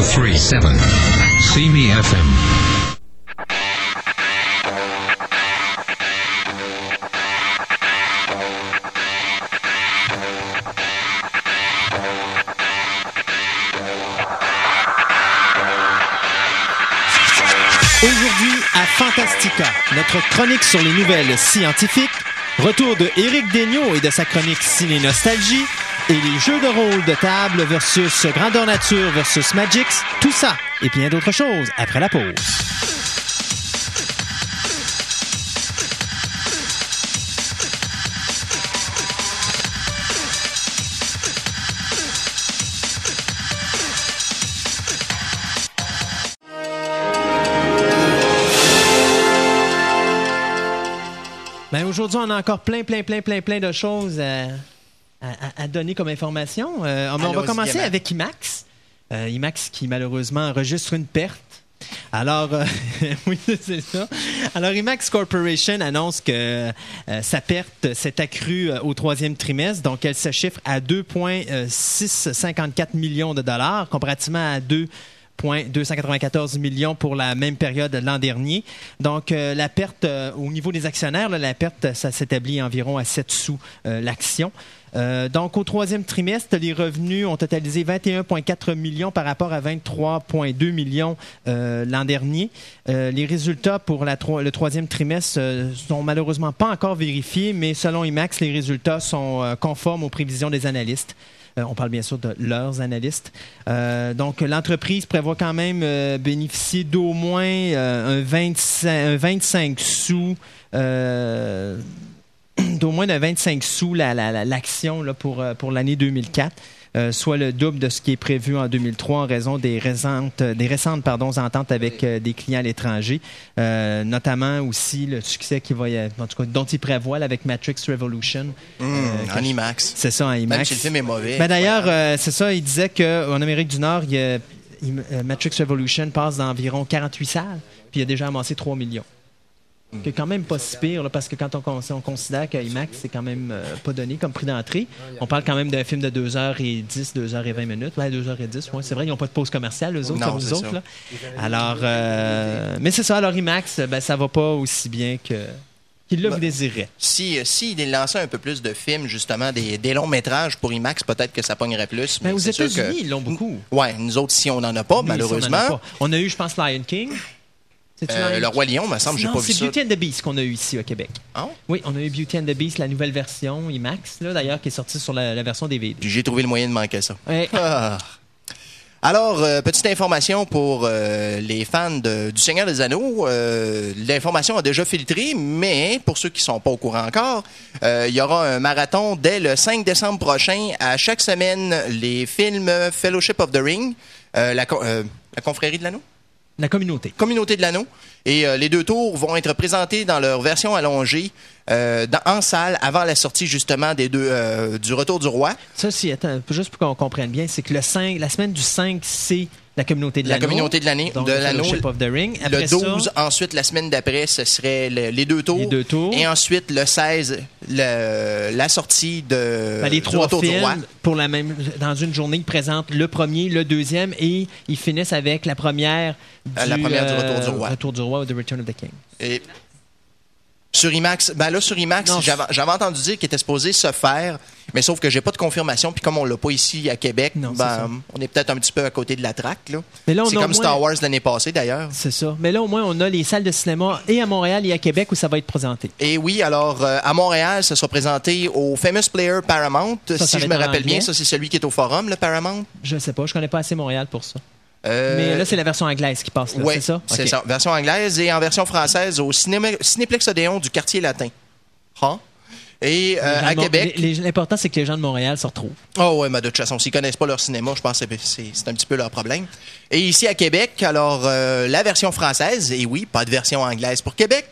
1037. See me FM. Aujourd'hui à Fantastica, notre chronique sur les nouvelles scientifiques, retour de Éric Daigneault et de sa chronique Ciné Nostalgie, et les jeux de rôle de table versus Grandeur Nature versus Magix, tout ça et bien d'autres choses après la pause. Ben aujourd'hui, on a encore plein, plein, plein, plein, plein de choses à, à- à donner comme information. Euh, on, on va commencer avec IMAX. Euh, IMAX qui malheureusement enregistre une perte. Alors, euh, oui, c'est ça. Alors, IMAX Corporation annonce que euh, sa perte s'est accrue euh, au troisième trimestre, donc elle se chiffre à 2,654 millions de dollars, comparativement à 2,294 millions pour la même période de l'an dernier. Donc, euh, la perte euh, au niveau des actionnaires, là, la perte, ça s'établit environ à 7 sous euh, l'action. Euh, donc, au troisième trimestre, les revenus ont totalisé 21,4 millions par rapport à 23,2 millions euh, l'an dernier. Euh, les résultats pour le troisième trimestre sont malheureusement pas encore vérifiés, mais selon IMAX, les résultats sont conformes aux prévisions des analystes. On parle bien sûr de leurs analystes. Donc, l'entreprise prévoit quand même bénéficier d'au moins un, 25, un 25 sous. Euh, d'au moins de 25 sous la- la- la- l'action là, pour, euh, pour l'année 2004. euh, soit le double de ce qui est prévu en 2003 en raison des récentes, des récentes pardon, ententes avec euh, des clients à l'étranger, Euh, notamment aussi le succès qui va y en tout cas, dont ils prévoient là, avec Matrix Revolution. Euh, en IMAX. C'est ça, en Même IMAX. si le film est mauvais. Ben, D'ailleurs, euh, c'est ça, il disait qu'en Amérique du Nord, il y a- il- euh, Matrix Revolution passe d'environ 48 salles, puis il a déjà amassé 3 millions. C'est quand même pas si pire, là, parce que quand on, con- on considère que IMAX, c'est quand même euh, pas donné comme prix d'entrée, on parle quand même d'un film de 2h10, 2h20 minutes. Ouais, 2h10, ouais, c'est vrai, ils n'ont pas de pause commerciale, eux autres, Non, comme nous autres. là. Alors, euh, mais c'est ça, alors IMAX, ben, ça va pas aussi bien que qu'il le Ben, désirait. Si, euh, si il lançait un peu plus de films, justement, des, des longs métrages pour IMAX, peut-être que ça pognerait plus. Mais mais aux que- États-Unis, ils l'ont beaucoup. Ouais, nous autres, si on n'en a pas, Oui, ça, on a malheureusement. pas. On a eu, je pense, Lion King. Euh, le Roi Lion, me semble, j'ai pas vu c'est ça. Beauty and the Beast qu'on a eu ici au Québec. Ouais? Oui, on a eu Beauty and the Beast, la nouvelle version IMAX, là, d'ailleurs, qui est sortie sur la, la version DVD. Puis j'ai trouvé le moyen de manquer ça. Ouais. Ah. Alors, euh, petite information pour euh, les fans de- du Seigneur des Anneaux. Euh, L'information a déjà filtré, mais pour ceux qui sont pas au courant encore, il y aura un marathon dès le 5 décembre prochain. À chaque semaine, les films Fellowship of the Ring, la, la confrérie de l'anneau, La communauté. Communauté de l'anneau. Et euh, les deux tours vont être présentés dans leur version allongée euh, dans- en salle avant la sortie justement des deux euh, du Retour du Roi. Ça, si, attends, juste pour qu'on comprenne bien, c'est que le 5, la semaine du 5, c'est la communauté de La communauté de l'année- de le l'anneau. Fellowship of the Ring. Après le 12, ça, ensuite la semaine d'après, ce serait le- les deux tours. Les deux tours. Et ensuite le 16, le- la sortie de ben, les du trois Retour du Roi. films, pour la même, dans une journée, ils présentent le premier, le deuxième, et ils finissent avec la première du, Euh, la première du Retour du Roi. Retour du Roi ou The Return of the King. Et sur IMAX, ben là sur IMAX, j'avais entendu dire qu'il était supposé se faire, mais sauf que j'ai pas de confirmation. Puis comme on l'a pas ici à Québec, Non, ben, on est peut-être un petit peu à côté de la traque. là. Mais là, on C'est comme moins- Star Wars l'année passée d'ailleurs. C'est ça. Mais là, au moins, on a les salles de cinéma et à Montréal et à Québec où ça va être présenté. Et oui, alors euh, à Montréal, ça sera présenté au Famous Player Paramount. ça si je me rappelle bien, ça c'est celui qui est au forum, le Paramount. Je sais pas, je connais pas assez Montréal pour ça. Euh, Mais là, c'est la version anglaise qui passe Oui, c'est ça? c'est Ok. ça. Version anglaise et en version française au cinéma- Cinéplex Odéon du quartier latin. Hein? Et euh, à Québec. L'important, c'est que les gens de Montréal se retrouvent. Oh ouais, mais de toute façon, s'ils connaissent pas leur cinéma, je pense que c'est- un petit peu leur problème. Et ici à Québec, alors euh, la version française, et oui, pas de version anglaise pour Québec.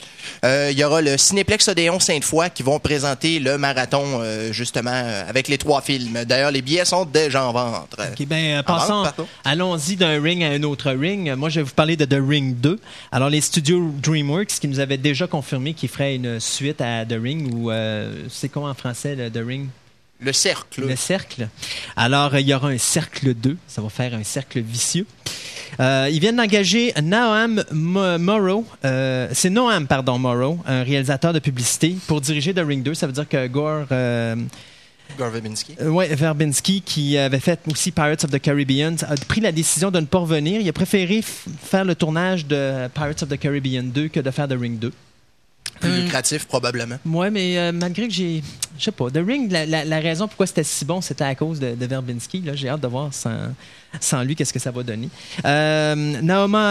Euh, Il y aura le Cinéplex Odéon Sainte-Foy qui vont présenter le marathon justement avec les trois films. D'ailleurs, les billets sont déjà en vente. OK, ben, euh, En passons, allons-y d'un ring à un autre ring. Moi, je vais vous parler de The Ring 2. Alors, les studios DreamWorks qui nous avaient déjà confirmé qu'ils feraient une suite à The Ring ou c'est quoi en français, le The Ring? Le cercle. Le cercle. Alors, il y aura un cercle 2. Ça va faire un cercle vicieux. Euh, ils viennent d'engager Noam Mo- Morrow, euh, c'est Noam, pardon, Morrow, un réalisateur de publicité, pour diriger The Ring 2. Ça veut dire que Gore, euh, Gore Verbinski. Verbinski, qui avait fait aussi Pirates of the Caribbean, a pris la décision de ne pas revenir. Il a préféré faire le tournage de Pirates of the Caribbean 2 que de faire The Ring 2. Plus Euh, lucratif, probablement. Ouais, mais euh, malgré que j'ai. Je sais pas. The Ring, la, la- la raison pourquoi c'était si bon, c'était à cause de, de Verbinski. Là, j'ai hâte de voir sans, sans lui qu'est-ce que ça va donner. Euh,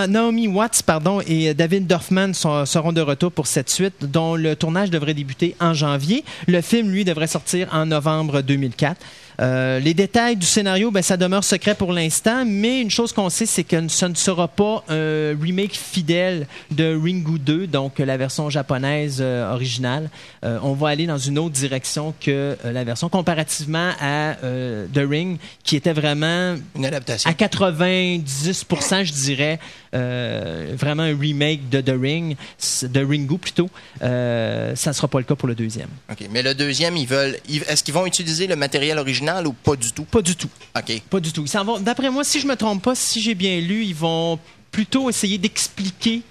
Naomi Watts, pardon, et David Dorfman sont- seront de retour pour cette suite, dont le tournage devrait débuter en janvier. Le film, lui, devrait sortir en novembre 2004. Euh, les détails du scénario, ben, ça demeure secret pour l'instant, mais une chose qu'on sait, c'est que ce ne sera pas un remake fidèle de Ringu 2, donc la version japonaise euh, originale. Euh, on va aller dans une autre direction que euh, la version comparativement à euh, The Ring, qui était vraiment Une adaptation. à 90%, je dirais, euh, vraiment un remake de The Ring, de Ringu plutôt. Euh, ça ne sera pas le cas pour le deuxième. OK. Mais le deuxième, ils veulent. Est-ce qu'ils vont utiliser le matériel original ou pas du tout? Pas du tout. OK. Pas du tout. D'après moi, si je me trompe pas, si j'ai bien lu, ils vont plutôt essayer d'expliquer,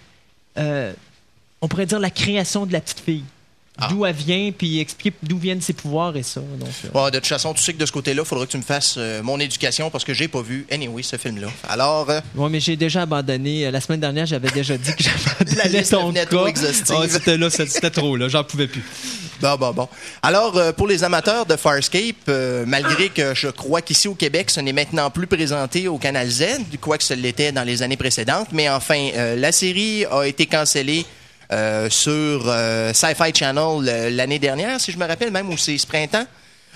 euh, on pourrait dire, la création de la petite fille. Ah. D'où elle vient, puis expliquer d'où viennent ses pouvoirs et ça. Donc, euh, Bon, de toute façon, tu sais que de ce côté-là, il faudra que tu me fasses euh, mon éducation parce que j'ai pas vu, anyway, ce film-là. Alors, euh, mais j'ai déjà abandonné. Euh, La semaine dernière, j'avais déjà dit que j'abandonnais ton cas. trop exhaustive. Ah, c'était là, c'était trop là, j'en pouvais plus. bon, bon, bon. Alors, euh, pour les amateurs de Farscape, malgré que je crois qu'ici au Québec, ce n'est maintenant plus présenté au Canal Z, quoique ce l'était dans les années précédentes, mais enfin, la série a été cancellée euh, sur euh, Sci-Fi Channel euh, l'année dernière, si je me rappelle, même, ou c'est ce printemps.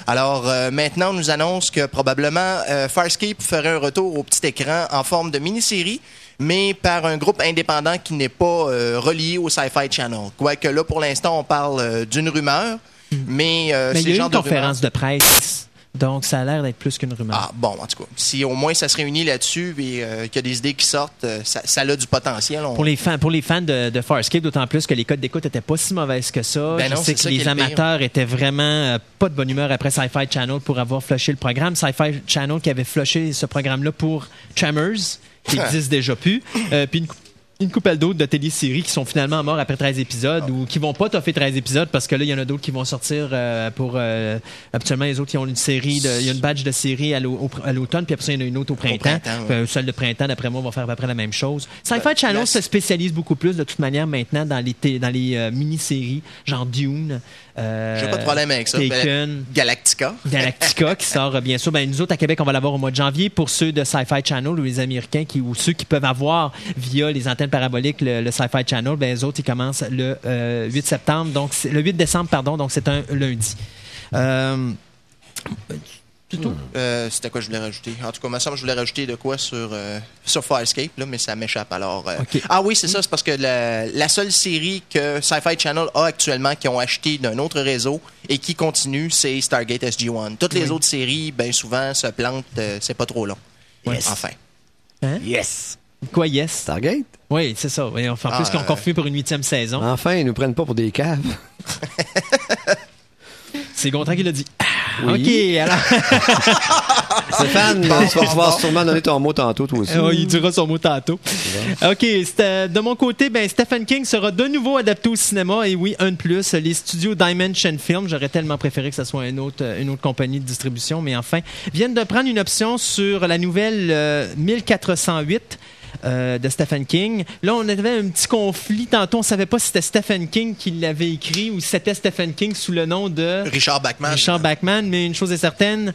Alors euh, maintenant, on nous annonce que probablement euh, Farscape ferait un retour au petit écran en forme de mini-série, mais par un groupe indépendant qui n'est pas euh, relié au Sci-Fi Channel. Quoique là, pour l'instant, on parle d'une rumeur, mais, euh, Mais c'est y a eu une de rumeur- conférence de presse, donc ça a l'air d'être plus qu'une rumeur. Ah, bon, en tout cas, si au moins ça se réunit là-dessus et euh, qu'il y a des idées qui sortent, euh, ça, ça a du potentiel. On- Pour les fans, pour les fans de, de Farscape, d'autant plus que les codes d'écoute étaient pas si mauvaises que ça. Ben Je non, sais que les le amateurs étaient vraiment euh, pas de bonne humeur après Sci-Fi Channel pour avoir flushé le programme. Sci-Fi Channel qui avait flushé ce programme-là pour Tremors, qui existe déjà plus. Puis une, une couple d'autres de téléséries qui sont finalement morts après 13 épisodes ou qui vont pas toffer 13 épisodes parce que là, il y en a d'autres qui vont sortir euh, pour. euh, habituellement, les autres, qui ont une série, il y a une badge de série à au l'automne, puis après ça, il y en a une autre au printemps. printemps, ouais. Euh, celle de printemps, d'après moi, va faire à peu près la même chose. Sci-Fi Channel la- se spécialise beaucoup plus de toute manière maintenant dans les, dans les euh, mini-séries, genre Dune. Euh, J'ai pas de problème avec ça. Taken. Ben, Galactica. Galactica qui sort euh, bien sûr. Ben, nous autres à Québec, on va l'avoir au mois de janvier. Pour ceux de Sci-Fi Channel ou les Américains qui, ou ceux qui peuvent avoir via les antennes paraboliques le, le Sci-Fi Channel, ben, les autres, ils commencent le euh, 8 septembre, donc le 8 décembre, pardon, donc c'est un lundi. Euh, c'est tout. Euh, C'était quoi je voulais rajouter? En tout cas, il me semble que je voulais rajouter de quoi sur, euh, sur Farscape, là, mais ça m'échappe alors. euh. Ah oui, c'est ça, c'est parce que la, la seule série que Sci-Fi Channel a actuellement qui ont acheté d'un autre réseau et qui continue, c'est Stargate SG-1. Toutes les Oui. autres séries, bien souvent, se plantent, euh, c'est pas trop long. Yes. Enfin. Hein? Yes! Quoi, yes? Stargate? Oui, c'est ça. Oui, enfin, en Ah, plus, qu'on euh, confirme pour une huitième saison. Enfin, ils nous prennent pas pour des caves. C'est Gontran qui l'a dit. Oui. OK, alors. Stéphane, tu vas tu vas sûrement donner ton mot tantôt, toi aussi. Euh, il dira son mot tantôt. OK. c'était- De mon côté, ben, Stephen King sera de nouveau adapté au cinéma. Et oui, un de plus. Les studios Dimension Film, j'aurais tellement préféré que ce soit une autre, une autre compagnie de distribution, mais enfin, viennent de prendre une option sur la nouvelle euh, 1408. Euh, de Stephen King. Là, on avait un petit conflit. Tantôt, on savait pas si c'était Stephen King qui l'avait écrit ou si c'était Stephen King sous le nom de Richard Bachman. Richard Bachman, mais une chose est certaine,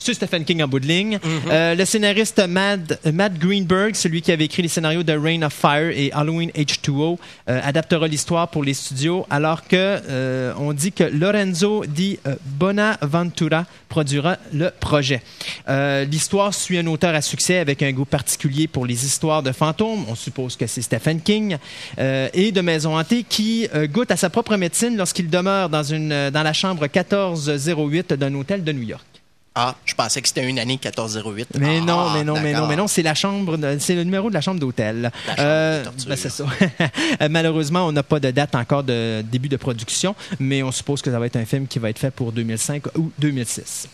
c'est Stephen King en bout de ligne. Euh, le scénariste Matt, Matt Greenberg, celui qui avait écrit les scénarios de Rain of Fire et Halloween H2O, euh, adaptera l'histoire pour les studios, alors que euh, on dit que Lorenzo Di euh, Bonaventura produira le projet. Euh, l'histoire suit un auteur à succès avec un goût particulier pour les histoires de fantômes. On suppose que c'est Stephen King euh, et de maisons hantées qui goûte à sa propre médecine lorsqu'il demeure dans une dans la chambre 1408 d'un hôtel de New York. Ah, je pensais que c'était une année 1408. Mais Ah, non, mais non, mais non, mais non, c'est la chambre, c'est le numéro de la chambre d'hôtel. La chambre des tortures. ben, c'est ça. Euh, Malheureusement, on n'a pas de date encore de début de production, mais on suppose que ça va être un film qui va être fait pour 2005 ou 2006.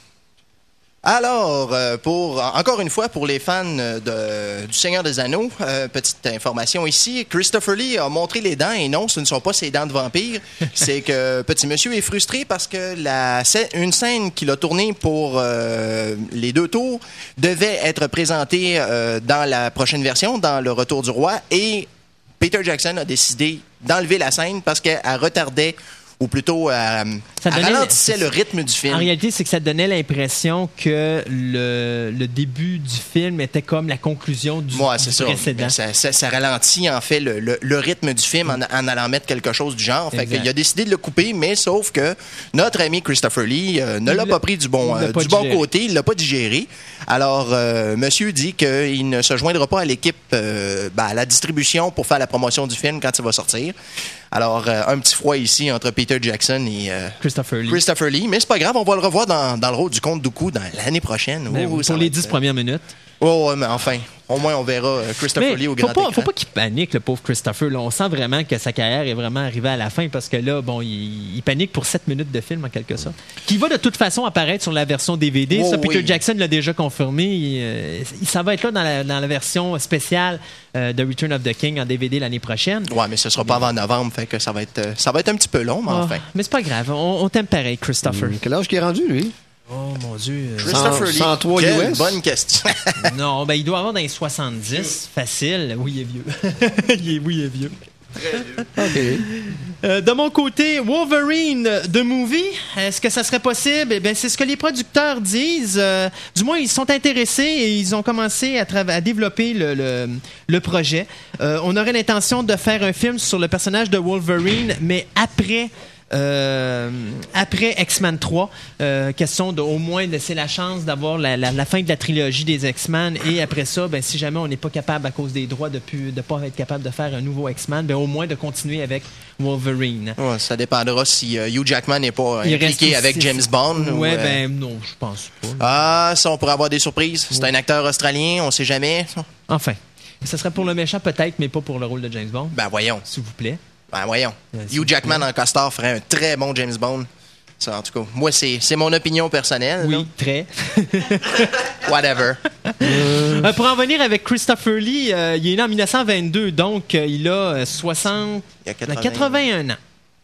Alors, euh, pour encore une fois, pour les fans de, du Seigneur des Anneaux, euh, petite information ici, Christopher Lee a montré les dents et non, ce ne sont pas ses dents de vampire. C'est que Petit Monsieur est frustré parce que la, une scène qu'il a tournée pour euh, les deux tours devait être présentée euh, dans la prochaine version, dans Le Retour du Roi, et Peter Jackson a décidé d'enlever la scène parce qu'elle retardait, ou plutôt, euh, Ça donnait- ralentissait le rythme du film. En réalité, c'est que ça donnait l'impression que le, le début du film était comme la conclusion du, Ouais, du ça. précédent. Ça, ça- ça ralentit en fait le, le- le rythme du film en, en allant mettre quelque chose du genre. Fait qu'il a décidé de le couper, mais sauf que notre ami Christopher Lee euh, ne Il l'a pas pris du bon, il euh, pas du bon digéré. côté, il l'a pas digéré. Alors, euh, Monsieur dit qu'il ne se joindra pas à l'équipe, ben, à la distribution pour faire la promotion du film quand il va sortir. Alors, euh, un petit froid ici entre Peter Jackson et euh, Christopher Lee. Christopher Lee, mais c'est pas grave, on va le revoir dans, dans le rôle du Comte Dooku dans l'année prochaine. Ben, Oh, pour les dix premières minutes. Oh, ouais, mais enfin, au moins on verra euh, Christopher Mais Lee au faut grand pas, écran. faut pas qu'il panique, le pauvre Christopher. Là. On sent vraiment que sa carrière est vraiment arrivée à la fin parce que là, bon, il, il panique pour 7 minutes de film en quelque sorte. Qui va de toute façon apparaître sur la version DVD. Oh, ça, Peter oui. Jackson l'a déjà confirmé. Il, euh, il- ça va être là dans la, dans la version spéciale euh, de Return of the King en DVD l'année prochaine. Ouais, mais ce sera pas avant novembre, fait que ça va être, ça va être un petit peu long, mais Ah, enfin. mais c'est pas grave, on, on t'aime pareil, Christopher. Quel âge qu'il est rendu, lui? Oh mon Dieu. euh, Christopher Lee, 103 quelle US? bonne question. non, ben il doit avoir dans les 70, facile. Oui, il est vieux. il est, oui, il est vieux. OK. Euh, de mon côté, Wolverine de Movie, est-ce que ça serait possible? Eh bien, c'est ce que les producteurs disent. Euh, du moins, ils sont intéressés et ils ont commencé à, développer le, le- le projet. Euh, on aurait l'intention de faire un film sur le personnage de Wolverine, mais après. Euh, après X-Men 3, euh, question de au moins laisser la chance d'avoir la, la- la fin de la trilogie des X-Men et après ça, ben, si jamais on n'est pas capable à cause des droits de ne de pas être capable de faire un nouveau X-Men, ben, au moins de continuer avec Wolverine. Ouais, ça dépendra si euh, Hugh Jackman n'est pas Il impliqué avec James Bond. ou, Ouais, euh, ben non, je pense pas. Ah, ça, on pourrait avoir des surprises. C'est un acteur australien, on sait jamais. Enfin, ce serait pour le méchant peut-être, mais pas pour le rôle de James Bond, Ben voyons, s'il vous plaît. Ben voyons. Hugh Jackman en castor ferait un très bon James Bond. Ça, en tout cas, moi, c'est c'est mon opinion personnelle. Oui, très. Whatever. Euh, pour en venir avec Christopher Lee, euh, il est né en 1922, donc euh, il a euh, 60... Il y a 80. 81 ans.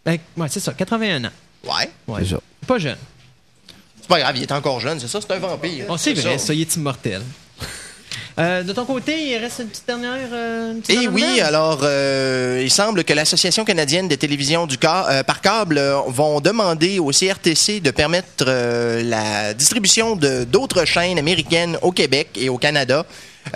Euh, ouais, c'est ça, 81 ans. Ouais. Ouais. C'est ça. Pas jeune. C'est pas grave, il est encore jeune, c'est ça, c'est un vampire. Oh, c'est vrai, ça. ça, il est immortel. Euh, de ton côté, il reste une petite dernière. euh, une petite Eh dernière oui, alors euh, il semble que l'Association canadienne des télévisions du euh, par câble vont demander au CRTC de permettre la distribution de d'autres chaînes américaines au Québec et au Canada.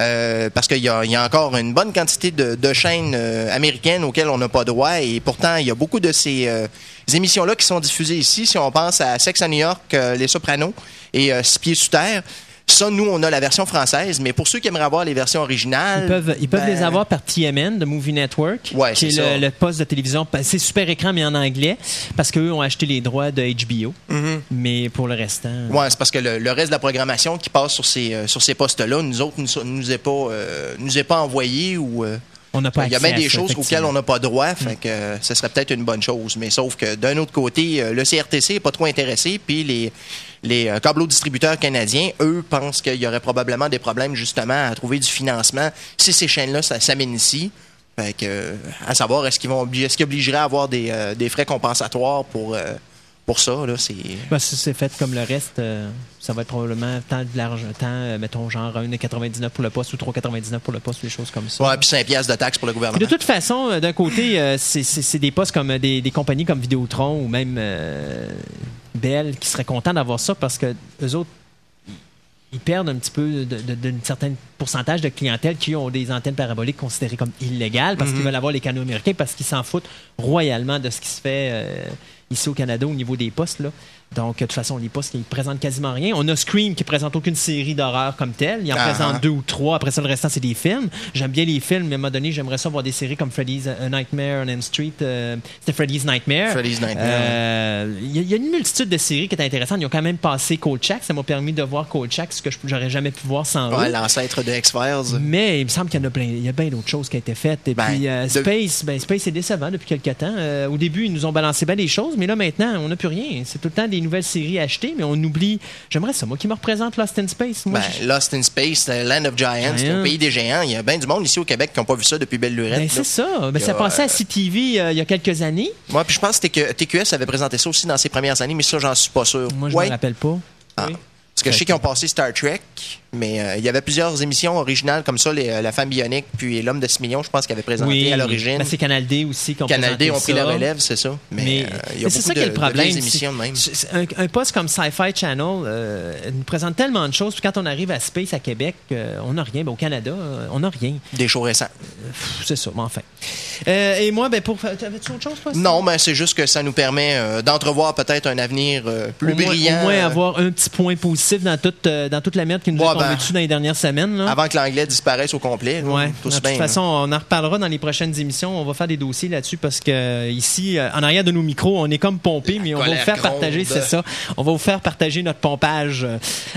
euh, parce qu'il y, a- il y a encore une bonne quantité de, de chaînes euh, américaines auxquelles on n'a pas droit et pourtant il y a beaucoup de ces euh, émissions-là qui sont diffusées ici. Si on pense à Sex à New York, Les Sopranos et Six Pieds sous terre, ça nous on a la version française, mais pour ceux qui aimeraient avoir les versions originales, Ils peuvent, ils peuvent ben, les avoir par TMN, de Movie Network, Ouais, qui est, c'est ça. le, le poste de télévision. C'est super écran, mais en anglais, parce qu'eux ont acheté les droits de HBO. Mais pour le restant. Ouais, c'est parce que le, le reste de la programmation qui passe sur ces, euh, sur ces postes-là, nous autres, nous, nous est pas, euh, nous est pas envoyé ou. euh, On n'a pas il y a bien à des ça, choses auxquelles on n'a pas droit, fait que euh, ce serait peut-être une bonne chose. Mais sauf que d'un autre côté, euh, le CRTC n'est pas trop intéressé, puis les, les euh, câbleaux-distributeurs canadiens, eux, pensent qu'il y aurait probablement des problèmes justement à trouver du financement si ces chaînes-là s'amènent ici. Fait que, à savoir, est-ce qu'ils vont est-ce qu'ils obligeraient à avoir des, des frais compensatoires pour, pour ça? Là, c'est... Ben, si c'est fait comme le reste, euh, ça va être probablement tant de l'argent, tant, euh, mettons, genre 1,99 pour le poste ou 3,99 pour le poste, ou des choses comme ça. Ouais, puis 5 piastres de taxes pour le Puis gouvernement. de toute façon, euh, d'un côté, euh, c'est- des postes comme des, des compagnies comme Vidéotron ou même Bell qui seraient contents d'avoir ça parce que eux autres, ils perdent un petit peu d'un certain pourcentage de clientèle qui ont des antennes paraboliques considérées comme illégales parce qu'ils veulent avoir les canaux américains parce qu'ils s'en foutent royalement de ce qui se fait ici au Canada au niveau des postes. Donc, de toute façon, les postes, ils présentent quasiment rien. On a Scream qui présente aucune série d'horreur comme telle. Il en présente deux ou trois. Après ça, le restant, c'est des films. J'aime bien les films, mais à un moment donné, j'aimerais ça voir des séries comme Freddy's A Nightmare on Elm Street. euh, C'était Freddy's Nightmare. Freddy's Nightmare, Euh, Il y, a- il y a une multitude de séries qui étaient intéressantes. Ils ont quand même passé Kolchak. Ça m'a permis de voir Kolchak, ce que j'aurais jamais pu voir sans Ouais, l'ancêtre de X-Files. Mais il me semble qu'il y en a plein. Il y a bien d'autres choses qui ont été faites. Et Ben, puis euh, de- Space, ben Space est décevant depuis quelques temps. Euh, au début, ils nous ont balancé bien des choses, mais là maintenant, on n'a plus rien. C'est tout le temps des des nouvelles séries à acheter, mais on oublie. J'aimerais ça, moi, qui me représente Lost in Space. Moi, Ben, Lost in Space, euh, Land of Giants, Giants. le pays des géants. Il y a bien du monde ici au Québec qui n'ont pas vu ça depuis Belle Lurette. ben, c'est ça. Ben, ça passait à euh, CTV euh, il y a quelques années. Moi, puis je pense que TQS avait présenté ça aussi dans ses premières années, mais ça, j'en suis pas sûr. Moi, je Ouais. me rappelle pas. Ah. Oui. Parce que je sais qu'ils ont passé Star Trek, mais euh, il y avait plusieurs émissions originales comme ça, les, euh, La femme bionique, puis L'homme de 6 millions, je pense, qu'ils avaient présenté Oui, à l'origine. Ben, c'est Canal D aussi Canal D ont pris la ça. relève, c'est ça. Mais, Mais, euh, il y a beaucoup ça de, le problème. émissions de même. Un, un poste comme Sci-Fi Channel euh, nous présente tellement de choses. Puis quand on arrive à Space à Québec, on n'a rien. Ben, au Canada, on n'a rien. Des shows récents. C'est ça, mais enfin. Et moi, ben, pour. T'avais-tu autre chose, toi? Non, mais c'est juste que ça nous permet d'entrevoir peut-être un avenir plus au moins, brillant. Au moins avoir un petit point positif dans toute, dans toute la merde qui nous Ouais, dessus dans les dernières semaines. Là? avant que l'anglais disparaisse au complet. Ouais. tout De toute bien, façon, on en reparlera dans les prochaines émissions. On va faire des dossiers là-dessus parce que euh, ici, euh, en arrière de nos micros, on est comme pompé, mais on va vous faire gronde. partager, c'est ça. On va vous faire partager notre pompage.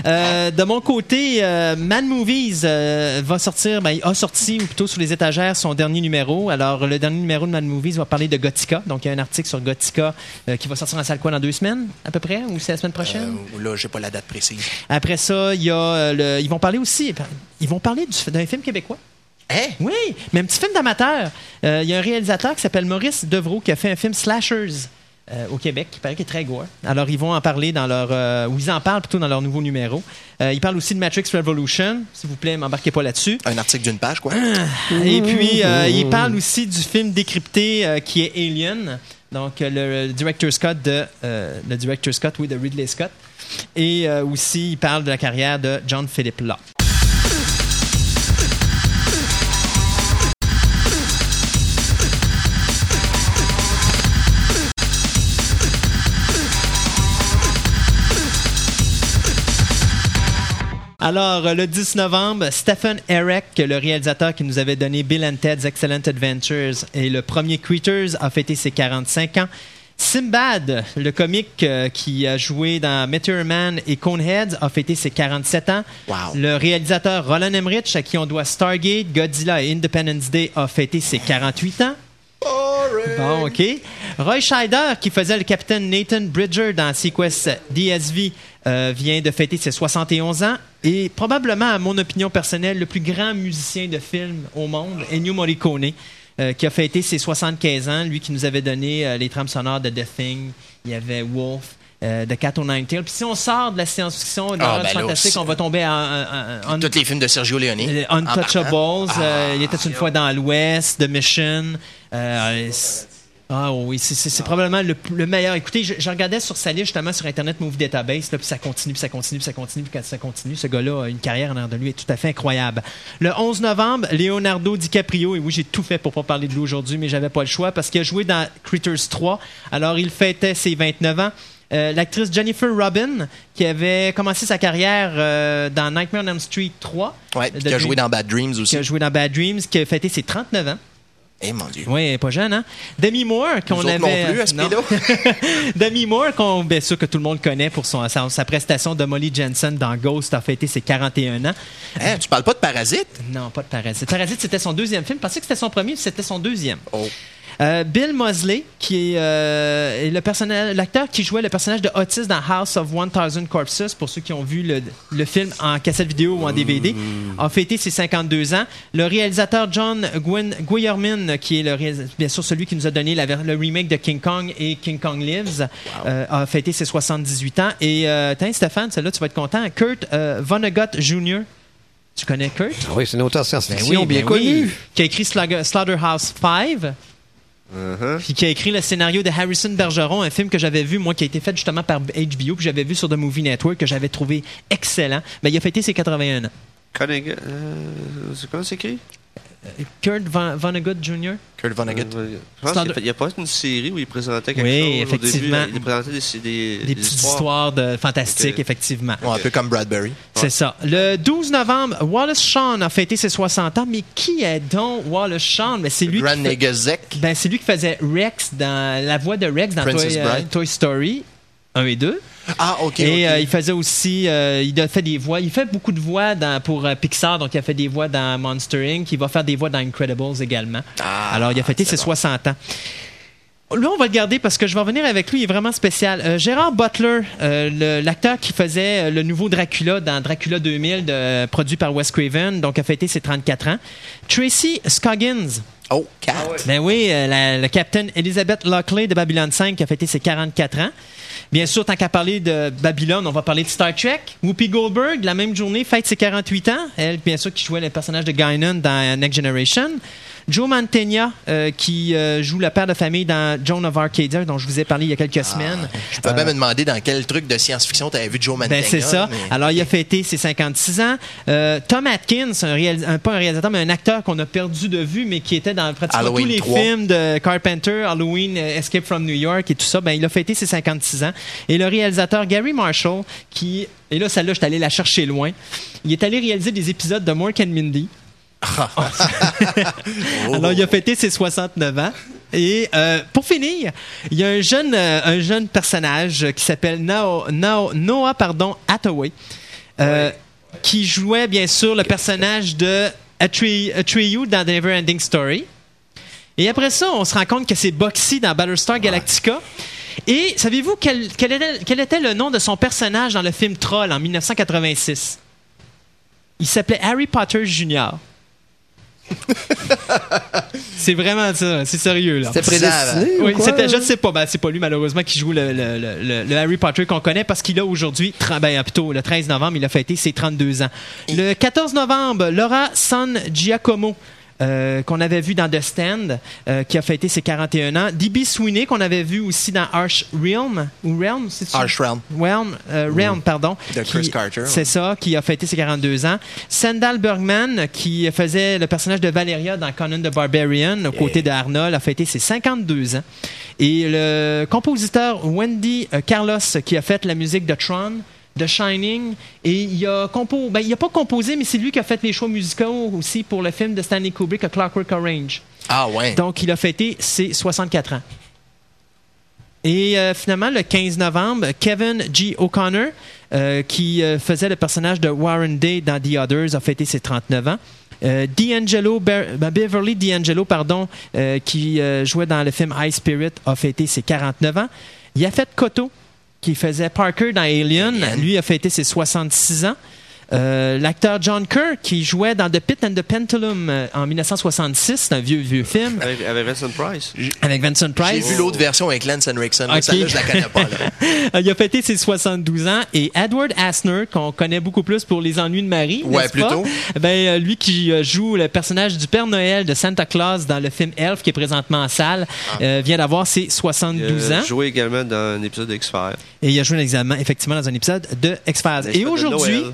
Euh, de mon côté, euh, Man Movies euh, va sortir, ben, il a sorti ou plutôt sur les étagères son dernier numéro. Alors, le dernier numéro de Man Movies va parler de Gothica. Donc, il y a un article sur Gothica qui va sortir en salle quoi dans deux semaines à peu près, ou c'est la semaine prochaine? Là, j'ai pas la date précise. Après ça, il y a le- ils vont parler aussi, ils vont parler du- d'un film québécois. Hein? Oui, mais un petit film d'amateur. Euh, Il y a un réalisateur qui s'appelle Maurice Devroux qui a fait un film Slashers euh, au Québec, qui paraît qu'il est très gore. Alors, ils vont en parler dans leur... euh, ou ils en parlent plutôt dans leur nouveau numéro. Euh, ils parlent aussi de Matrix Revolution. S'il vous plaît, m'embarquez pas là-dessus. Un article d'une page, quoi. Et puis, euh, ils parlent aussi du film décrypté euh, qui est Alien. Donc, euh, le, director Scott de... euh, le director Scott, oui, de Ridley Scott. Et euh, aussi, ils parlent de la carrière de John Philip Law. Alors, euh, le 10 novembre, Stephen Eric, le réalisateur qui nous avait donné Bill and Ted's Excellent Adventures et le premier Critters, a fêté ses 45 ans. Simbad, le comique euh, qui a joué dans Meteor Man et Coneheads, a fêté ses 47 ans. Wow. Le réalisateur Roland Emmerich, à qui on doit Stargate, Godzilla et Independence Day, a fêté ses 48 ans. Bon, OK. Roy Scheider, qui faisait le capitaine Nathan Bridger dans Sequest DSV, euh, vient de fêter ses 71 ans. Et probablement, à mon opinion personnelle, le plus grand musicien de film au monde, Ennio Morricone, euh, qui a fêté ses 75 ans. Lui qui nous avait donné euh, les trames sonores de The Thing. Il y avait Wolf. Euh, de Cat Nine Tails. Puis si on sort de la science-fiction, de Ah, l'horreur ben là, fantastique, c'est- on va tomber en- en- Tous les films de Sergio Leone. euh, en Untouchables, euh, il était une fois dans l'Ouest, The Mission. euh, ah oui, c'est- probablement le, le meilleur. Écoutez, je, je regardais sur sa liste justement sur Internet Movie Database, là, puis ça continue, puis ça continue, puis ça continue, puis ça continue. Ce gars-là a une carrière en arrière de lui est tout à fait incroyable. Le 11 novembre, Leonardo DiCaprio, et oui, j'ai tout fait pour pas parler de lui aujourd'hui, mais j'avais pas le choix parce qu'il a joué dans Critters 3. Alors, il fêtait ses 29 ans. Euh, L'actrice Jennifer Robin, qui avait commencé sa carrière euh, dans Nightmare on Elm Street 3. Ouais, de qui a joué dans Bad Dreams qui aussi. a joué dans Bad Dreams, qui a fêté ses 39 ans. Eh mon Dieu. Oui, elle est pas jeune, hein? Demi Moore, qu'on avait. non plus, à ce Non. Demi Moore, qu'on, bien sûr que tout le monde connaît pour son, sa, sa prestation de Molly Jensen dans Ghost, a fêté ses 41 ans. Hein, tu parles pas de Parasite? Non, pas de Parasite. Parasite, c'était son deuxième film. Je pensais que c'était son premier, c'était son deuxième. Oh. Euh, Bill Mosley, qui est, euh, est le personnage, l'acteur qui jouait le personnage de Otis dans House of 1000 Corpses, pour ceux qui ont vu le, le film en cassette vidéo ou en DVD, a fêté ses 52 ans. Le réalisateur John Guillermin, qui est le, bien sûr celui qui nous a donné la le remake de King Kong et King Kong Lives, euh, a fêté ses 78 ans. Et, tiens, Stéphane, celle-là, tu vas être content. Kurt Vonnegut Jr., tu connais Kurt? Ah oui, c'est un auteur Ben science-fiction bien ben connu. oui. Qui a écrit Slaughter- Slaughterhouse 5. Uh-huh. Puis qui a écrit le scénario de Harrison Bergeron, un film que j'avais vu, moi, qui a été fait justement par HBO, puis j'avais vu sur The Movie Network, que j'avais trouvé excellent. Ben, il a fêté ses 81 ans. Connig- euh, c'est comment c'est écrit? Kurt Von- Vonnegut Jr. Kurt Vonnegut. Euh, Je pense qu'il y a- il y a pas une série où il présentait quelque Oui, chose. au effectivement. début. il présentait des, des, Des petites histoires, de fantastiques, Ok. effectivement. Ouais, un peu comme Bradbury. C'est ça. Le 12 novembre, Wallace Shawn a fêté ses 60 ans. Mais qui est donc Wallace Shawn? Ben, c'est lui Grand qui fait-. Ben, c'est lui qui faisait Rex dans la voix de Rex dans Toy, euh. Toy Story 1 et 2. Ah, OK. Et ok. euh, il faisait aussi, euh, il a fait des voix, il fait beaucoup de voix dans, pour euh, Pixar, donc il a fait des voix dans Monster Inc. Il va faire des voix dans Incredibles également. Ah, Alors il a fêté ses bon. 60 ans. Là, on va le garder parce que je vais revenir avec lui. Il est vraiment spécial. Euh, Gérard Butler, euh, le- l'acteur qui faisait le nouveau Dracula dans Dracula 2000, de- produit par Wes Craven, donc a fêté ses 34 ans. Tracy Scoggins. Oh, quatre. Ben oui, euh, la, le capitaine Elizabeth Lockley de Babylon 5 qui a fêté ses 44 ans. Bien sûr, tant qu'à parler de Babylone, on va parler de Star Trek. Whoopi Goldberg, la même journée, fête ses 48 ans. Elle, bien sûr, qui jouait le personnage de Guinan dans Next Generation. Joe Mantegna, euh, qui euh, joue le père de famille dans Joan of Arcadia, dont je vous ai parlé il y a quelques semaines. Je peux même me demander dans quel truc de science-fiction tu avais vu Joe Mantegna. Ben, c'est ça. mais- Alors, il a fêté ses 56 ans. Euh, Tom Atkins, un réalis- un- pas un réalisateur, mais un acteur qu'on a perdu de vue, mais qui était dans pratiquement Halloween tous les 3. films de Carpenter, Halloween, Escape from New York et tout ça. Ben, il a fêté ses 56 ans. Et le réalisateur Gary Marshall, qui, et là, celle-là, je suis allé la chercher loin, il est allé réaliser des épisodes de Mork and Mindy. Alors, il a fêté ses 69 ans. Et euh, pour finir, il y a un jeune, euh, un jeune personnage qui s'appelle Noah pardon, Hathaway, euh, qui jouait bien sûr le personnage de Atreyu dans The Neverending Story. Et après ça, on se rend compte que c'est Boxy dans Battlestar Galactica. Et savez-vous quel, quel était, quel était le nom de son personnage dans le film Troll en 1986? Il s'appelait Harry Potter Jr. c'est vraiment ça, c'est sérieux là. C'était prédestiné ou Oui, c'était, je ne sais pas, ben, c'est pas lui malheureusement qui joue le, le- le- le- le Harry Potter qu'on connaît parce qu'il a aujourd'hui, ben, plutôt le 13 novembre, il a fêté ses 32 ans. Le 14 novembre, Laura San Giacomo. Euh, qu'on avait vu dans The Stand, euh, qui a fêté ses 41 ans. D.B. Sweeney, qu'on avait vu aussi dans Arch Realm, ou Realm, c'est ça? Arch Realm. Realm, euh, Realm, pardon. De Chris Qui- Carter, C'est ouais. ça, qui a fêté ses 42 ans. Sandal Bergman, qui faisait le personnage de Valeria dans Conan the Barbarian, aux côtés de Arnold, a fêté ses 52 ans. Et le compositeur Wendy euh, Carlos, qui a fait la musique de Tron, de Shining, et il a, compo ben, il a pas composé, mais c'est lui qui a fait les choix musicaux aussi pour le film de Stanley Kubrick, A Clockwork Orange. Ah ouais. Donc, il a fêté ses 64 ans. Et euh, finalement, le 15 novembre, Kevin G. O'Connor, euh, qui euh, faisait le personnage de Warren Day dans The Others, a fêté ses 39 ans. D'Angelo, ben, Beverly D'Angelo, pardon, qui jouait dans le film High Spirit, a fêté ses 49 ans. Yafet Koto, qui faisait Parker dans Alien, lui a fêté ses 66 ans. Euh, L'acteur John Kerr, qui jouait dans The Pit and the Pendulum euh, en 1966, c'est un vieux, vieux film, Avec, avec Vincent Price. avec Vincent J'ai Price. vu l'autre version avec Lance Henriksen. mais Ok. Celle-là, je la connais pas. là. Euh, Il a fêté ses 72 ans. Et Edward Asner, qu'on connaît beaucoup plus pour Les Ennuis de Marie. Ouais, n'est-ce pas? plutôt. Ben, lui qui joue le personnage du Père Noël de Santa Claus dans le film Elf, qui est présentement en salle, euh, vient d'avoir ses 72 Euh, ans. joué également dans un épisode d'X-Files. Et il a joué examen, effectivement dans un épisode de X-Files. Et aujourd'hui.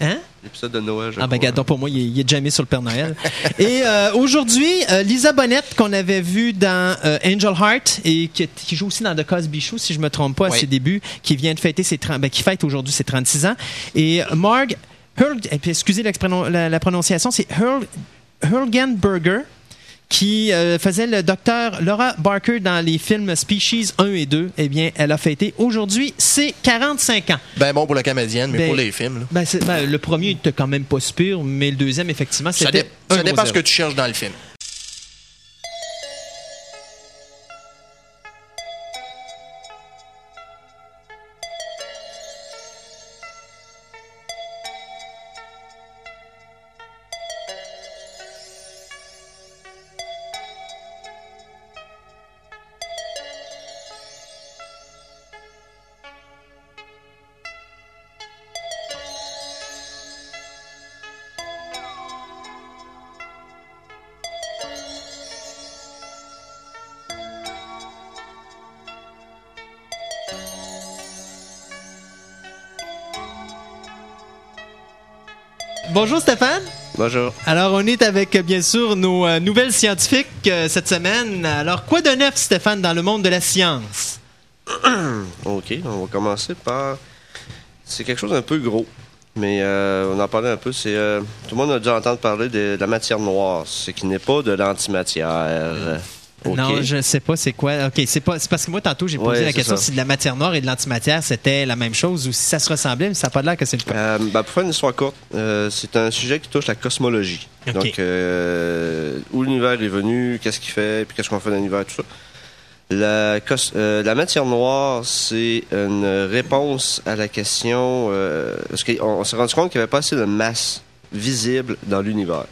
Hein? L'épisode de Noël, je Ah ben donc, pour moi, il est, il est jamais sur le Père Noël. et euh, aujourd'hui, euh, Lisa Bonnette, qu'on avait vu dans euh, Angel Heart et qui, qui joue aussi dans The Cosby Show, si je me trompe pas, à Oui. ses débuts, qui vient de fêter ses 30, ben, qui fête aujourd'hui ses 36 ans. Et Marg, Hurl, excusez la, la prononciation, c'est Hurl, Hurgenberger qui euh, faisait le docteur Laura Barker dans les films Species 1 et 2, eh bien, elle a fêté aujourd'hui ses 45 ans. Ben bon pour la comédienne, mais Ben, pour les films. Ben, ben, le premier était quand même pas super, mais le deuxième, effectivement, Ça, c'était. dé- un ça dépend ce que tu cherches dans le film. Bonjour Stéphane. Bonjour. Alors, on est avec, bien sûr, nos euh, nouvelles scientifiques euh, cette semaine. Alors, quoi de neuf, Stéphane, dans le monde de la science? OK, on va commencer par... C'est quelque chose d'un peu gros, mais euh, on en parlait un peu. C'est euh, Tout le monde a dû entendre parler de, de la matière noire, ce qui n'est pas de l'antimatière. Non, je sais pas c'est quoi. OK, c'est pas c'est parce que moi tantôt j'ai posé Ouais, la question ça. si de la matière noire et de l'antimatière c'était la même chose ou si ça se ressemblait, mais ça n'a pas l'air que c'est le cas. Euh, ben, pour faire une histoire courte, euh, c'est un sujet qui touche la cosmologie. Donc, euh, où l'univers est venu, qu'est-ce qu'il fait, puis qu'est-ce qu'on fait dans l'univers, tout ça. La, cos- euh, la matière noire, c'est une réponse à la question... parce qu'on on s'est rendu compte qu'il n'y avait pas assez de masse visible dans l'univers.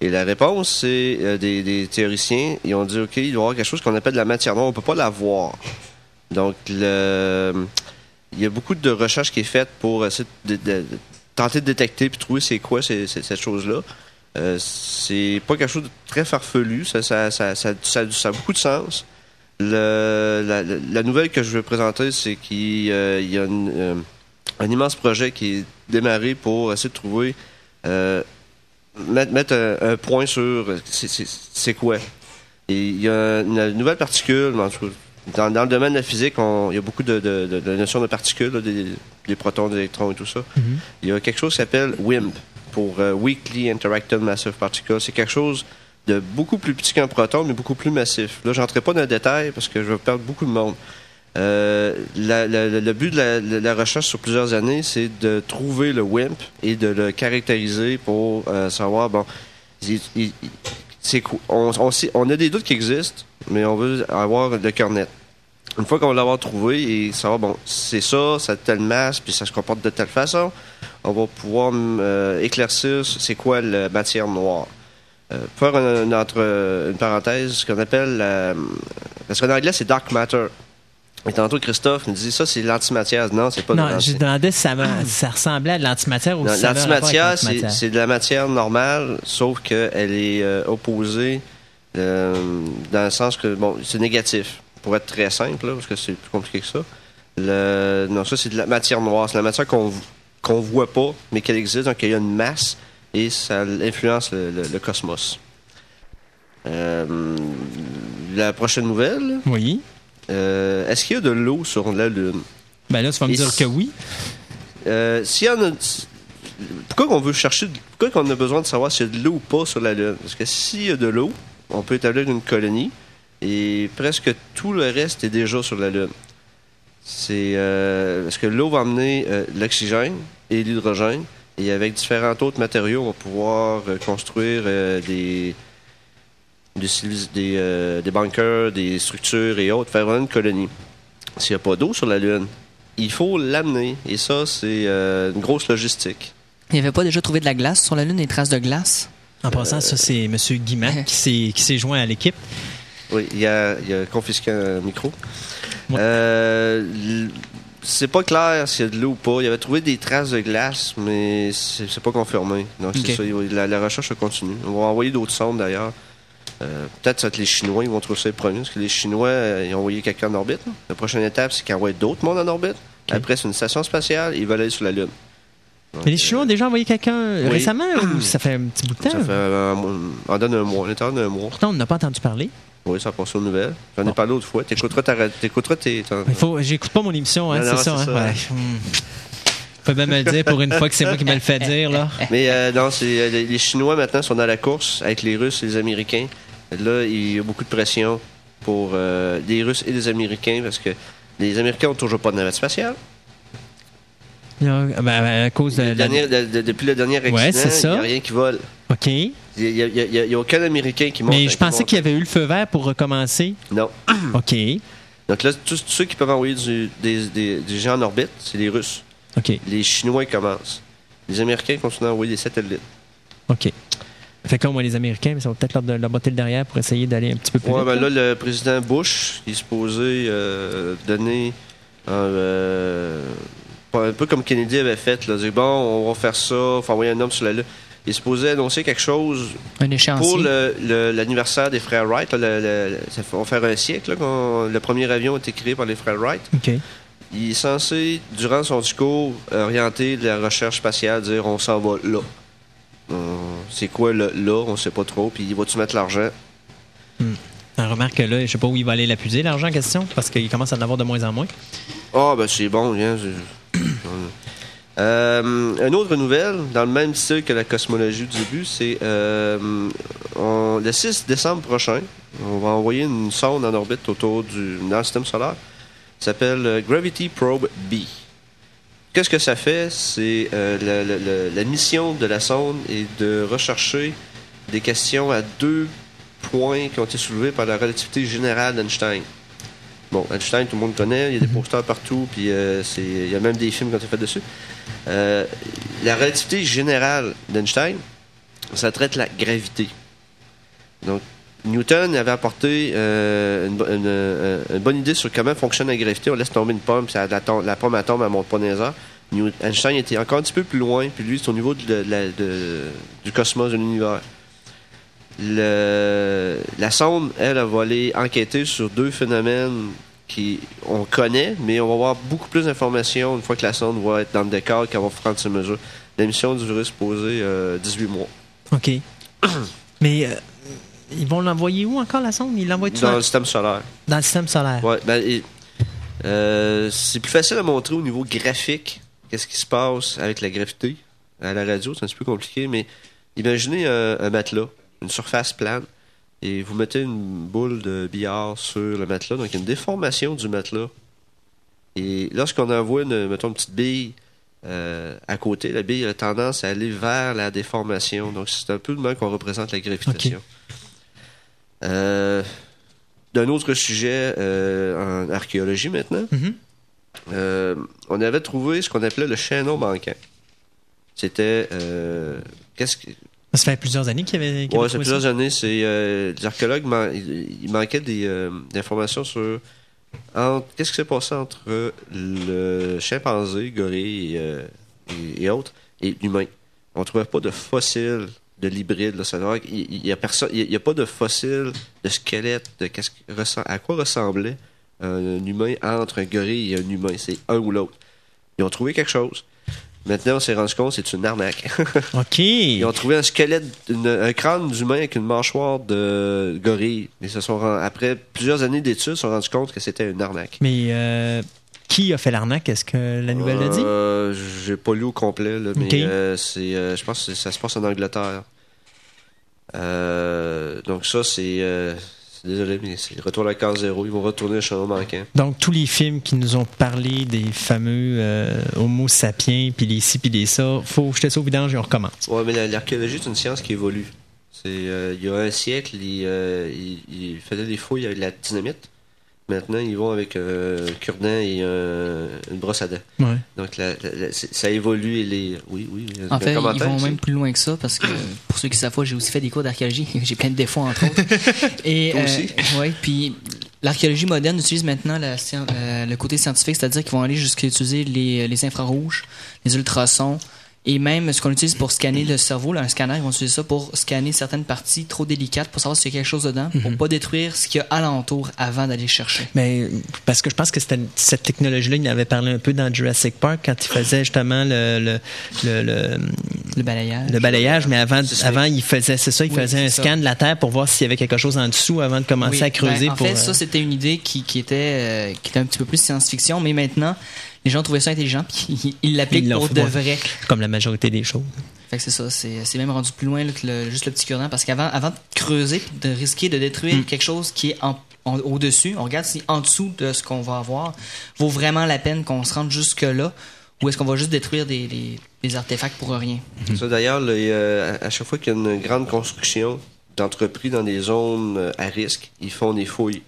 Et la réponse, c'est euh, des, théoriciens, ils ont dit, OK, il doit y avoir quelque chose qu'on appelle la matière noire, on ne peut pas la voir. Donc, le, il y a beaucoup de recherches qui est faite pour essayer de, de- de tenter de détecter puis trouver c'est quoi cette chose-là. Euh, c'est pas quelque chose de très farfelu, ça, a beaucoup de sens. Le- la, nouvelle que je vais présenter, c'est qu'il euh, y a euh, un immense projet qui est démarré pour essayer de trouver, mettre, mettre un, un point sur euh, c'est- quoi. Il y a une nouvelle particule, dans, dans le domaine de la physique, on- il y a beaucoup de, de- de- de notions de particules, là, des, des protons, des électrons et tout ça. Il y a quelque chose qui s'appelle WIMP, pour euh, Weakly Interactive Massive Particle. C'est quelque chose de beaucoup plus petit qu'un proton, mais beaucoup plus massif. Là, j'entrerai pas dans le détail parce que je vais perdre beaucoup de monde. Euh, le but de la, recherche sur plusieurs années, c'est de trouver le WIMP et de le caractériser pour euh, savoir, bon, on, a des doutes qui existent, mais on veut avoir le cœur net. Une fois qu'on va l'avoir trouvé et savoir, bon, c'est ça, ça a telle masse, puis ça se comporte de telle façon, on va pouvoir euh, éclaircir c'est quoi la matière noire. Euh, faire une, parenthèse, ce qu'on appelle. Parce qu'en anglais, c'est dark matter. Et tantôt, Christophe me dit ça, c'est l'antimatière. Non, c'est pas de Non, je demandais si ça, ressemblait à de l'antimatière ou non, si L'antimatière, c'est de la matière normale, sauf qu'elle est euh, opposée euh, dans le sens que, bon, c'est négatif, pour être très simple, là, parce que c'est plus compliqué que ça. Le, non, ça, c'est de la matière noire. C'est la matière qu'on qu'on voit pas, mais qu'elle existe, donc il y a une masse et ça influence le, le- le cosmos. Euh, la prochaine nouvelle, Oui. Euh, est-ce qu'il y a de l'eau sur la Lune? Ben là, tu vas me Et dire si- que oui. Euh, s'il y en a. Pourquoi qu'on veut chercher. Pourquoi qu'on a besoin de savoir s'il y a de l'eau ou pas sur la Lune? Parce que s'il y a de l'eau, on peut établir une colonie et presque tout le reste est déjà sur la Lune. C'est. euh, parce que l'eau va amener euh, l'oxygène et l'hydrogène et avec différents autres matériaux, on va pouvoir euh, construire des. Des, des, euh, des bunkers, des structures et autres, faire vraiment une colonie. S'il n'y a pas d'eau sur la Lune, il faut l'amener. Et ça, c'est euh, une grosse logistique. Il n'y avait pas déjà trouvé de la glace sur la Lune, des traces de glace? En passant, ça, c'est M. Guimat qui s'est qui s'est joint à l'équipe. Oui, il a, il a confisqué un micro. Ouais. Euh, c'est pas clair s'il y a de l'eau ou pas. Il avait trouvé des traces de glace, mais c'est pas confirmé. Donc, Ok. c'est ça. La, la recherche continue. On va envoyer d'autres sondes d'ailleurs. Euh, Peut-être ça va être les Chinois, ils vont trouver ça les premiers, parce que les Chinois, euh, ils ont envoyé quelqu'un en orbite. là. La prochaine étape, c'est qu'ils envoient d'autres mondes en orbite. Après, c'est une station spatiale, ils veulent aller sur la Lune. Donc, Mais les Chinois ont déjà envoyé quelqu'un euh, Oui. récemment ou ça fait un petit bout de temps? Ça fait un on donne un mois, on est en un mois. Pourtant, on n'a pas entendu parler. Oui, ça passe aux nouvelles. J'en ai Bon. parlé l'autre fois. T'écouteras t'écouteras tes. j'écoute pas mon émission, hein, c'est ça. hein, ça. ouais. Hmm. Faut bien me le dire pour une fois que c'est moi qui me le fait dire, là. Mais euh, non, euh, les Chinois maintenant sont dans la course avec les Russes et les Américains. Là, il y a beaucoup de pression pour euh, les Russes et les Américains parce que les Américains ont toujours pas de navette spatiale. Y a- ben, à cause de Le la... dernier- de- de- depuis le dernier accident, Ouais, il n'y a rien qui vole. OK. Il n'y a, aucun Américain qui monte. Mais je pensais qu'il y avait eu le feu vert pour recommencer. Non. OK. Donc là, tous tous ceux qui peuvent envoyer du- des, des- des gens en orbite, c'est les Russes. OK. Les Chinois commencent. Les Américains continuent à envoyer des satellites. OK. Fait que là, moi, les Américains, mais ça va peut-être leur, leur botter le derrière pour essayer d'aller un petit peu plus Ouais, vite. ben là. le président Bush, il est supposé euh, donner un, euh, un peu comme Kennedy avait fait, là, dire bon, on va faire ça, faut envoyer un homme sur la Lune. Il est supposé annoncer quelque chose Un échéancier? pour le- le- l'anniversaire des frères Wright. là, le- le- le- ça va faire un siècle là, qu'on- le premier avion a été créé par les frères Wright. Il est censé, durant son discours, orienter la recherche spatiale, dire on s'en va là. C'est quoi le là, on sait pas trop, puis va-tu mettre l'argent? On remarque que là, je sais pas où il va aller l'appuyer, l'argent en question, parce qu'il commence à en avoir de moins en moins. Ah, ben c'est bon, viens. c'est- Euh, une autre nouvelle, dans le même style que la cosmologie du début, c'est euh, le 6 décembre prochain, on va envoyer une sonde en orbite autour du dans le système solaire. Ça s'appelle euh, Gravity Probe B. Qu'est-ce que ça fait? C'est euh, la, la- la- la mission de la sonde est de rechercher des questions à deux points qui ont été soulevés par la relativité générale d'Einstein. Bon, Einstein, tout le monde connaît, il y a des posters partout, puis euh, il y a même des films qui ont été faits dessus. Euh, la relativité générale d'Einstein, ça traite la gravité. Donc, Newton avait apporté euh, euh, une bonne idée sur comment fonctionne la gravité. On laisse tomber une pomme, ça- la, la pomme, elle tombe, elle monte pas dans Einstein était encore un petit peu plus loin, puis lui, c'est au niveau de, du cosmos, de l'univers. La sonde, elle, va aller enquêter sur deux phénomènes qui on connaît, mais on va avoir beaucoup plus d'informations une fois que la sonde va être dans le décor, qu'elle va prendre ses mesures. La mission durait supposé euh, 18 mois. OK. Mais euh, ils vont l'envoyer où encore, la sonde? Ils l'envoient Dans le système solaire. dans le système solaire. Ouais, ben, et, euh, c'est plus facile à montrer au niveau graphique qu'est-ce qui se passe avec la gravité. À la radio, c'est un petit peu compliqué, mais imaginez un, un matelas, une surface plane, et vous mettez une boule de billard sur le matelas, donc il y a une déformation du matelas. Et lorsqu'on envoie, une, mettons, une petite bille euh, à côté, la bille a tendance à aller vers la déformation. Donc c'est un peu de même qu'on représente la gravitation. Euh, D'un autre sujet euh, en archéologie maintenant, Mhm. euh, on avait trouvé ce qu'on appelait le chaînon manquant. C'était. Qu'est-ce que. Ça fait plusieurs années qu'il y avait. y Ouais, c'est trouvé plusieurs ça. années. C'est euh, les archéologues, man- il, il manquait des euh, d'informations sur qu'est-ce qui s'est passé entre le chimpanzé, gorille et, euh, et- et autres et l'humain. On trouvait pas de fossiles de l'hybride. il y a personne, il y a pas de fossiles de squelette de qu'est-ce qui ressem- à quoi ressemblait un humain entre un gorille et un humain? C'est un ou l'autre. Ils ont trouvé quelque chose. Maintenant, on s'est rendu compte que c'est une arnaque. OK. Ils ont trouvé un squelette, une- un crâne d'humain avec une mâchoire de gorille. Ils se sont rend- après plusieurs années d'études, ils se sont rendus compte que c'était une arnaque. Mais euh, qui a fait l'arnaque? Est-ce que la nouvelle l'a dit? Euh, J'ai pas lu au complet, là, mais euh, c'est, euh, je pense que ça se passe en Angleterre. Euh, donc ça, c'est... désolé, mais c'est retour à la case zéro. Ils vont retourner au chemin manquant. Donc, tous les films qui nous ont parlé des fameux Homo sapiens, puis les ci, puis les ça, faut jeter ça au vidange et on recommence. Ouais, mais la- l'archéologie, c'est une science qui évolue. C'est, euh, il y a un siècle, ils, ils- ils faisaient des fouilles avec la dynamite. Maintenant, ils vont avec euh, un cure-dent et un- une brosse à dents. Ouais. Donc, la- la- la- c'est- ça évolue et les... Oui, oui. a En fait, ils vont même plus loin que ça parce que pour ceux qui savent pas, j'ai aussi fait des cours d'archéologie. j'ai plein de défauts entre autres. Et Toi aussi? ouais, puis l'archéologie moderne utilise maintenant la euh, le côté scientifique, c'est-à-dire qu'ils vont aller jusqu'à utiliser les, les infrarouges, les ultrasons et même ce qu'on utilise pour scanner le cerveau, là, un scanner, ils vont utiliser ça pour scanner certaines parties trop délicates pour savoir s'il y a quelque chose dedans, pour pas détruire ce qu'il y a alentour avant d'aller chercher. Mais parce que je pense que cette technologie-là, il en avait parlé un peu dans Jurassic Park quand il faisait justement le, le, le, le- Le balayage. le balayage, mais avant, avant il faisait, c'est ça, il Oui, faisait un ça. scan de la Terre pour voir s'il y avait quelque chose en dessous avant de commencer Oui, à creuser ben, en pour. fait, euh, ça, c'était une idée qui, qui était, euh, qui était un petit peu plus science-fiction, mais maintenant, les gens trouvaient ça intelligent, puis ils- l'appliquent pour de vrai. comme la majorité des choses. Fait que c'est ça, c'est c'est même rendu plus loin là, que le- juste le petit cure-dent, parce qu'avant avant de creuser, de risquer de détruire Mm. quelque chose qui est en- en- au-dessus, on regarde si en dessous de ce qu'on va avoir vaut vraiment la peine qu'on se rende jusque-là, ou est-ce qu'on va juste détruire des, des- des artefacts pour rien? Ça, d'ailleurs, a- à chaque fois qu'il y a une grande construction d'entreprises dans des zones euh, à risque, ils font des fouilles.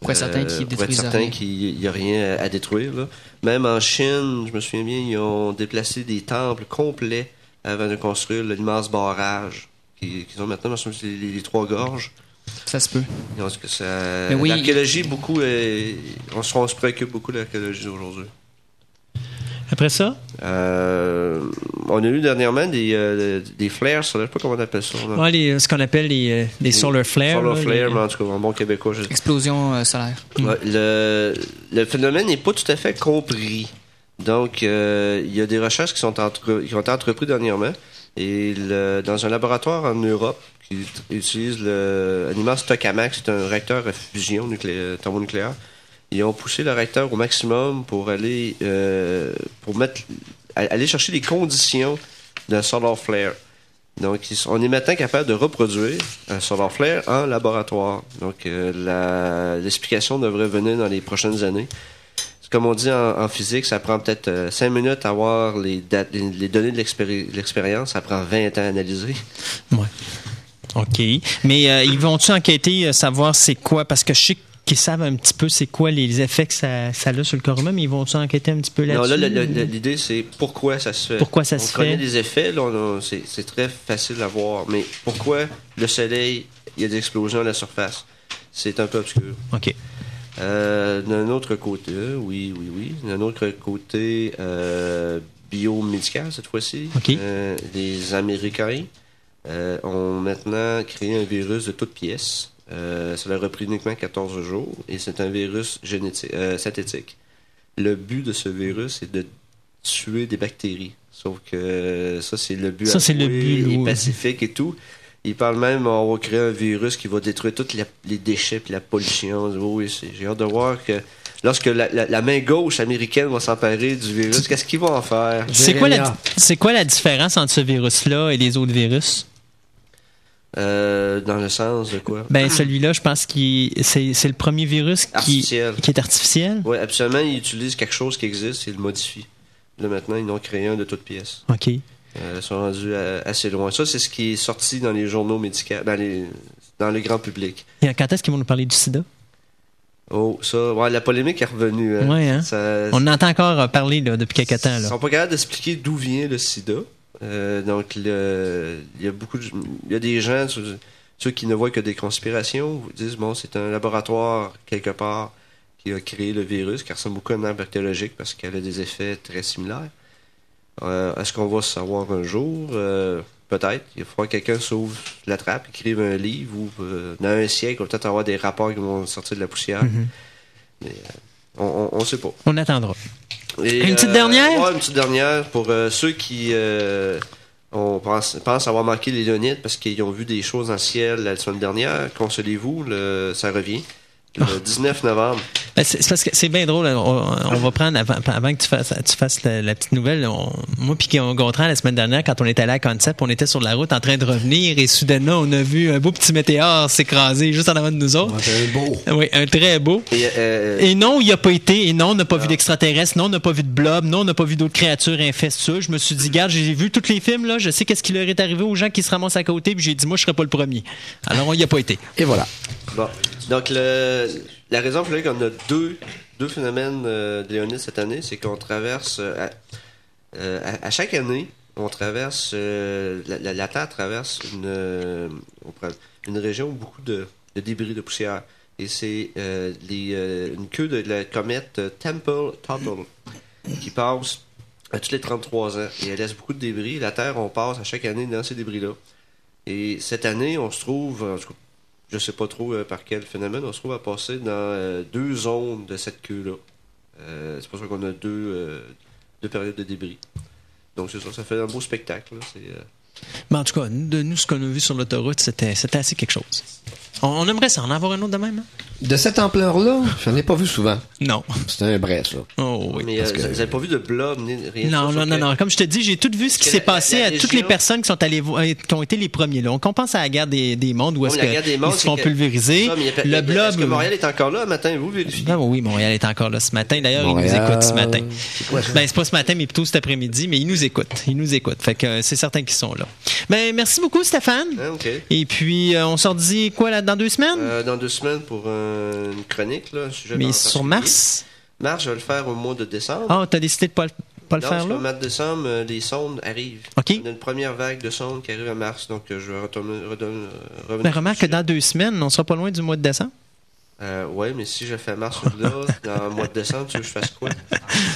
Pour être certain Euh, qu'il n'y a rien à, à détruire. là. Même en Chine, je me souviens bien, ils ont déplacé des temples complets avant de construire l'immense barrage qui- qu'ils ont maintenant, c'est les, les trois gorges. Ça se peut. Ça- oui, L'archéologie, beaucoup, euh, on, se, on se préoccupe beaucoup de l'archéologie aujourd'hui. Après ça, Euh, on a eu dernièrement des, euh, des flares, je ne sais pas comment on appelle ça. ouais, les- ce qu'on appelle les, euh, les solar flares. Solar là, flare, les- mais en tout cas, en bon québécois, je Explosion euh, solaire. Ouais, le, le phénomène n'est pas tout à fait compris. Donc, euh, il y a des recherches qui sont entre, qui ont été entreprises dernièrement. Et le- dans un laboratoire en Europe qui utilise le, un immense tokamak, c'est un réacteur à fusion nucléaire, thermonucléaire, ils ont poussé le réacteur au maximum pour aller, euh, pour mettre, aller chercher les conditions d'un solar flare. Donc, on est maintenant capable de reproduire un solar flare en laboratoire. Donc, euh, l'explication devrait venir dans les prochaines années. Comme on dit en, physique, ça prend peut-être 5 minutes à avoir les, données de l'expéri- l'expérience. Ça prend 20 ans à analyser. Ouais. OK. Mais euh, ils vont-tu enquêter, euh, savoir c'est quoi? Parce que je sais que qui savent un petit peu c'est quoi les effets que ça, ça a sur le corps humain, mais ils vont enquêter un petit peu Non, là-dessus? là, le- le- l'idée, c'est pourquoi ça se fait. Pourquoi ça on se connaît fait? les effets, là, c'est très facile à voir. Mais pourquoi le soleil, il y a des explosions à la surface? C'est un peu obscur. OK. Euh, D'un autre côté, oui, oui, oui. D'un autre côté, euh, biomédical cette fois-ci. OK. Euh, les Américains euh, ont maintenant créé un virus de toutes pièces. Euh, ça leur a pris uniquement 14 jours et c'est un virus génétique, euh, synthétique. Le but de ce virus, c'est de tuer des bactéries. Sauf que euh, ça, c'est le but Ça, c'est le but, et oui. pacifique et tout. Il parle même, on va créer un virus qui va détruire tous les, déchets et la pollution. Oui, c'est- j'ai hâte de voir que lorsque la, la- la main gauche américaine va s'emparer du virus, qu'est-ce qu'ils vont en faire? C'est quoi, la, Jérémia. c'est quoi la différence entre ce virus-là et les autres virus? Euh, dans le sens de quoi? Ben, celui-là, je pense que c'est, c'est le premier virus qui, qui est artificiel. Oui, absolument, ils utilisent quelque chose qui existe et ils le modifient. Là, maintenant, ils en ont créé un de toutes pièces. OK. Euh, ils sont rendus à- assez loin. Ça, c'est ce qui est sorti dans les journaux médicaux, dans, les, dans le grand public. Et quand est-ce qu'ils vont nous parler du sida? Oh, ça, ouais, la polémique est revenue. hein. Ouais, hein? Ça- On en entend encore parler là, depuis quelques temps. Ils Là. sont pas capables d'expliquer d'où vient le sida. Euh, donc, le- il y a beaucoup de, y a des gens, ceux, ceux qui ne voient que des conspirations, disent, bon, c'est un laboratoire quelque part qui a créé le virus, qui ressemble beaucoup à une arme bactériologique parce qu'elle a des effets très similaires. Euh, Est-ce qu'on va savoir un jour? Euh, Peut-être. Il falloir que quelqu'un s'ouvre la trappe, écrive un livre ou dans un siècle, on va peut-être avoir des rapports qui vont sortir de la poussière. Mhm. Mais on ne sait pas. On attendra. Et, Une petite euh, dernière? Ouais, une petite dernière pour euh, ceux qui euh, on pense, pensent avoir manqué les Léonides parce qu'ils ont vu des choses dans le ciel la semaine dernière. Consolez-vous, le- ça revient. Le Ah. 19 novembre. Ben, C'est c'est parce que c'est bien drôle. On, on va prendre avant, avant que tu fasses, tu fasses la, la petite nouvelle. on- moi puis Gontran la semaine dernière, quand on était allé à Concept, on était sur la route en train de revenir et soudainement on a vu un beau petit météore s'écraser juste en avant de nous autres. C'est beau. Oui, un très beau. Et, euh, Et non, il n'y a pas été. Et non, on n'a pas vu d'extraterrestres. Non, on n'a pas vu de blob. Non, on n'a pas vu d'autres créatures infestueuses. Je me suis dit, garde, j'ai vu tous les films, là. Je sais qu'est-ce qui leur est arrivé aux gens qui se ramassent à côté. Puis j'ai dit, moi, je serais pas le premier. Alors, on n'y a pas été. Et voilà. bon. Donc, le, la raison pour laquelle on a deux, deux phénomènes euh, de Léonides cette année, c'est qu'on traverse, euh, à, euh, à- chaque année, on traverse, la, Terre traverse une, une région où beaucoup de, débris de poussière. Et c'est une queue de la comète euh, Temple-Tuttle qui passe à tous les 33 ans. Et elle laisse beaucoup de débris. La Terre, on passe à chaque année dans ces débris-là. Et cette année, on se trouve, en tout cas, je sais pas trop euh, par quel phénomène, on se trouve à passer dans euh, deux zones de cette queue-là. Euh, c'est pour ça qu'on a deux, deux périodes de débris. Donc c'est ça, ça fait un beau spectacle. Mais en tout cas, de nous, ce qu'on a vu sur l'autoroute, c'était assez quelque chose. On, on aimerait ça en avoir un autre de même, hein? De cette ampleur-là, j'en ai pas vu souvent. Non. C'est un vrai, ça. Oh oui. mais parce euh, que- vous n'avez pas vu de blob ni rien. Non, de ça, non, non, non. Comme je te dis, j'ai tout vu ce qui s'est passé la à toutes les personnes qui sont allées euh, qui ont été les premiers. Là. On compense à la guerre des, des mondes où Oui, est-ce mais mondes, qu'ils se font que- pulvériser. Ça, mais a- Le Est-ce blob. que Montréal est encore là matin, vous vérifiez? Ah oui, Montréal est encore là ce matin. D'ailleurs, il nous Montréal, écoute ce matin. c'est quoi? Ben, c'est pas ce matin, mais plutôt cet après-midi, mais il nous écoute. Il nous écoute. Fait que euh, c'est certain qu'ils sont là. Ben, merci beaucoup, Stéphane. Ok. Et puis, euh, on s'en dit quoi là, dans deux semaines? Euh, dans deux semaines pour euh, une chronique, là, un sujet mais sur. Mars? Mars, je vais le faire au mois de décembre. Ah, t'as décidé de pas, le- pas le Non, faire là? qu'au mois de décembre, euh, les sondes arrivent. OK. On a une première vague de sondes qui arrive à mars, donc euh, je vais retourner, redonner- revenir. Sur remarque que dans deux semaines, on sera pas loin du mois de décembre. Euh, ouais, mais si je fais mars ou là, dans le mois de décembre, tu veux que je fasse quoi?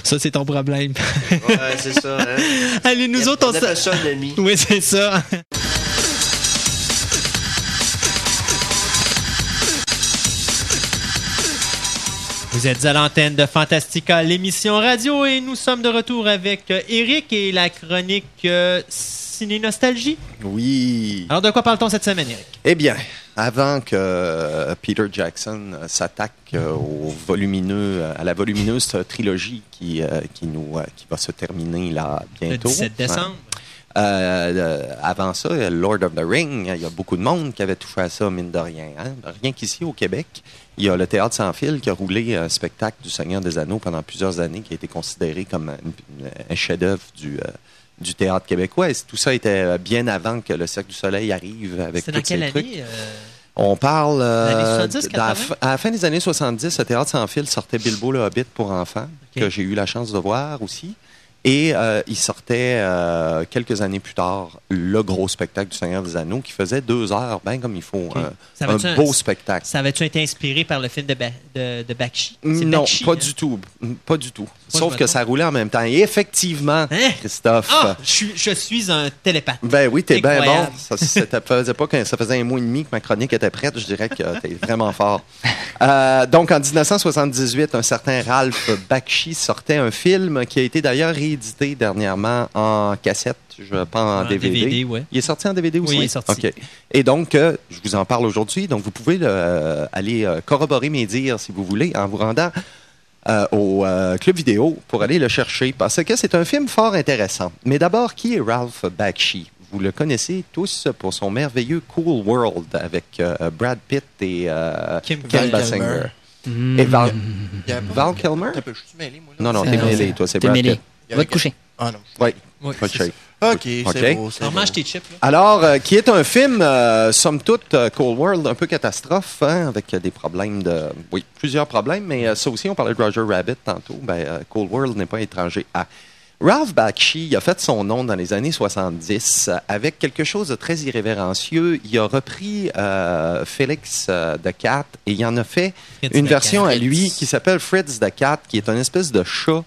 Ça, c'est ton problème. Ouais, c'est ça, hein? Allez, nous autres, on on se... appelle ça un ami. Oui, c'est ça. Vous êtes à l'antenne de Fantastica, l'émission radio, et nous sommes de retour avec euh, Eric et la chronique euh, Ciné Nostalgie. Oui. Alors, de quoi parle-t-on cette semaine, Eric? Eh bien, avant que euh, Peter Jackson euh, s'attaque au volumineux, à la volumineuse trilogie qui, qui, nous, qui va se terminer là Le bientôt. 17 décembre. Euh, avant ça, euh, Lord of the Ring, il y a beaucoup de monde qui avait touché à ça, mine de rien. hein. Rien qu'ici, au Québec, il y a le Théâtre sans fil qui a roulé un spectacle du Seigneur des Anneaux pendant plusieurs années, qui a été considéré comme un, un chef-d'œuvre du, euh, du théâtre québécois. Et tout ça était euh, bien avant que le Cercle du Soleil arrive avec tous ces quelle trucs. année? euh, On parle. euh, Années 70, dans la 80? fin- à la fin des années 70, le Théâtre sans fil sortait Bilbo le Hobbit pour enfants, que j'ai eu la chance de voir aussi. Et euh, il sortait euh, quelques années plus tard le gros spectacle du Seigneur des Anneaux qui faisait deux heures, bien comme il faut. Ok. Un, beau spectacle. Ça avait-tu été inspiré par le film de, ba de, de Bakshi? Non, Bakshi, pas hein? du tout. Pas du tout. Sauf que ça roulait en même temps. Et effectivement, Hein? Christophe. Ah! Je suis, je suis un télépathe. Ben oui, t'es bien bon. Ça, ça faisait pas ça faisait un mois et demi que ma chronique était prête. Je dirais que t'es vraiment fort. Euh, donc, en 1978, un certain Ralph Bakshi sortait un film qui a été d'ailleurs réédité dernièrement en cassette, je pense en En DVD. DVD, ouais. Il est sorti en DVD aussi? Oui, il est sorti. OK. Et donc, euh, je vous en parle aujourd'hui. Donc, vous pouvez euh, aller euh, corroborer mes dires, si vous voulez, en vous rendant euh, au euh, club vidéo pour aller le chercher parce que c'est un film fort intéressant. Mais d'abord, qui est Ralph Bakshi? Vous le connaissez tous pour son merveilleux Cool World avec euh, Brad Pitt et euh, Kim Ken Val Basinger. Kilmer. Et Val, Val Kilmer? Un peu, je suis mêlé, moi. là. Non, non, t'es mêlé, c'est- toi, c'est Brad. Pitt. Va te coucher. Ah non. Oui, Oui, pas de c'est shake. OK, c'est OK. beau. c'est Alors, beau. mange tes chips. Là. Alors, euh, qui est un film, euh, somme toute, euh, Cold World, un peu catastrophe, hein, avec euh, des problèmes de... Oui, plusieurs problèmes, mais euh, ça aussi, on parlait de Roger Rabbit tantôt. Ben, euh, Cold World n'est pas étranger à... Ralph Bakshi il a fait son nom dans les années 70 euh, avec quelque chose de très irrévérencieux. Il a repris euh, Félix euh, the Cat et il en a fait Fritz une version Cat. à lui qui s'appelle Fritz the Cat, qui est une espèce de chat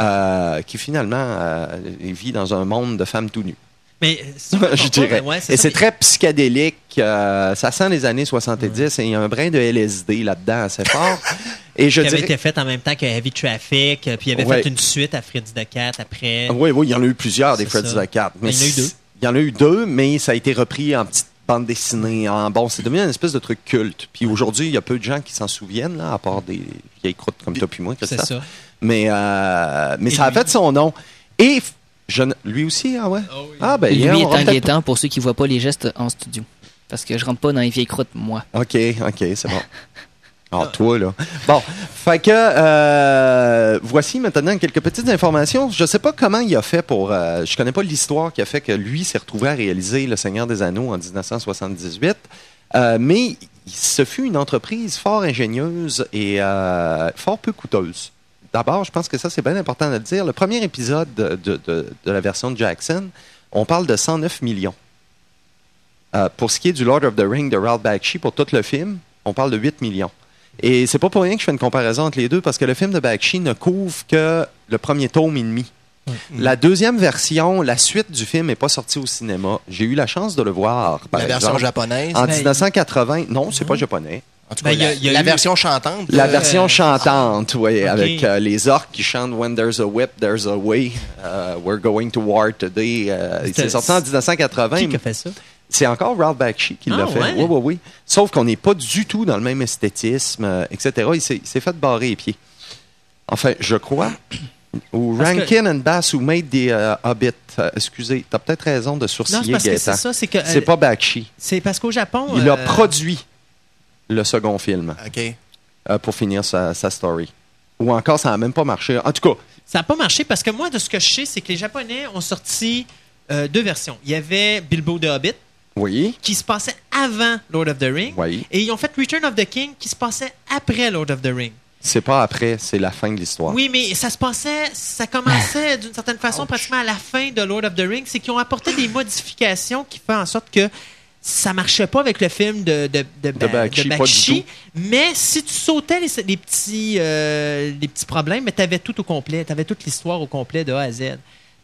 euh, qui finalement euh, vit dans un monde de femmes tout nues. Mais si je dirais. ben ouais, et c'est mais- très psychédélique. euh, ça sent les années 70 et il y a un brin de LSD là-dedans assez fort. Et je qui avait dirais. été fait en même temps que Heavy Traffic, euh, puis il avait Ouais. fait une suite à Fritz the Cat après. Oui, oui, il y en a eu plusieurs des ça. the Cat. Il y en a eu deux. Il y en a eu deux, mais ça a été repris en petite bande dessinée. En, bon, c'est devenu une espèce de truc culte. Puis aujourd'hui, il y a peu de gens qui s'en souviennent, là, à part des vieilles croûtes comme toi puis moi, C'est ça. Mais, euh, mais ça a fait son nom. Et je ne- lui aussi, ah ouais? Oh oui. Ah, ben, Lui est inquiétant pour ceux qui voient pas les gestes en studio. Parce que je rentre pas dans les vieilles croûtes, moi. OK, OK, c'est bon. Ah, toi, là. Bon, fait que euh, voici maintenant quelques petites informations. Je sais pas comment il a fait pour... euh, je connais pas l'histoire qui a fait que lui s'est retrouvé à réaliser Le Seigneur des Anneaux en 1978, euh, mais ce fut une entreprise fort ingénieuse et euh, fort peu coûteuse. D'abord, je pense que ça, c'est bien important de le dire. Le premier épisode de, de- de- de la version de Jackson, on parle de 109 millions. Euh, pour ce qui est du Lord of the Ring de Ralph Bakshi, pour tout le film, on parle de 8 millions. Et c'est pas pour rien que je fais une comparaison entre les deux, parce que le film de Bakshi ne couvre que le premier tome et demi. La deuxième version, la suite du film n'est pas sortie au cinéma. J'ai eu la chance de le voir, par La version japonaise. en Ben, 1980. Non, c'est pas japonais. En tout Ben, y a- la, il y a la eu- version chantante. La là, version euh, chantante, oui, avec euh, les orques qui chantent When there's a whip, there's a way. Uh, we're going to war today. Euh, c'est sorti en 1980. Qui a fait ça? C'est encore Ralph Bakshi qui Ah, l'a fait. ouais? Oui, oui, oui. Sauf qu'on n'est pas du tout dans le même esthétisme, euh, etc. Il s'est il s'est fait barrer les pieds. Enfin, je crois. Ou que- Rankin and Bass who made the uh, Hobbit. Euh, excusez, t'as peut-être raison de Non, c'est sourciller parce que Gaëtan. c'est ça, c'est que. C'est euh, pas Bakshi. C'est parce qu'au Japon. Il a euh, produit le second film OK. euh, pour finir sa, sa story. Ou encore, ça n'a même pas marché. En tout cas, Ça n'a pas marché parce que moi, de ce que je sais, c'est que les Japonais ont sorti euh, deux versions. Il y avait Bilbo the Hobbit, oui, qui se passait avant Lord of the Rings. oui. Et ils ont fait Return of the King, qui se passait après Lord of the Rings. C'est pas après, c'est la fin de l'histoire. Oui, mais ça se passait, ça commençait d'une certaine façon pratiquement à la fin de Lord of the Rings. C'est qu'ils ont apporté des modifications qui font en sorte que ça marchait pas avec le film de, de, de, Bakshi, Bakshi. Mais si tu sautais les, les petits, euh, les petits problèmes, tu avais tout au complet. Tu avais toute l'histoire au complet de A à Z.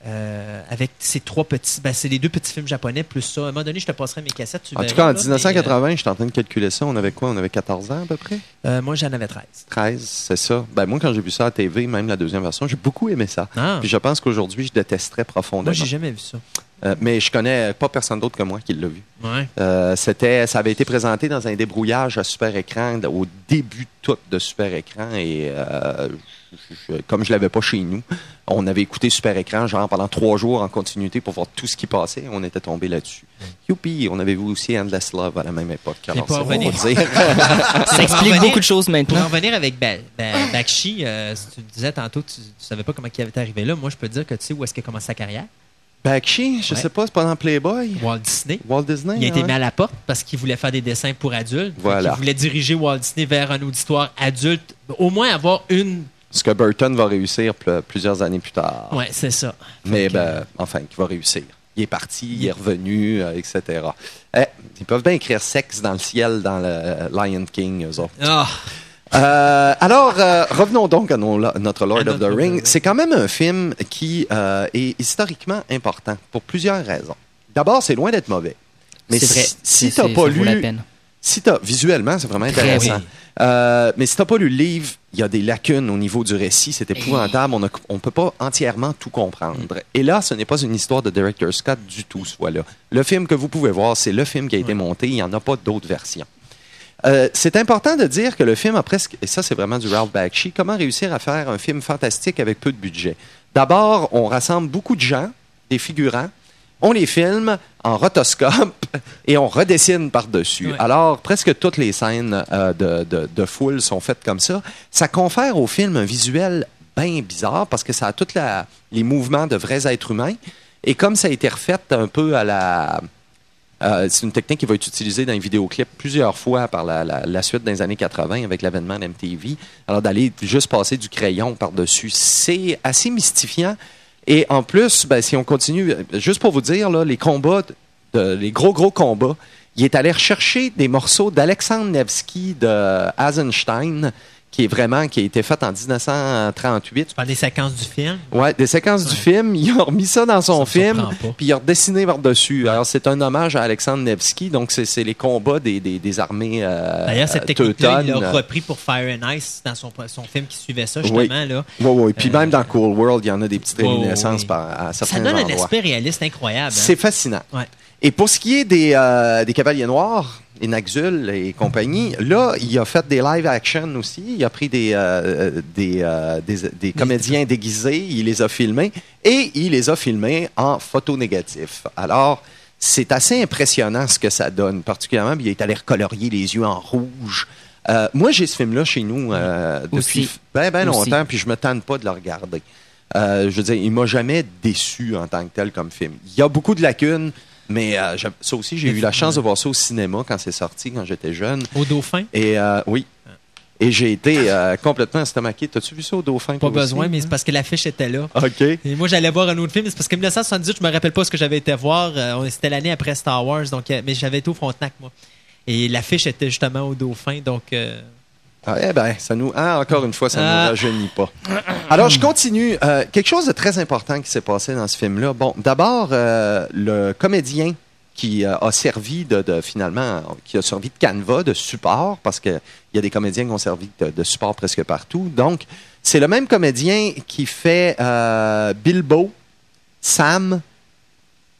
Euh, avec ces trois petits. Ben, c'est les deux petits films japonais plus ça. À un moment donné, je te passerai mes cassettes. Tu En tout cas, en là, mais, 1980, j'étais en train de calculer ça. On avait quoi? On avait 14 ans à peu près? euh, moi, j'en avais 13. 13, c'est ça. Ben, moi, quand j'ai vu ça à TV, même la deuxième version, j'ai beaucoup aimé ça. Ah. Puis je pense qu'aujourd'hui, je détesterais profondément. Moi, j'ai jamais vu ça. Euh, mais je connais pas personne d'autre que moi qui l'a vu. Ouais. Euh, c'était, ça avait été présenté dans un débrouillage à super écran au début tout de super écran et euh, je- je- comme je l'avais pas chez nous, on avait écouté super écran genre pendant trois jours en continuité pour voir tout ce qui passait. On était tombé là-dessus. Youpi, on avait vu aussi Endless Love à la même époque. Alors, pas c'est pour dire. Ça explique revenir- beaucoup de choses Pour maintenant. en revenir avec Ba- Ba- Bakshi, euh, tu disais tantôt que tu, tu savais pas comment il avait été arrivé là. Moi, je peux te dire que tu sais où est-ce qu'il a commencé sa carrière. Bakshi, je Ouais. sais pas, c'est pas dans Playboy? Walt Disney. Walt Disney. Il a été ouais. mis à la porte parce qu'il voulait faire des dessins pour adultes. Voilà. Il voulait diriger Walt Disney vers un auditoire adulte. Au moins avoir une. Ce que Burton va réussir pl- plusieurs années plus tard. Ouais, c'est ça. Mais ben, enfin, qui va réussir. Il est parti, il est revenu, euh, etc. Eh, ils peuvent bien écrire sexe dans le ciel dans le Lion King, eux autres. Ah, Euh, alors, euh, revenons donc à nos- notre Lord of the Ring. C'est quand même un film qui euh, est historiquement important pour plusieurs raisons. D'abord, c'est loin d'être mauvais. Mais C'est vrai. si, si t'as pas ça vaut la lu, peine. si t'as visuellement, c'est vraiment intéressant. oui. Euh, mais si t'as pas lu le livre, il y a des lacunes au niveau du récit. C'est épouvantable. On ne peut pas entièrement tout comprendre. Et là, ce n'est pas une histoire de Director Scott du tout, ce fois-là. Le film que vous pouvez voir, c'est le film qui a été monté. Il n'y en a pas d'autres versions. Euh, c'est important de dire que le film a presque, et ça c'est vraiment du Ralph Bakshi, comment réussir à faire un film fantastique avec peu de budget? D'abord, on rassemble beaucoup de gens, des figurants, on les filme en rotoscope et on redessine par-dessus. Alors, presque toutes les scènes euh, de, de, de foule sont faites comme ça. Ça confère au film un visuel bien bizarre parce que ça a tous les mouvements de vrais êtres humains. Et comme ça a été refait un peu à la... euh, c'est une technique qui va être utilisée dans les vidéoclips plusieurs fois par la, la- la suite des années 80 avec l'avènement d'MTV. Alors d'aller juste passer du crayon par-dessus, c'est assez mystifiant. Et en plus, ben, si on continue, juste pour vous dire, là, les combats, de- les gros gros combats, il est allé rechercher des morceaux d'Alexandre Nevsky de Eisenstein, qui est vraiment, qui a été fait en 1938. tu parles des séquences du film? Ouais, des séquences du film. Il a remis ça dans son Ça film, puis il a redessiné par-dessus. Alors, c'est un hommage à Alexandre Nevsky. Donc, c'est les combats des, des, des armées euh, D'ailleurs, cette technique-là, il teutones. l'a repris pour Fire and Ice dans son, son film qui suivait ça, Oui. justement. Là. Oui, oui. Puis Euh, même dans Cool World, il y en a des petites réminiscences par, à certains Ça donne un aspect réaliste incroyable. hein. C'est fascinant. Ouais. Et pour ce qui est des, euh, des Cavaliers Noirs, et Naxul et compagnie, là, il a fait des live action aussi. Il a pris des, euh, des, euh, des, des comédiens déguisés, il les a filmés et il les a filmés en photo négatif. Alors, c'est assez impressionnant ce que ça donne, particulièrement. Il est allé recolorier les yeux en rouge. Euh, moi, j'ai ce film-là chez nous depuis bien ben Aussi. longtemps, puis je me tente pas de le regarder. Je veux dire, il m'a jamais déçu en tant que tel comme film. Il y a beaucoup de lacunes, mais euh, ça aussi, j'ai eu la chance de voir ça au cinéma quand c'est sorti, quand j'étais jeune. Au Dauphin? Et euh, oui. Et j'ai été euh, complètement estomaqué. T'as-tu vu ça au Dauphin? Pas besoin, aussi? mais c'est parce que l'affiche était là. OK. Et moi, j'allais voir un autre film. C'est parce que 1978, je me rappelle pas ce que j'avais été voir. C'était l'année après Star Wars, donc, mais j'avais été au Frontenac, moi. Et l'affiche était justement au Dauphin, donc. Ah, eh ben, ça nous. ah, encore une fois, ça Ah. nous rajeunit pas. Alors, je continue. Euh, quelque chose de très important qui s'est passé dans ce film-là. Bon, d'abord, euh, le comédien qui euh, a servi de, de, finalement, qui a servi de canevas, de support, parce qu'il y a des comédiens qui ont servi de, de support presque partout. Donc, c'est le même comédien qui fait Bilbo, Sam,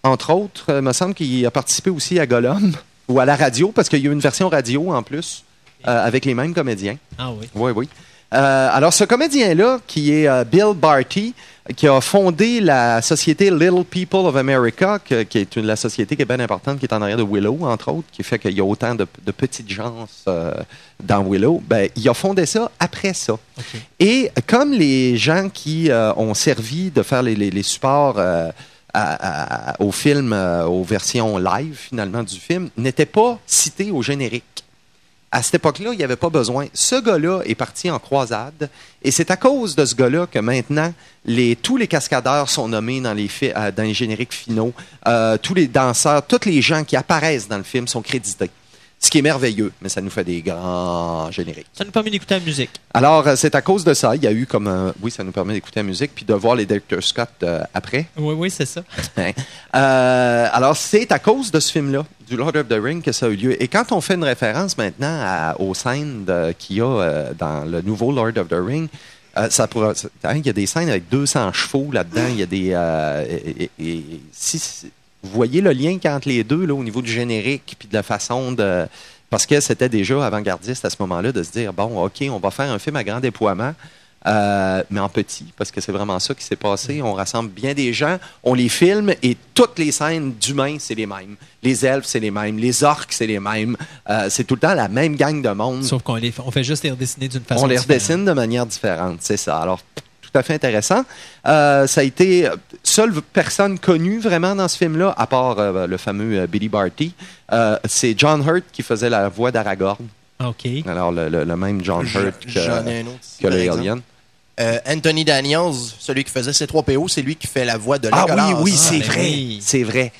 entre autres. Il me semble qu'il a participé aussi à Gollum ou à la radio, parce qu'il y a une version radio en plus, avec les mêmes comédiens. Ah oui. Oui, oui. Euh, alors, ce comédien-là, qui est euh, Bill Barty, qui a fondé la société Little People of America, que- qui est une, la société qui est bien importante, qui est en arrière de Willow, entre autres, qui fait qu'il y a autant de, de petites gens euh, dans Willow, ben, il a fondé ça après ça. Et comme les gens qui euh, ont servi de faire les, les- les supports euh, à- à- au film, euh, aux versions live finalement du film, n'étaient pas cités au générique. À cette époque-là, il n'y avait pas besoin. Ce gars-là est parti en croisade et c'est à cause de ce gars-là que maintenant, tous les cascadeurs sont nommés dans les, euh, dans les génériques finaux. Euh, tous les danseurs, tous les gens qui apparaissent dans le film sont crédités. Ce qui est merveilleux, mais ça nous fait des grands génériques. Ça nous permet d'écouter la musique. Alors, euh, c'est à cause de ça. Il y a eu comme un... Oui, ça nous permet d'écouter la musique puis de voir les Director Scott euh, après. Oui, oui, c'est ça. Hein? Euh, alors, c'est à cause de ce film-là, du Lord of the Ring, que ça a eu lieu. Et quand on fait une référence maintenant à- aux scènes qu'il y a euh, dans le nouveau Lord of the Ring, euh, ça pourra- hein, il y a des scènes avec 200 chevaux là-dedans. Il y a des... euh, et- et- et si, si- vous voyez le lien qu'il y a entre les deux là, au niveau du générique puis de la façon de... Parce que c'était déjà avant-gardiste à ce moment-là de se dire, bon, OK, on va faire un film à grand déploiement. Euh, mais en petit, parce que c'est vraiment ça qui s'est passé. On rassemble bien des gens, on les filme et toutes les scènes d'humains, c'est les mêmes. Les elfes, c'est les mêmes. Les orques, c'est les mêmes. Euh, c'est tout le temps la même gang de monde. Sauf qu'on les, on fait juste les redessiner d'une façon On les différente. redessine de manière différente, c'est ça. Alors, tout tout à fait intéressant. Euh, ça a été euh, seule personne connue vraiment dans ce film-là, à part euh, le fameux euh, Billy Barty. Euh, c'est John Hurt qui faisait la voix d'Aragorn. OK. Alors, le, le- le même John Hurt que, que le. Alien. Euh, Anthony Daniels, celui qui faisait C3PO, c'est lui qui fait la voix de Ah Legolas. oui, oui, Ah, c'est ben vrai. oui. C'est vrai.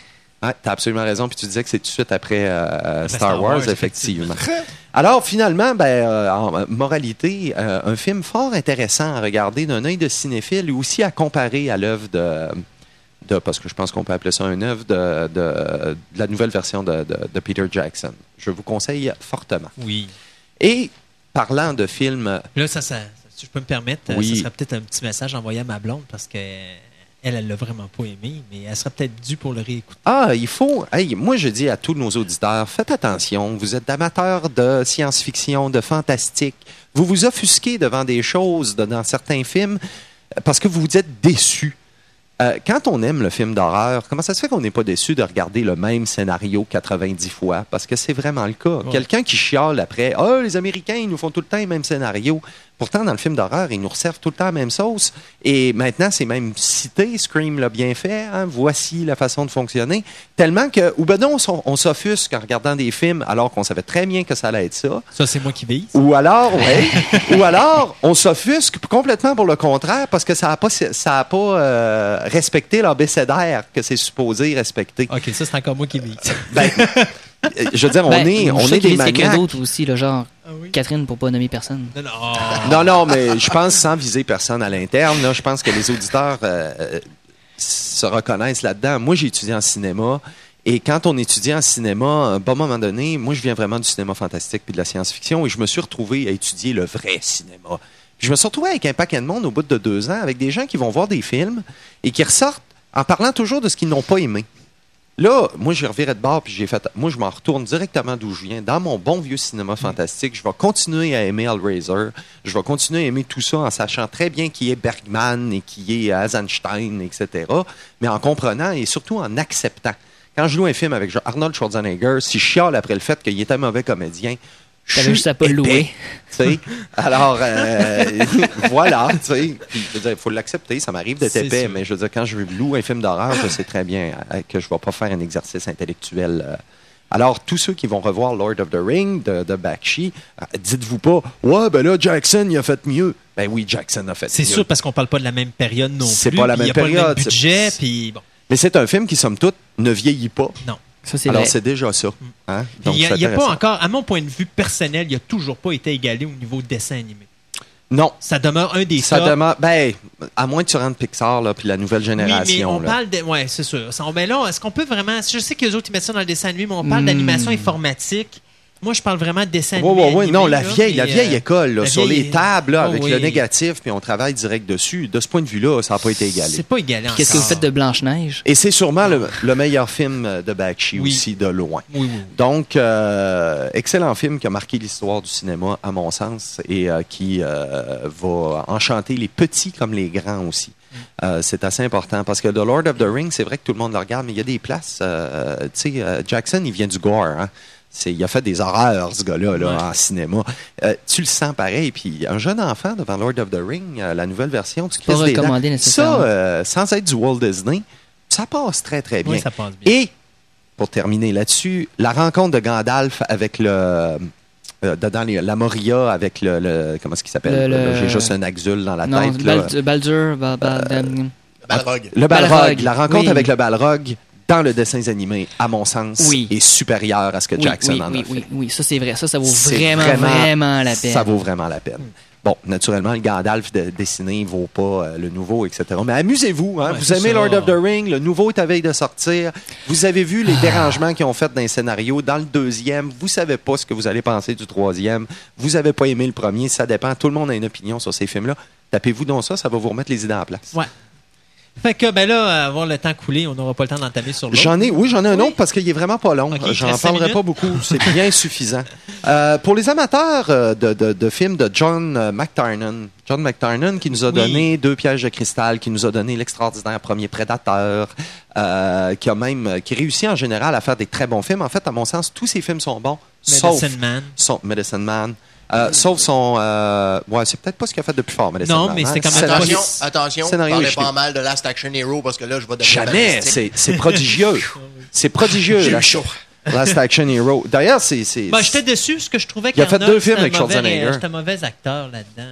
Ah, T'as absolument raison. Puis tu disais que c'est tout de suite après euh, Star, Star Wars, Wars, effectivement. Alors finalement, ben, euh, en euh, moralité, euh, un film fort intéressant à regarder d'un œil de cinéphile et aussi à comparer à l'œuvre de, de, parce que je pense qu'on peut appeler ça une œuvre de, de, de la nouvelle version de, Peter Jackson. Je vous conseille fortement. Oui. Et parlant de films, Là, ça, ça, si je peux me permettre, euh, Oui. ça serait peut-être un petit message envoyé à ma blonde parce que elle, elle l'a vraiment pas aimé, mais elle serait peut-être due pour le réécouter. Ah, il faut. Hey, moi, je dis à tous nos auditeurs, faites attention. Vous êtes amateurs de science-fiction, de fantastique. Vous vous offusquez devant des choses de- dans certains films euh, parce que vous vous êtes déçus. Euh, quand on aime le film d'horreur, comment ça se fait qu'on n'est pas déçu de regarder le même scénario 90 fois? Parce que c'est vraiment le cas. Ouais. Quelqu'un qui chiale après, oh, les Américains, ils nous font tout le temps le même scénario. Pourtant, dans le film d'horreur, ils nous resservent tout le temps la même sauce. Et maintenant, c'est même cité, Scream l'a bien fait. hein. Voici la façon de fonctionner. Tellement que, ou ben non, on s'offusque en regardant des films alors qu'on savait très bien que ça allait être ça. Ça, c'est moi qui vise. Ou alors, ouais, ou alors, on s'offusque complètement pour le contraire parce que ça n'a pas, ça a pas euh, respecté l'abécédaire que c'est supposé respecter. OK, ça, c'est encore moi qui vise. Ben, je veux dire, on Ben, est, on est des maniaques. d'autre aussi, là, genre oui? Catherine, pour pas nommer personne. Non, non. Non, non, mais je pense sans viser personne à l'interne. Je pense que les auditeurs euh, euh, se reconnaissent là-dedans. Moi, j'ai étudié en cinéma. Et quand on étudie en cinéma, à un bon moment donné, moi, je viens vraiment du cinéma fantastique puis de la science-fiction et je me suis retrouvé à étudier le vrai cinéma. Puis je me suis retrouvé avec un paquet de monde au bout de deux ans, avec des gens qui vont voir des films et qui ressortent en parlant toujours de ce qu'ils n'ont pas aimé. Là, moi, j'ai reviré de bord, puis j'ai fait. Moi, je m'en retourne directement d'où je viens, dans mon bon vieux cinéma fantastique. Je vais continuer à aimer Hellraiser. Je vais continuer à aimer tout ça en sachant très bien qui est Bergman et qui est Eisenstein, etc. Mais en comprenant et surtout en acceptant. Quand je loue un film avec Arnold Schwarzenegger, si je chiale après le fait qu'il était un mauvais comédien, T'avais juste à pas le louer. tu sais. Alors, euh, voilà, tu sais. Puis, je veux dire, il faut l'accepter. Ça m'arrive d'être C'est épais, sûr. mais je veux dire, quand je loue un film d'horreur, je sais très bien euh, que je ne vais pas faire un exercice intellectuel. euh. Alors, tous ceux qui vont revoir Lord of the Ring de, de Bakshi, dites-vous pas, ouais, ben là, Jackson, il a fait mieux. Ben oui, Jackson a fait C'est mieux. sûr parce qu'on parle pas de la même période non plus. C'est pas la même Il y a pas le période, même c'est- budget, puis bon, Mais c'est un film qui, somme toute, ne vieillit pas. non. Ça, c'est Alors, c'est déjà ça. Hein? Donc, il n'y a, a pas encore, à mon point de vue personnel, il n'a toujours pas été égalé au niveau dessin animé. Non. Ça demeure un des Ça tops. demande. Ben, à moins que tu rentres Pixar, là, puis la nouvelle Oui, génération. mais on là. parle de. Ouais, c'est sûr. Mais là, est-ce qu'on peut vraiment. Je sais que les autres, ils mettent ça dans le dessin animé, mais on parle Hmm. d'animation informatique. Moi, je parle vraiment de dessin Oui, animé. oui, oui. Non, la là, vieille, la vieille euh, école, là, la sur vieille- les tables, là, Oh, avec oui. le négatif, puis on travaille direct dessus. De ce point de vue-là, ça n'a pas été égalé. C'est pas égalé Qu'est-ce que vous faites de Blanche-Neige? Et c'est sûrement le, le meilleur film de Bakshi Oui. aussi, de loin. Oui, oui. Donc, euh, excellent film qui a marqué l'histoire du cinéma, à mon sens, et euh, qui euh, va enchanter les petits comme les grands aussi. Mm. Euh, c'est assez important parce que The Lord of the Rings, c'est vrai que tout le monde le regarde, mais il y a des places. euh, tu sais, euh, Jackson, il vient du gore. Hein? C'est, il a fait des horreurs, ce gars-là, là, Ouais. en cinéma. Euh, tu le sens pareil. Puis un jeune enfant devant Lord of the Ring, euh, la nouvelle version, tu Pas des dents. recommandé Ça, nécessairement. euh, sans être du Walt Disney, ça passe très, très bien. Oui, ça passe bien. Et, pour terminer là-dessus, la rencontre de Gandalf avec le. euh, dans les- la Moria avec le. le- comment est-ce qu'il s'appelle? Le- là? le- J'ai juste un axule dans la Non, tête. Baldur, Bal- Bal- euh, Balrog. Le Balrog. Balrog, La rencontre oui. avec le Balrog dans le dessin animé, à mon sens, Oui. est supérieure à ce que oui, Jackson oui, en a oui, fait. oui, oui, ça c'est vrai. Ça, ça vaut vraiment, vraiment, la peine. Ça vaut vraiment la peine. Bon, naturellement, le Gandalf de, dessiné ne vaut pas euh, le nouveau, etc. Mais amusez-vous. Hein? Ouais, vous aimez ça. Lord of the Ring, le nouveau est à veille de sortir. Vous avez vu Ah. les dérangements qu'ils ont fait dans les scénarios. Dans le deuxième, vous savez pas ce que vous allez penser du troisième. Vous avez pas aimé le premier, ça dépend. Tout le monde a une opinion sur ces films-là. Tapez-vous dans ça, ça va vous remettre les idées en place. Ouais. Fait que, ben là, avoir le temps coulé, on n'aura pas le temps d'entamer sur l'autre. J'en ai, oui, j'en ai un Oui. autre parce qu'il est vraiment pas long. J'en parlerai pas beaucoup. C'est bien suffisant. Euh, pour les amateurs euh, de, de- de films de John euh, McTiernan, John McTiernan qui nous a Oui. donné Deux pièges de cristal, qui nous a donné l'extraordinaire premier Prédateur, euh, qui a même qui réussit en général à faire des très bons films. En fait, à mon sens, tous ces films sont bons, sauf Medicine Man. son Medicine Man. Euh, sauf son. euh, ouais, c'est peut-être pas ce qu'il a fait de plus fort, mais Non, mais c'était quand même Attention, attention, Scénario parlez est pas mal de Last Action Hero parce que là, je vais devenir Jamais, c'est c'est prodigieux. C'est prodigieux. J'ai chaud. Last Action Hero. D'ailleurs, c'est. c'est- Ben, j'étais déçu, ce que je trouvais Il a fait deux films avec Schwarzenegger. ré- J'étais un mauvais acteur là-dedans.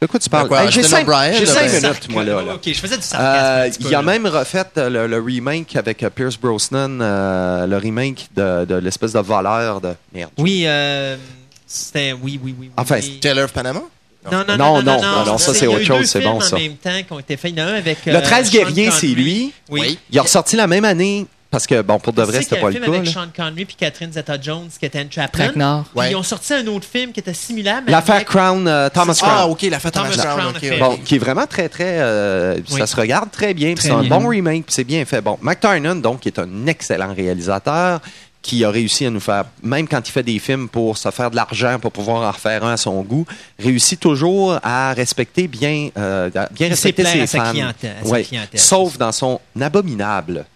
De quoi tu parles? Hey, J'ai cinq, cinq ben- minutes, moi, là. là. Ok, je faisais du Euh, sarcasme. il a même refait euh, le, le remake avec euh, Pierce Brosnan, euh, le remake de, de l'espèce de voleur de. Merde. Oui, euh, c'était. Oui, oui, oui. Enfin, oui. Taylor of Panama? Non, non, Non, non, non, non, non, non, ça, c'est autre chose, c'est bon, ça. en même temps qui ont été faits. Il y en a un avec. Le euh, 13 Sean guerriers, c'est lui. Oui. Il a ressorti la même année, parce que, bon, pour de vrai, c'était y a pas un le film cas. avec là. Sean Connery puis Catherine Zeta-Jones qui était. Traquenard. Puis Ouais. Ils ont sorti un autre film qui était similaire. mais L'affaire avec- Crown, euh, Thomas Ah, Crown. ok, la fête Thomas Thomas Crown. Crown ok, ouais. Bon, qui est vraiment très, très. euh, Oui. Ça se regarde très bien. C'est un bon remake, puis c'est bien fait. Bon, McTiernan, donc, qui est un excellent réalisateur, qui a réussi à nous faire, même quand il fait des films pour se faire de l'argent, pour pouvoir en refaire un à son goût, réussit toujours à respecter bien, euh, bien respecter ses à sa fans. clientèle- à sa Ouais. clientèle. Sauf dans son abominable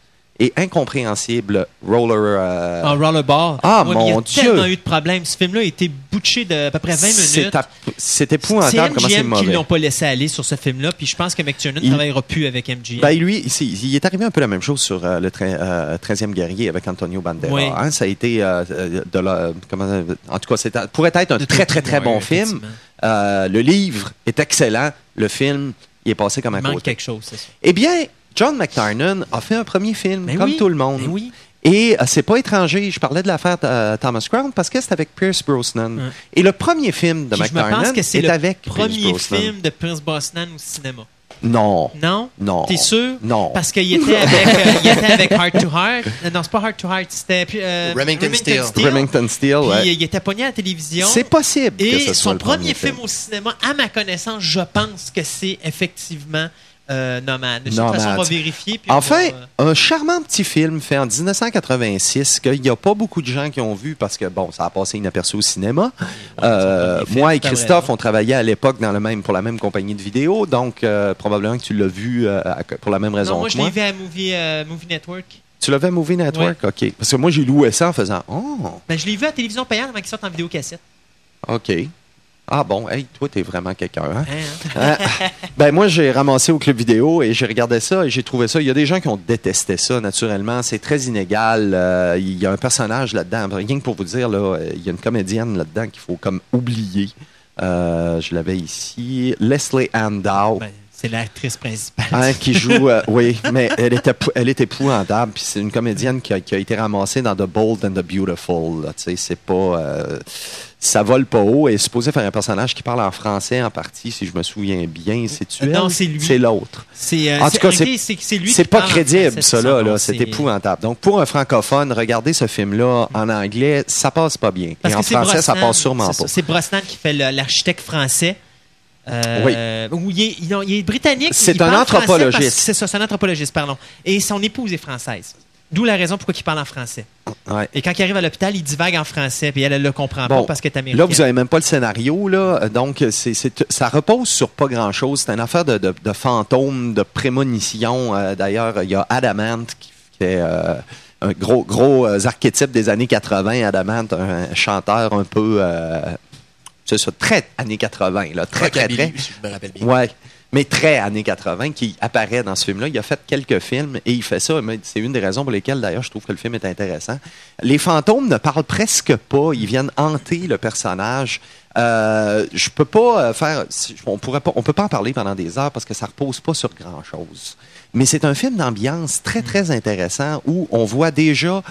et incompréhensible roller. euh, En Rollerball. Ah, Ouais, mon Il y a tellement Dieu. eu de problèmes. Ce film-là a été bouché de à peu près 20 c'est minutes. C'est épouvantable comment c'est MGM qui mauvais. l'ont pas laissé aller sur ce film-là. Puis je pense que McTiernan ne Il- travaillera plus avec MGM. Ben, lui, il est arrivé un peu la même chose sur euh, le euh, 13e guerrier avec Antonio Banderas. Oui. hein. Ça a été euh, euh, de la, comment, en tout cas, c'est pourrait être un De très très très bon film. le livre est excellent. Le film, il est passé comme à Il manque côté. quelque chose, c'est ça. Eh bien, John McTiernan a fait un premier film, Ben comme oui, tout le monde. ben oui. Et euh, c'est pas étranger. Je parlais de l'affaire euh, Thomas Crown parce que c'est avec Pierce Brosnan. Ouais. Et le premier film de Puis je me McTiernan pense que c'est est le avec Pierce premier Brosnan. film de Pierce Brosnan au cinéma. Non. Non? Non. T'es sûr? Non. Parce qu'il était avec, euh, il était avec Heart to Heart. Euh, Non, c'est pas Heart to Heart, c'était euh, Remington Steele. Remington Steele, Puis ouais. il était pogné à la télévision. C'est possible que Et ce soit son le premier film au cinéma, à ma connaissance, je pense que c'est effectivement euh, Nomade. De toute Nomade. façon, on va vérifier. puis on Enfin, va, euh, un charmant petit film fait en 1986 qu'il n'y a pas beaucoup de gens qui ont vu parce que, bon, ça a passé inaperçu au cinéma. Euh, moi et Christophe, on travaillait à l'époque dans le même, pour la même compagnie de vidéo, donc euh, probablement que tu l'as vu pour la même raison Non, moi, que je moi. l'ai vu à Movie, Movie Network. Tu l'avais à Movie Network? OK. Parce que moi, j'ai loué ça en faisant « Oh, Ben, je l'ai vu à la télévision payante avant qu'il sorte en vidéocassette. OK. Ah bon, hey, toi, t'es vraiment quelqu'un, hein? Hein, hein? Hein? ben moi, j'ai ramassé au club vidéo et j'ai regardé ça et j'ai trouvé ça. Il y a des gens qui ont détesté ça, naturellement. C'est très inégal. Euh, il y a un personnage là-dedans. Rien que pour vous dire, là, euh, il y a une comédienne là-dedans qu'il faut comme oublier. Euh, je l'avais ici. Leslie Ann Dow. Ben, c'est l'actrice principale. Hein, qui joue, oui, mais elle était, elle est épouvantable. Puis c'est une comédienne qui a, qui a été ramassée dans The Bold and the Beautiful. Tu sais, c'est pas, ça vole pas haut. Elle est supposée faire un personnage qui parle en français en partie, si je me souviens bien. C'est-tu Euh, non, c'est lui. C'est l'autre. C'est, euh, En tout cas, c'est- lui C'est pas crédible, ça, là. là. C'est épouvantable. Donc, pour un francophone, regarder ce film-là en anglais, ça passe pas bien. Parce Et en français, ça passe sûrement pas. C'est Brosnan qui fait l'architecte français. Euh, où il, est, il- est britannique. C'est un anthropologiste. C'est ça, c'est un anthropologiste, pardon. Et son épouse est française. D'où la raison pourquoi il parle en français. Ouais. Et quand il arrive à l'hôpital, il divague en français, puis elle, elle le comprend pas parce qu'elle est américaine. Là, vous n'avez même pas le scénario, là. Donc, c'est, ça repose sur pas grand-chose. C'est une affaire de, de, de fantômes, de prémonition. Euh, d'ailleurs, il y a Adamant qui, est euh, un gros, gros euh, archétype des années 80. Adamant, un, chanteur un peu... c'est ça, très années 80, là. Très, très, très. Si je me rappelle bien. Ouais. Mais très années 80, qui apparaît dans ce film-là. Il a fait quelques films et il fait ça. C'est une des raisons pour lesquelles, d'ailleurs, je trouve que le film est intéressant. Les fantômes ne parlent presque pas. Ils viennent hanter le personnage. Euh, je peux pas euh, faire. On pourrait pas. On peut pas en parler pendant des heures parce que ça repose pas sur grand-chose. Mais c'est un film d'ambiance très très intéressant où on voit déjà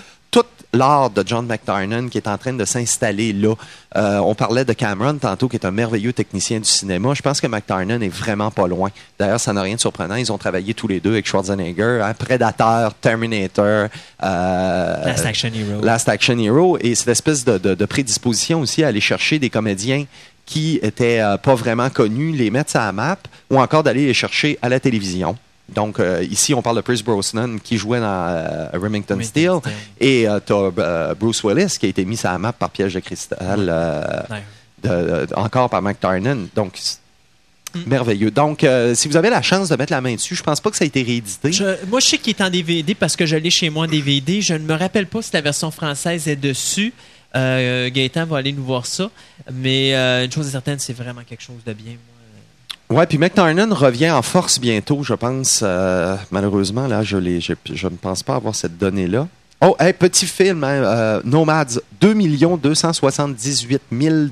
l'art de John McTiernan qui est en train de s'installer là. Euh, on parlait de Cameron tantôt, qui est un merveilleux technicien du cinéma. Je pense que McTiernan est vraiment pas loin. D'ailleurs, ça n'a rien de surprenant. Ils ont travaillé tous les deux avec Schwarzenegger, hein, Predator, Terminator, euh, Last Action Hero. Last Action Hero. Et cette espèce de, de- de prédisposition aussi à aller chercher des comédiens qui étaient euh, pas vraiment connus, les mettre à la map, ou encore d'aller les chercher à la télévision. Donc, euh, ici, on parle de Pierce Brosnan qui jouait dans euh, Remington. Steele. Et euh, t'as euh, Bruce Willis qui a été mis à la map par Piège de cristal, Ouais. de- de- encore par McTiernan. Donc, Mm. merveilleux. Donc, si vous avez la chance de mettre la main dessus, je pense pas que ça a été réédité. Je- moi, je sais qu'il est en DVD parce que je l'ai chez moi en DVD. Je ne me rappelle pas si la version française est dessus. Gaëtan va aller nous voir ça. Mais une chose est certaine, c'est vraiment quelque chose de bien. Ouais, puis McTarnan revient en force bientôt, je pense. Euh, malheureusement, là, je, l'ai- je, je ne pense pas avoir cette donnée-là. Oh, hey, petit film, hein, euh, Nomads, 2 278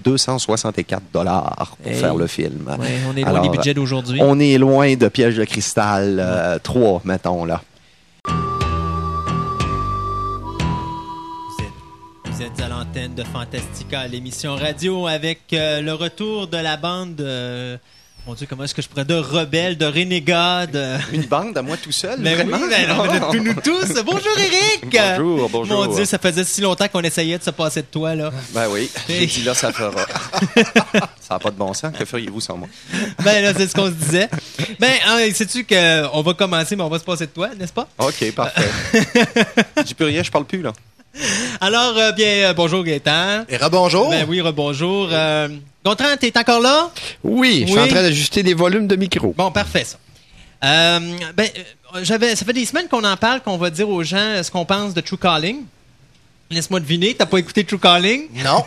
264 dollars pour Hey. faire le film. Ouais, on est loin Alors, des budgets d'aujourd'hui. On est loin de Piège de cristal euh, 3, mettons, là. À l'antenne de Fantastica, l'émission radio avec euh, le retour de la bande. euh, mon Dieu, comment est-ce que je pourrais dire rebelle, de renégat, de. Une bande à moi tout seul, Mais oui, vraiment? ben non, mais de tous nous tous. Bonjour Eric! Bonjour, bonjour. Mon Dieu, ça faisait si longtemps qu'on essayait de se passer de toi, là. Ben oui, j'ai dit là, ça fera. ça n'a pas de bon sens. Que feriez-vous sans moi? Ben là, c'est ce qu'on se disait. Ben, hein, sais-tu qu'on va commencer, mais on va se passer de toi, n'est-ce pas? OK, parfait. Je dis plus rien, je parle plus, là. Alors, euh, bien, euh, bonjour Gaëtan. Et rebonjour. Ben oui, rebonjour. Euh, Gontran, t'es encore là? Oui, je suis Oui. en train d'ajuster les volumes de micro. Bon, parfait, ça. Euh, ben, j'avais, ça fait des semaines qu'on en parle, qu'on va dire aux gens ce qu'on pense de True Calling. Laisse-moi deviner, t'as pas écouté True Calling? Non.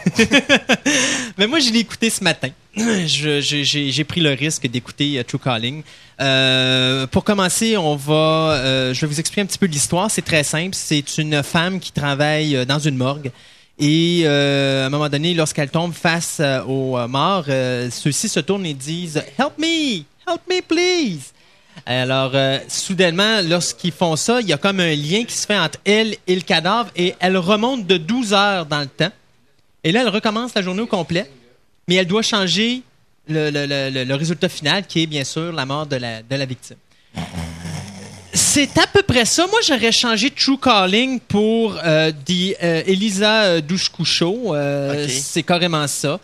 Mais moi, je l'ai écouté ce matin. J'ai pris le risque d'écouter euh, True Calling. Euh, pour commencer, on va, euh, je vais vous expliquer un petit peu l'histoire. C'est très simple. C'est une femme qui travaille dans une morgue. Et à un moment donné, lorsqu'elle tombe face aux morts, ceux-ci se tournent et disent Help me! Help me, please! Alors, soudainement, lorsqu'ils font ça, il y a comme un lien qui se fait entre elle et le cadavre et elle remonte de 12 heures dans le temps. Et là, elle recommence la journée au complet, mais elle doit changer le, le- le- résultat final, qui est bien sûr la mort de la, de la victime. C'est à peu près ça. Moi, j'aurais changé True Calling pour euh, The euh, Elisa euh, Douchkou Show. Euh. C'est carrément ça.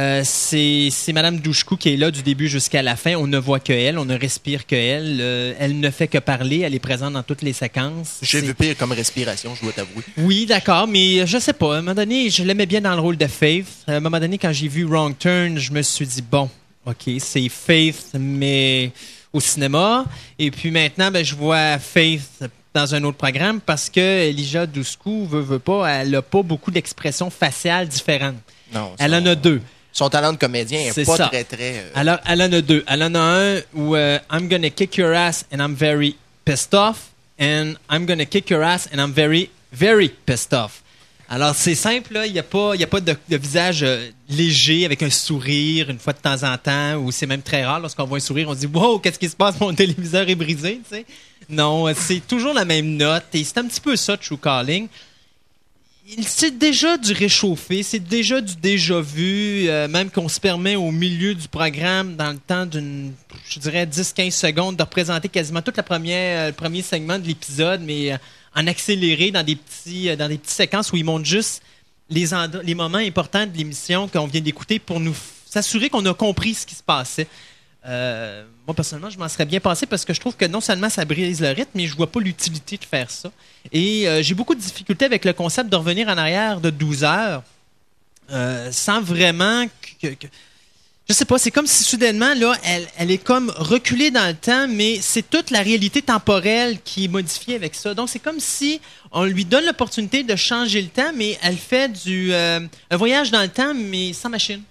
Euh, c'est Madame Douchkou qui est là du début jusqu'à la fin. On ne voit que elle, on ne respire que elle. Euh, elle ne fait que parler. Elle est présente dans toutes les séquences. J'ai vu pire comme respiration, je dois t'avouer. oui, d'accord, mais je sais pas. À un moment donné, je l'aimais bien dans le rôle de Faith. À un moment donné, quand j'ai vu Wrong Turn, je me suis dit, bon, OK, c'est Faith, mais au cinéma. Et puis maintenant, ben, je vois Faith dans un autre programme parce que Elijah Douckou veut, veut pas, elle a pas beaucoup d'expressions faciales différentes. Non. Elle en a deux. Son talent de comédien est pas ça. très, très. euh, Alors, elle en a deux. Elle en a un où euh, I'm gonna kick your ass and I'm very pissed off. And I'm gonna kick your ass and I'm very, very pissed off. Alors, c'est simple. Il n'y a pas, y a pas de, de visage euh, léger avec un sourire une fois de temps en temps, ou c'est même très rare. Lorsqu'on voit un sourire, on se dit Wow, qu'est-ce qui se passe? Mon téléviseur est brisé, tu sais. Non, c'est toujours la même note. Et c'est un petit peu ça, True Calling. C'est déjà du réchauffé, c'est déjà du déjà vu, euh, même qu'on se permet au milieu du programme, dans le temps d'une, je dirais, 10-15 secondes, de représenter quasiment toute la première, euh, le premier segment de l'épisode, mais euh, en accéléré dans des petits, dans des petites séquences où ils montrent juste les, les moments importants de l'émission qu'on vient d'écouter pour nous s'assurer qu'on a compris ce qui se passait. Euh, moi, personnellement, je m'en serais bien passé parce que je trouve que non seulement ça brise le rythme, mais je vois pas l'utilité de faire ça. Et euh, j'ai beaucoup de difficultés avec le concept de revenir en arrière de 12 heures euh, sans vraiment que, je sais pas, c'est comme si soudainement, là, elle, est comme reculée dans le temps, mais c'est toute la réalité temporelle qui est modifiée avec ça. Donc, c'est comme si on lui donne l'opportunité de changer le temps, mais elle fait du un voyage dans le temps, mais sans machine.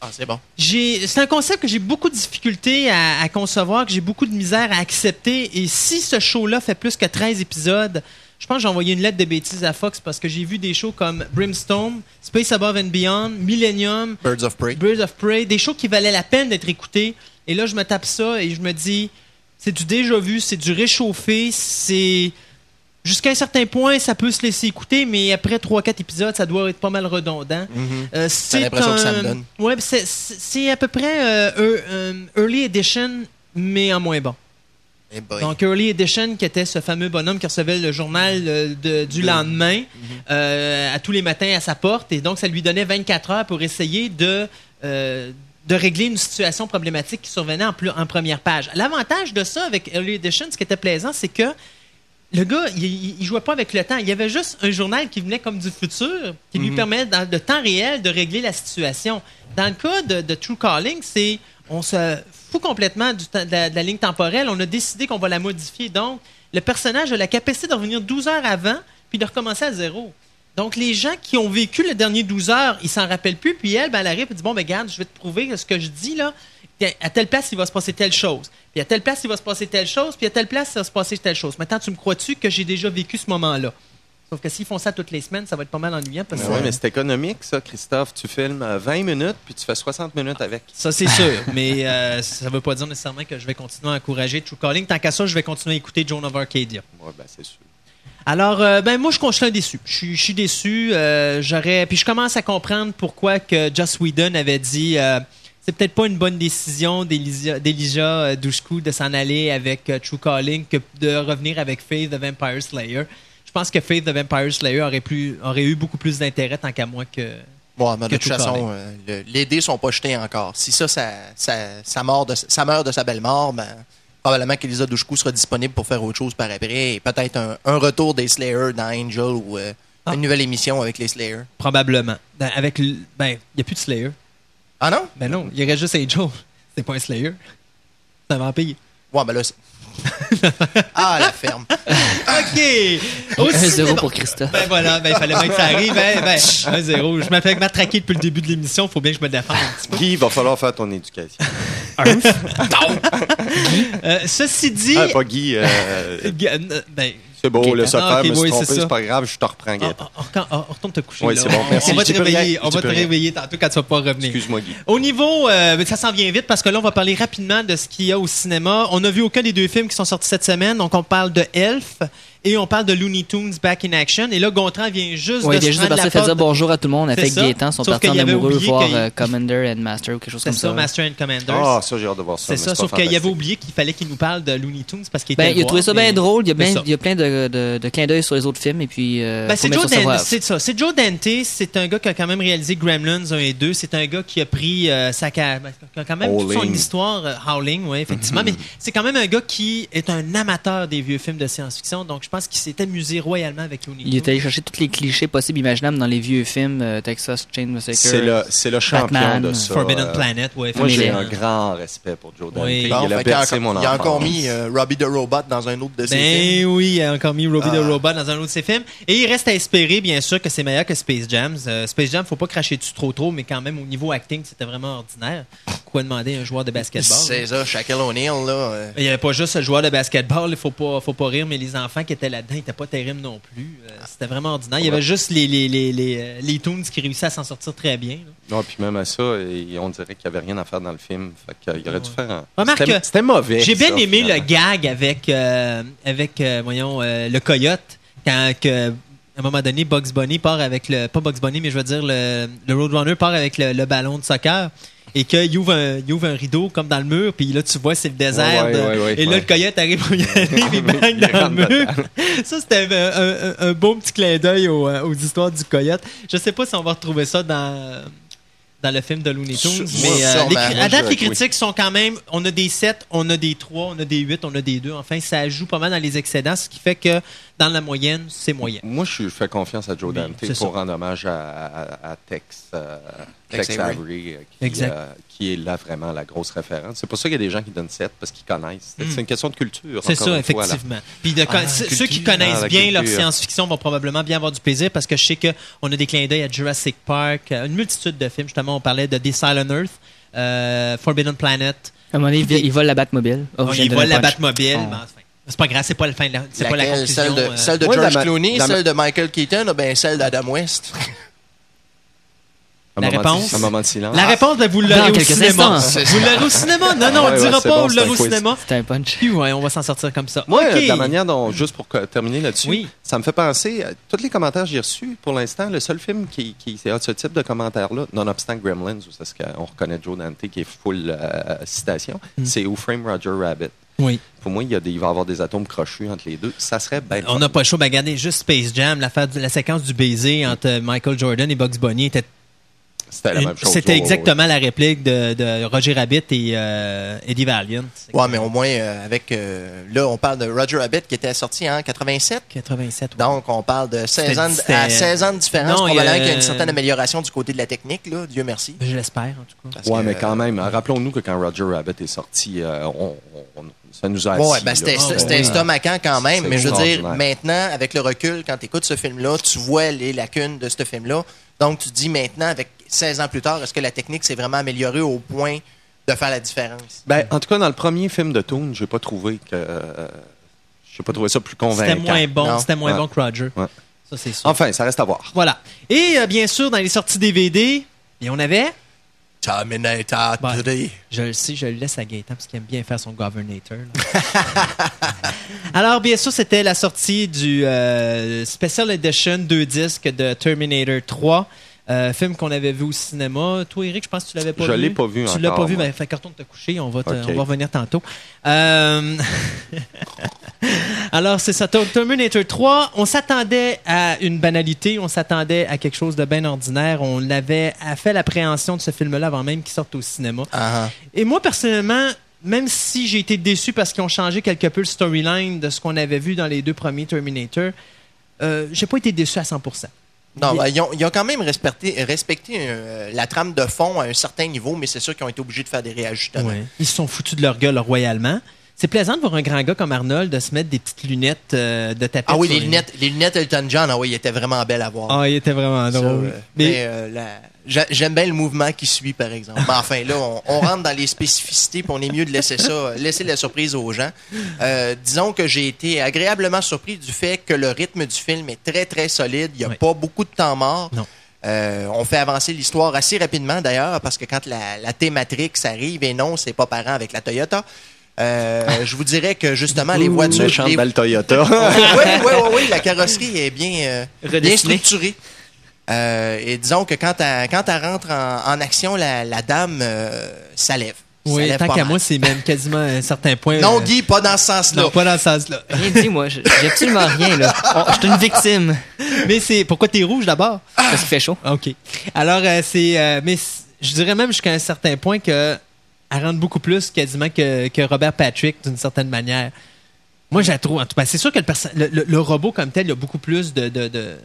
Ah, c'est bon. J'ai, c'est un concept que j'ai beaucoup de difficultés à, à concevoir, que j'ai beaucoup de misère à accepter. Et si ce show-là fait plus que 13 épisodes, je pense que j'ai envoyé une lettre de bêtises à Fox parce que j'ai vu des shows comme Brimstone, Space Above and Beyond, Millennium, Birds of Prey. Birds of Prey, des shows qui valaient la peine d'être écoutés. Et là, je me tape ça et je me dis, c'est du déjà vu, c'est du réchauffé, c'est... Jusqu'à un certain point, ça peut se laisser écouter, mais après 3-4 épisodes, ça doit être pas mal redondant. Euh, c'est l'impression que ça me donne. Ouais, c'est- à peu près euh, Early Edition, mais en moins bon. Eh. Donc, Early Edition, qui était ce fameux bonhomme qui recevait le journal euh, de- du lendemain euh, à tous les matins à sa porte. Et donc, ça lui donnait 24 heures pour essayer de, euh, de régler une situation problématique qui survenait en, plus- en première page. L'avantage de ça avec Early Edition, ce qui était plaisant, c'est que le gars, il, il, jouait pas avec le temps. Il y avait juste un journal qui venait comme du futur, qui lui permet, dans le temps réel, de régler la situation. Dans le cas de, de True Calling, c'est on se fout complètement du de, la, de la ligne temporelle. On a décidé qu'on va la modifier. Donc, le personnage a la capacité de revenir 12 heures avant, puis de recommencer à zéro. Donc, les gens qui ont vécu le dernier 12 heures, ils s'en rappellent plus. Puis elle, ben, elle arrive et dit Bon, ben, regarde, je vais te prouver que ce que je dis là. À telle place, il va se passer telle chose. Puis à telle place, il va se passer telle chose. Puis à telle place, il va se passer telle chose. Maintenant, tu me crois-tu que j'ai déjà vécu ce moment-là? Sauf que s'ils font ça toutes les semaines, ça va être pas mal ennuyant. Parce que Oui, mais c'est économique, ça, Christophe. Tu filmes euh, 20 minutes, puis tu fais 60 minutes avec. Ça, c'est sûr. mais euh, ça ne veut pas dire nécessairement que je vais continuer à encourager True Calling. Tant qu'à ça, je vais continuer à écouter Joan of Arcadia. Ouais, ben, c'est sûr. Alors, euh, ben moi, je, je suis un déçu. Je suis- je suis déçu. euh, J'aurais, puis je commence à comprendre pourquoi que Joss Whedon avait dit. C'est peut-être pas une bonne décision d'Elijah euh, Dushku de s'en aller avec euh, True Calling que de revenir avec Faith the Vampire Slayer. Je pense que Faith the Vampire Slayer aurait, plus, aurait eu beaucoup plus d'intérêt tant qu'à moi que. Bon, mais de toute tout façon, euh, le- les dés sont pas jetés encore. Si ça, ça, ça, ça, meurt, de, ça meurt de sa belle mort, ben, probablement qu'Elisa Dushku sera disponible pour faire autre chose par après. Et peut-être un, un retour des Slayers dans Angel ou euh, Ah. une nouvelle émission avec les Slayers. Probablement. Ben, avec, ben, il n'y a plus de Slayer. Ah non? Ben non, il y aurait juste Angel. C'est pas un Slayer. C'est un vampire. Ouais, ben là, c'est... ah, la ferme. OK! Au 1-0 cinéma- pour Christophe. Ben voilà, ben, il fallait bien que ça arrive. Ben, ben, 1-0. Je m'appelle matraqué depuis le début de l'émission. Il faut bien que je me défende un petit peu. Guy, il va falloir faire ton éducation. Euh, ceci dit. Ah, pas Guy. Gu- euh, ben, c'est beau, le ah, soccer, ok, me suis oui, trompé, c'est pas grave, je te reprends, on- on- on- on retourne te coucher. Oui, c'est bon, On- merci. On va te réveiller, on va te réveiller tantôt quand tu vas pas revenir. Excuse-moi, Guy. Au niveau, euh, ça s'en vient vite parce que là, on va parler rapidement de ce qu'il y a au cinéma. On n'a vu aucun des deux films qui sont sortis cette semaine. Donc, on parle de Elf et on parle de Looney Tunes Back in Action. Et là, Gontran vient juste Oui, de il vient se juste de prendre la faire dire porte. bonjour à tout le monde avec. Gaétan. Ils sont partis en amoureux voir euh, Commander and Master ou quelque chose comme ça, ça. Master and Commanders. Ah, ça, j'ai hâte de voir ça. c'est ça, sauf qu'il avait oublié qu'il fallait qu'il nous parle de Looney Tunes parce qu'il était Ben, le il a trouvé voir, ça bien drôle. Il y a, il y a plein de, de, de clins d'œil sur les autres films. Et puis, euh, Ben, c'est Joe. C'est Joe Dante, c'est un gars qui a quand même réalisé Gremlins 1 et 2. C'est un gars qui a pris euh, sa ben, qui a quand même toute son histoire euh, Howling, oui, effectivement. Mais c'est quand même un gars qui est un amateur des vieux films de science-fiction. Donc je pense qu'il s'est amusé royalement avec Looney Il est allé chercher tous les clichés possibles, imaginables dans les vieux films euh, Texas Chain Massacre. C'est le, c'est le champion Batman, de ça. Forbidden euh, Planet, ouais, Moi, j'ai un grand respect pour Joe Dante. Oui. Il Bon, a bercé mon il a encore mis euh, Robbie the Robot dans un autre de ses films. Ben oui, il a encore mis Robbie the Ah. Robot dans un autre de ses films. Et il reste à espérer, bien sûr, que c'est meilleur que Space Jam. Euh, Space Jam, faut pas cracher dessus trop trop, mais quand même, au niveau acting, c'était vraiment ordinaire. Quoi demander à un joueur de basketball? C'est ça, Shaquille O'Neal, là. Il n'y avait pas juste le joueur de basketball, il faut pas, faut pas rire, mais les enfants qui étaient là-dedans n'étaient pas terribles non plus. Euh, C'était vraiment ordinaire. Il y avait juste les, les, les, les, euh, les Toons qui réussissaient à s'en sortir très bien. là. Non, puis même à ça, et on dirait qu'il n'y avait rien à faire dans le film. Fait qu'il aurait dû faire un. Remarque C'était- que C'était mauvais. J'ai bien ça, aimé le finalement. gag avec, euh, avec euh, voyons, euh, le coyote, quand que, à un moment donné, Bugs Bunny part avec le. Pas Bugs Bunny, mais je veux dire, le, le Roadrunner part avec le, le ballon de soccer. Et qu'il ouvre, un, il ouvre un rideau comme dans le mur, puis là, tu vois, c'est le désert. Ouais, ouais, de- ouais, ouais, et là, le coyote arrive pour y aller, puis il bang dans le mur. Ça, c'était un, un- un- beau petit clin d'œil aux, euh, aux histoires du coyote. Je sais pas si on va retrouver ça dans, dans le film de Looney Tunes, mais euh, les- à date, les oui. critiques sont quand même. On a des 7, on a des 3, on a des 8, on a des 2. Enfin, ça joue pas mal dans les excédents, ce qui fait que dans la moyenne, c'est moyen. Moi, je fais confiance à Joe Dante pour ça. rendre hommage à, à- à Tex, euh, Tex Tex Avery. Avery, euh, qui, Exact. euh, qui est là vraiment la grosse référence. C'est pour ça qu'il y a des gens qui donnent 7 parce qu'ils connaissent. C'est Mm. c'est une question de culture. C'est ça, effectivement. Puis de- Ah, ceux- qui connaissent Ah, bien leur science-fiction vont probablement bien avoir du plaisir parce que je sais qu'on a des clins d'œil à Jurassic Park, euh, une multitude de films. Justement, on parlait de The Silent Earth, euh, Forbidden Planet. À un moment donné, il, vi- il vole la Batmobile. Oh, voit le la. Batmobile. Oh. mais enfin, c'est pas grave, c'est pas la fin de la, c'est pas la conclusion. celle de, euh, celle de Ouais, George Clooney, celle de Michael Keaton, ou bien celle d'Adam West? Un La réponse? Un moment de silence. La réponse, ben, vous l'aurez au cinéma. Vous l'aurez au cinéma. Non, non, on ouais, dira c'est pas, bon, vous c'est l'aurez au quiz. cinéma. C'était un punch. Ouais, on va s'en sortir comme ça. Moi, OK. euh, de la manière dont, juste pour terminer là-dessus, Oui. ça me fait penser, à tous les commentaires que j'ai reçus, pour l'instant, le seul film qui, qui a ce type de commentaires-là, nonobstant Gremlins, où c'est ce qu'on reconnaît Joe Dante qui est full euh, citation, Mm. c'est Who Frame Roger Rabbit. Oui. Pour moi, il, y a des, il va y avoir des atomes crochus entre les deux. Ça serait bien On n'a pas choix. Ben, regardez, juste Space Jam, la, la séquence du baiser entre Michael Jordan et Bugs Bunny était C'était la Une- même chose. C'était Ouais, ouais, exactement la réplique de, de Roger Rabbit et euh, Eddie Valiant. Ouais, mais au moins, euh, avec. euh, là, on parle de Roger Rabbit qui était sorti en 87. 87. ouais. Donc, on parle de 16 C'était- ans, de- à 16 ans de différence. Non, il y a- probablement qu'il y a une certaine amélioration du côté de la technique, là, Dieu merci. Je l'espère, en tout cas. Parce Ouais, que, mais quand même, rappelons-nous que quand Roger Rabbit est sorti, euh, on, on- ça nous a Ouais, ben c'était estomacant quand même, mais je veux dire, maintenant, avec le recul, quand tu écoutes ce film-là, tu vois les lacunes de ce film-là. Donc, tu te dis maintenant, avec 16 ans plus tard, est-ce que la technique s'est vraiment améliorée au point de faire la différence? Ben, en tout cas, dans le premier film de Toon, j'ai pas trouvé que. euh, j'ai pas trouvé ça plus convaincant. C'était moins bon, c'était moins Ouais. bon que Roger. Ouais. Ça, c'est sûr. Enfin, ça reste à voir. Voilà. Et euh, bien sûr, dans les sorties DVD, et on avait. Terminator Ben, 3. Je le sais, je le laisse à Gaëtan parce qu'il aime bien faire son governator. Alors, bien sûr, c'était la sortie du euh, Special Edition 2 disques de Terminator 3. Euh, film qu'on avait vu au cinéma. Toi, Eric, je pense que tu l'avais pas Je vu. l'ai pas vu Tu l'as pas vu, moi. ben, fait carton de te coucher. On va, te- on va revenir tantôt. Euh, Alors, c'est ça. Ter- Terminator 3, on s'attendait à une banalité, on s'attendait à quelque chose de bien ordinaire. On avait fait l'appréhension de ce film-là avant même qu'il sorte au cinéma. Ah, Et moi, personnellement, même si j'ai été déçu parce qu'ils ont changé quelque peu le storyline de ce qu'on avait vu dans les deux premiers Terminator, euh, j'ai pas été déçu à 100%. Non, Il- ben, ils, ont, ils ont quand même respecté, respecté euh, la trame de fond à un certain niveau, mais c'est sûr qu'ils ont été obligés de faire des réajustements. Ouais. Ils se sont foutus de leur gueule royalement. C'est plaisant de voir un grand gars comme Arnold de se mettre des petites lunettes euh, de tapette. Ah oui, les lunettes, les lunettes Elton John, ah oui, ils étaient vraiment belles à voir. Ah, il était vraiment drôle. euh, Mais- mais, euh, la- j'aime bien le mouvement qui suit, par exemple. Mais enfin, là, on, on rentre dans les spécificités, puis on est mieux de laisser ça, laisser la surprise aux gens. Euh, disons que j'ai été agréablement surpris du fait que le rythme du film est très, très solide. Il n'y a Oui. pas beaucoup de temps mort. Non. Euh, on fait avancer l'histoire assez rapidement, d'ailleurs, parce que quand la, la T-Matrix arrive, et non, c'est pas parent avec la Toyota. euh, je vous dirais que justement les voitures, les- belle Toyota. oui, oui, oui, oui, la carrosserie est bien, euh, bien structurée. Euh, et disons que quand elle, quand elle rentre en, en action, la, la dame, euh, ça lève. Oui, tant qu'à moi, c'est même quasiment à un certain point. Non, euh, Guy, pas dans ce sens-là. non, pas dans ce sens-là. Rien dit, moi. J'ai absolument rien, là. On- Je suis une victime. Mais c'est pourquoi t'es rouge d'abord? Parce qu'il fait chaud. OK. Alors, euh, c'est. euh, mais je dirais même jusqu'à un certain point que elle rentre beaucoup plus quasiment que, que Robert Patrick d'une certaine manière. Moi, je la trouve. en tout cas, c'est sûr que le, le, le- le robot comme tel, il a beaucoup plus de, de, de,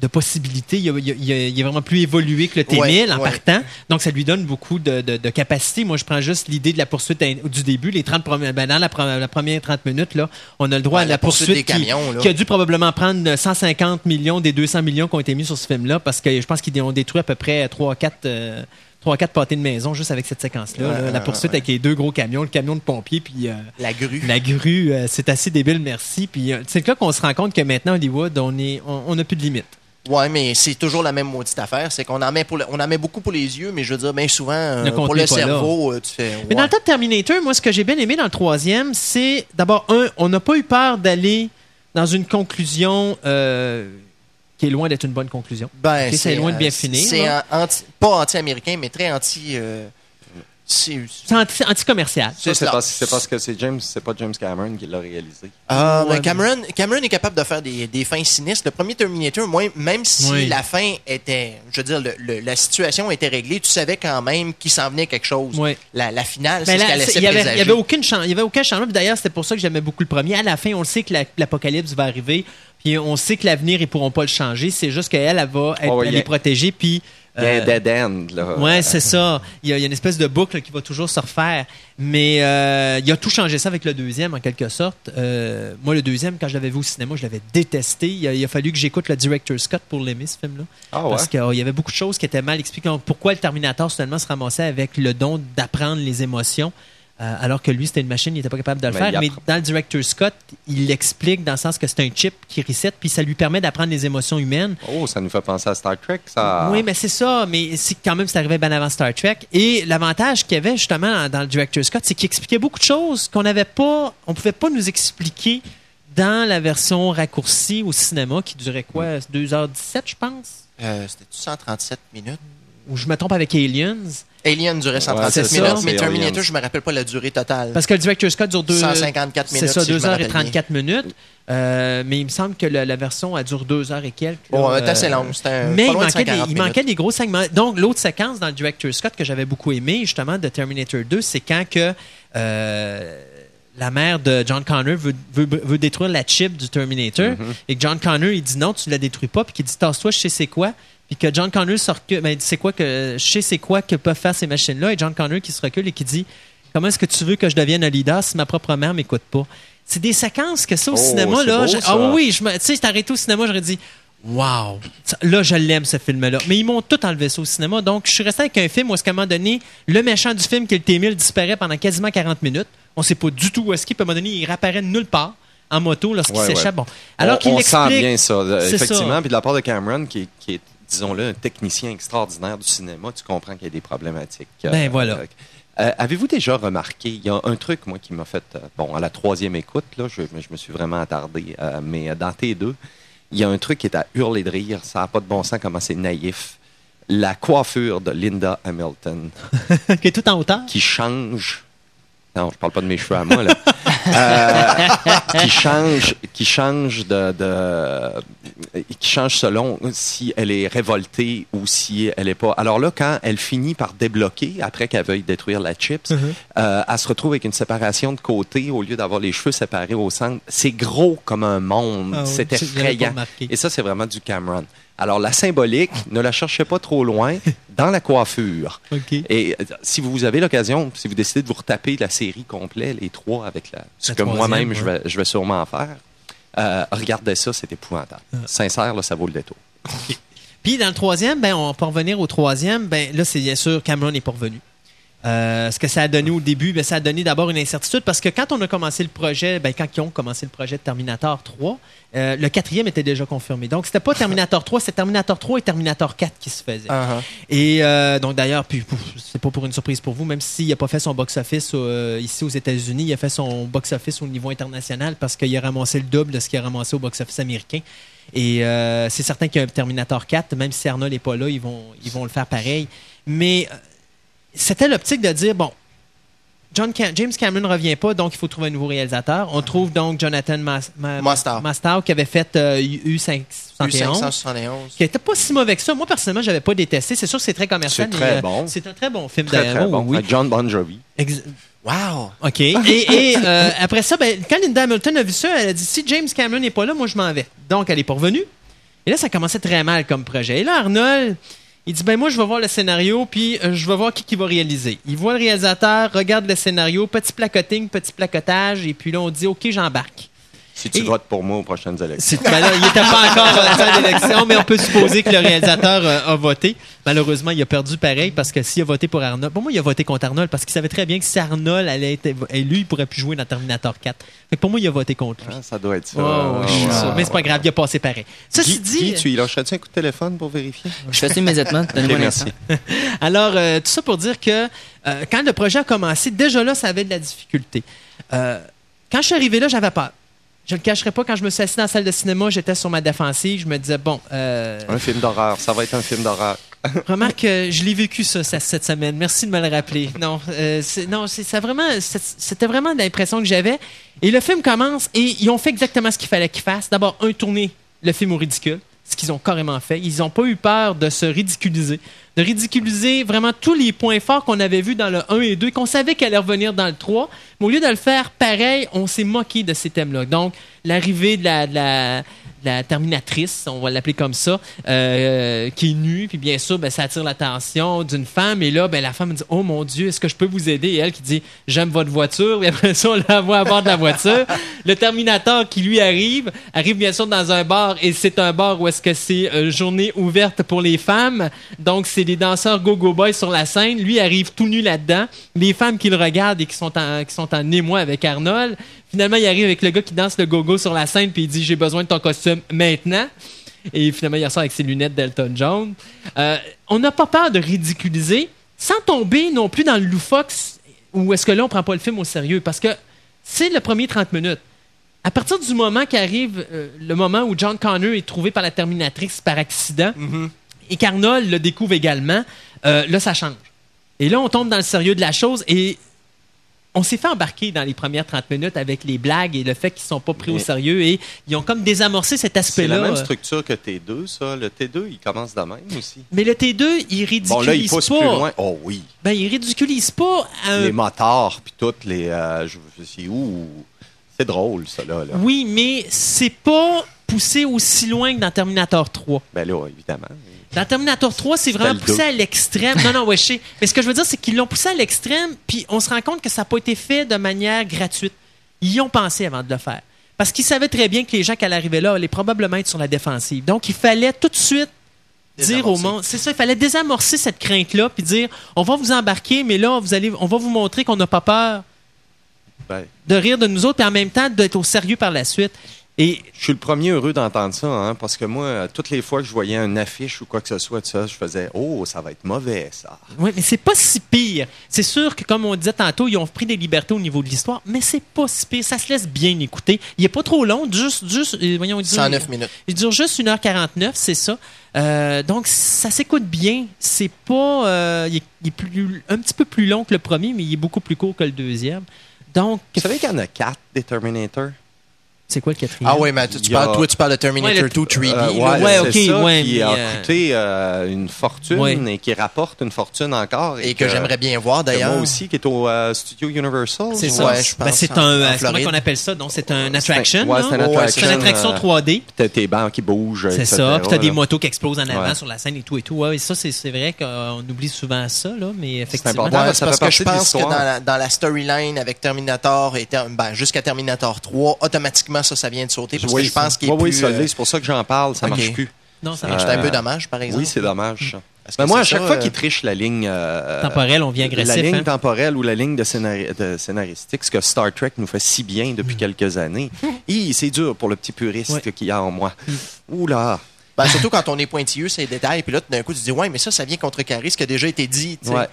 de possibilités. Il, il il est vraiment plus évolué que le T1000 Ouais, en ouais. partant. Donc, ça lui donne beaucoup de, de, de capacité. Moi, je prends juste l'idée de la poursuite du début, les 30 premières, ben, dans la, la première 30 minutes, là, on a le droit Ouais, à la, la poursuite poursuite, des qui- camions, qui a dû probablement prendre 150 millions des 200 millions qui ont été mis sur ce film-là parce que je pense qu'ils ont détruit à peu près 3-4 euh, 3-4 pâtés de maison juste avec cette séquence-là. Ouais, la poursuite ouais. avec les deux gros camions, le camion de pompiers puis euh, La grue. la grue, euh, c'est assez débile, merci. Puis euh, c'est là qu'on se rend compte que maintenant Hollywood, on est, on, on a plus de limites. Ouais, mais c'est toujours la même maudite affaire. C'est qu'on en met pour le- on en met beaucoup pour les yeux, mais je veux dire, bien souvent, euh, pour le cerveau, euh, tu fais. Mais dans le temps de Terminator, moi, ce que j'ai bien aimé dans le troisième, c'est d'abord, un, on n'a pas eu peur d'aller dans une conclusion euh, qui est loin d'être une bonne conclusion. Ben, c'est loin de bien finir, C'est anti- pas anti-américain, mais très anti. euh, c'est- C'est anti- anti-commercial. c'est Ça, c'est cela. parce, c'est parce que c'est James, c'est pas James Cameron qui l'a réalisé. Ah, Ouais, ben, Cameron, Cameron est capable de faire des, des fins sinistres. Le premier Terminator, moi, même si Oui. la fin était, je veux dire, le- le- la situation était réglée, tu savais quand même qu'il s'en venait quelque chose. Oui. La, la finale, Ben c'est ce là, qu'elle laissait il y avait, il y avait aucune chan- il y avait aucun changement. D'ailleurs, c'était pour ça que j'aimais beaucoup le premier. À la fin, on le sait que la- l'apocalypse va arriver. Puis on sait que l'avenir, ils pourront pas le changer. C'est juste qu'elle, elle va être, Ouais, ouais, elle est protégée. Puis. Il y a euh, un dead end, là. Ouais, c'est ça. Il y, a, il y a une espèce de boucle qui va toujours se refaire. Mais euh, il a tout changé ça avec le deuxième, en quelque sorte. Euh, moi, le deuxième, quand je l'avais vu au cinéma, je l'avais détesté. Il a, il a fallu que j'écoute le Director Scott pour l'aimer, ce film-là. Ah ouais? Parce qu'il y avait beaucoup de choses qui étaient mal expliquées. Pourquoi le Terminator, soudainement, se ramassait avec le don d'apprendre les émotions, euh, alors que lui, c'était une machine, il n'était pas capable de le Mais faire. Mais dans le Director Scott, il l'explique dans le sens que c'est un chip qui reset, puis ça lui permet d'apprendre les émotions humaines. Oh, ça nous fait penser à Star Trek, ça. Oui, mais c'est ça. Mais c'est quand même, c'est arrivé bien avant Star Trek. Et l'avantage qu'il y avait justement dans le Director Scott, c'est qu'il expliquait beaucoup de choses qu'on n'avait pas, on pouvait pas nous expliquer dans la version raccourcie au cinéma qui durait quoi, 2h17, je pense? Euh, C'était 137 minutes? ou je me trompe avec Aliens? Alien durait 137 c'est ça. minutes, mais C'est Terminator, Aliens. je me rappelle pas la durée totale. Parce que le Director's Cut dure deux, 154 C'est minutes, ça, si je me 2 heures et rappelle 34 minutes. Euh, mais il me semble que la, la version, elle dure 2 heures et quelques. Bon, Euh, assez un- mais pas il de manquait, des, 140 il manquait minutes. des gros segments. Donc, l'autre séquence dans le Director's Cut que j'avais beaucoup aimé, justement, de Terminator 2, c'est quand que euh, la mère de John Connor veut, veut, veut détruire la chip du Terminator et que John Connor, il dit non, tu la détruis pas, puis qu'il dit tasse-toi, je sais c'est quoi. Puis que John Connor se recule, ben, c'est quoi que, je sais c'est quoi que peuvent faire ces machines-là, et John Connor qui se recule et qui dit comment est-ce que tu veux que je devienne un leader si ma propre mère m'écoute pas? C'est des séquences que ça au Oh, cinéma, là. beau, je- ça. ah oui, je me- tu sais, au cinéma, j'aurais dit Wow! Là, je l'aime, ce film-là. Mais ils m'ont tout enlevé ça au cinéma. Donc, je suis resté avec un film où, est-ce qu'à un moment donné, le méchant du film, qui est le T-1000, disparaît pendant quasiment 40 minutes. On sait pas du tout où est-ce qu'il, puis à un moment donné, il réapparaît de nulle part en moto lorsqu'il s'échappe. ouais. Bon. Alors qu'il sent bien ça, effectivement. ça. Puis de la part de Cameron, qui est, disons-le, un technicien extraordinaire du cinéma, tu comprends qu'il y a des problématiques. Ben, voilà. euh, Avez-vous déjà remarqué, il y a un truc, moi, qui m'a fait, euh, bon, à la troisième écoute, là, je, je me suis vraiment attardé, euh, mais euh, dans T2, il y a un truc qui est à hurler de rire, ça n'a pas de bon sens comment c'est naïf. La coiffure de Linda Hamilton qui est tout en hauteur? qui change. Non, je parle pas de mes cheveux à moi, là. Euh, qui change, qui change de, de- qui change selon si elle est révoltée ou si elle est pas. Alors là, quand elle finit par débloquer après qu'elle veuille détruire la chips, euh, elle se retrouve avec une séparation de côté au lieu d'avoir les cheveux séparés au centre. C'est gros comme un monde. Ah oui, c'est effrayant. Et ça, c'est vraiment du Cameron. Alors la symbolique, ne la cherchez pas trop loin dans la coiffure. Et euh, si vous avez l'occasion, si vous décidez de vous retaper la série complète, les trois avec la, ce La que moi-même je, vais, je vais sûrement faire, euh, regardez ça, c'est épouvantable. Ah. Sincère, là, ça vaut le détour. Puis dans le troisième, ben, on peut revenir au troisième. Ben, là, c'est bien sûr, Cameron n'est pas revenu. Euh, ce que ça a donné au début, ben, ça a donné d'abord une incertitude parce que quand on a commencé le projet, ben, quand ils ont commencé le projet de Terminator 3, euh, le quatrième était déjà confirmé. Donc, c'était pas Terminator 3, c'était Terminator 3 et Terminator 4 qui se faisaient. Uh-huh. Et euh, donc d'ailleurs, puis c'est pas pour une surprise pour vous, même s'il n'a pas fait son box-office ici aux États-Unis, il a fait son box-office au niveau international parce qu'il a ramassé le double de ce qu'il a ramassé au box-office américain. Et c'est certain qu'il y a un Terminator 4, même si Arnold n'est pas là, ils vont, ils vont le faire pareil. Mais c'était l'optique de dire, bon, John Cam- James Cameron ne revient pas, donc il faut trouver un nouveau réalisateur. On trouve donc Jonathan Mas Ma- Mostow. Mostow, qui avait fait euh, U571 U571. qui était pas si mauvais que ça. Moi, personnellement, j'avais pas détesté. C'est sûr que c'est très commercial. C'est très euh, bon. C'est un très bon film Très, très d'ailleurs. bon. Oui. Avec John Bon Jovi. Ex- Wow! OK. Et, et, euh, après ça, ben, quand Linda Hamilton a vu ça, elle a dit si James Cameron n'est pas là, moi, je m'en vais. Donc, elle est pas revenue. Et là, ça commençait très mal comme projet. Et là, Arnold, il dit ben moi, je vais voir le scénario, puis euh, je vais voir qui, qui va réaliser. Il voit le réalisateur, regarde le scénario, petit placoting, petit placotage, et puis là, on dit OK, j'embarque. Si tu Et- votes pour moi aux prochaines élections. Ben là, il n'était pas encore à la salle d'élection, mais on peut supposer que le réalisateur euh, a voté. Malheureusement, il a perdu pareil parce que s'il a voté pour Arnold, pour moi, il a voté contre Arnold parce qu'il savait très bien que si Arnold allait être élu, il pourrait plus jouer dans Terminator 4. Fait que pour moi, il a voté contre lui. Ah, ça doit être ça. Oh, je suis Ouais. sûr. Mais c'est pas grave, il a passé pareil. Ceci Guy, dit, Guy, tu y lâcherais-tu un coup de téléphone pour vérifier? Je fais ça immédiatement. Merci. Alors, euh, tout ça pour dire que euh, quand le projet a commencé, déjà là, ça avait de la difficulté. Euh, quand je suis arrivé là, j'avais peur. Je ne le cacherai pas, quand je me suis assis dans la salle de cinéma, j'étais sur ma défensive. Je me disais, bon, euh, Un film d'horreur. Ça va être un film d'horreur. remarque, euh, je l'ai vécu ça, ça, cette semaine. Merci de me le rappeler. Non, euh, non, c'est ça vraiment, c'était vraiment l'impression que j'avais. Et le film commence et ils ont fait exactement ce qu'il fallait qu'ils fassent. D'abord, un tourner le film au ridicule, ce qu'ils ont carrément fait. Ils n'ont pas eu peur de se ridiculiser, de ridiculiser vraiment tous les points forts qu'on avait vus dans le 1 et 2, qu'on savait qu'elle allait revenir dans le 3. Mais au lieu de le faire pareil, on s'est moqué de ces thèmes-là. Donc, l'arrivée de la, de la- la terminatrice, on va l'appeler comme ça, euh, qui est nue, puis bien sûr, ben, ça attire l'attention d'une femme. Et là, ben, la femme me dit Oh mon Dieu, est-ce que je peux vous aider Et elle qui dit J'aime votre voiture. Et après ça, on la voit à bord de la voiture. Le Terminator qui lui arrive, arrive bien sûr dans un bar, et c'est un bar où est-ce que c'est euh, journée ouverte pour les femmes. Donc, c'est les danseurs Go-Go Boys sur la scène. Lui arrive tout nu là-dedans. Les femmes qui le regardent et qui sont en, qui sont en émoi avec Arnold. Finalement, il arrive avec le gars qui danse le go-go sur la scène, puis il dit J'ai besoin de ton costume maintenant. Et finalement, il ressort avec ses lunettes d'Elton John. Euh, on n'a pas peur de ridiculiser, sans tomber non plus dans le loufoque, où est-ce que là, on prend pas le film au sérieux, parce que c'est le premier 30 minutes. À partir du moment qu'arrive euh, le moment où John Connor est trouvé par la Terminatrice par accident, et qu'Arnold le découvre également, euh, là, ça change. Et là, on tombe dans le sérieux de la chose et on s'est fait embarquer dans les premières 30 minutes avec les blagues et le fait qu'ils sont pas pris au sérieux et ils ont comme désamorcé cet C'est aspect-là. la même structure que T2, ça. Le T2, il commence de même aussi. Mais le T2, il ridiculise Bon, là, il pousse pas. plus loin. Oh oui. Ben, il ridiculise pas. un- Les motards, puis toutes les... euh, je, je sais où... C'est drôle, ça, là. là. Oui, mais c'est pas poussé aussi loin que dans Terminator 3. Ben là, évidemment. Dans Terminator 3, c'est vraiment poussé à l'extrême. Non, non, ouais, je sais. Mais ce que je veux dire, c'est qu'ils l'ont poussé à l'extrême, puis on se rend compte que ça n'a pas été fait de manière gratuite. Ils y ont pensé avant de le faire. Parce qu'ils savaient très bien que les gens qui allaient arriver là allaient probablement être sur la défensive. Donc, il fallait tout de suite dire au monde, c'est ça, il fallait désamorcer cette crainte-là, puis dire, on va vous embarquer, mais là, vous allez, on va vous montrer qu'on n'a pas peur Ben, de rire de nous autres, puis en même temps d'être au sérieux par la suite. Et je suis le premier heureux d'entendre ça, hein, parce que moi, toutes les fois que je voyais une affiche ou quoi que ce soit de ça, je faisais « Oh, ça va être mauvais, ça. Oui, mais c'est pas si pire. C'est sûr que, comme on disait tantôt, ils ont pris des libertés au niveau de l'histoire, mais c'est pas si pire. Ça se laisse bien écouter. Il est pas trop long, juste, juste, euh, voyons, il dure- 109 minutes. Il dure juste 1h49, c'est ça. Euh, donc, ça s'écoute bien. C'est pas. euh, il est, il est plus, un petit peu plus long que le premier, mais il est beaucoup plus court que le deuxième. Donc, Vous savez qu'il y en a quatre, des Terminator? C'est quoi le quatrième? Ah oui, mais tu, a- parles, toi, tu parles de Terminator Ouais, le- 2 3D. Euh, ouais, ok, ça, ouais, qui a euh, coûté euh, une fortune Ouais. et qui rapporte une fortune encore. Et que j'aimerais bien voir, d'ailleurs. Moi aussi, qui est au euh, studio Universal. C'est Ouais, ça. je Ben, pense, c'est en- un. euh, comment qu'on appelle ça? Donc, c'est un attraction. ouais, c'est un attraction. C'est une attraction euh, 3D. T'as tes bancs qui bougent. C'est ça. Puis t'as des motos qui explosent en avant Ouais. sur la scène et tout et tout. Ouais, et ça, c'est c'est vrai qu'on oublie souvent ça, là, mais effectivement. c'est parce que je pense que dans la, storyline avec Terminator et ben, jusqu'à Terminator 3, automatiquement, ça, ça vient de sauter. Parce Oui, que je pense qu'il est oui, oui, plus, ça euh, c'est pour ça que j'en parle, ça ok. marche plus. Non, ça c'est marche un Euh, peu dommage, par exemple. Oui, c'est dommage. Mais moi, à chaque ça, fois euh, qu'ils trichent la ligne euh, temporelle, on vient agressif. la ligne hein? temporelle ou la ligne de, scénari- de scénaristique, ce que Star Trek nous fait si bien depuis quelques années, c'est dur pour le petit puriste Ouais. qu'il y a en moi. Oula! Ben, surtout quand on est pointilleux, c'est les détails. Puis là, d'un coup, tu te dis, ouais, mais ça, ça vient contrecarrer ce qui a déjà été dit. tu sais. Ouais.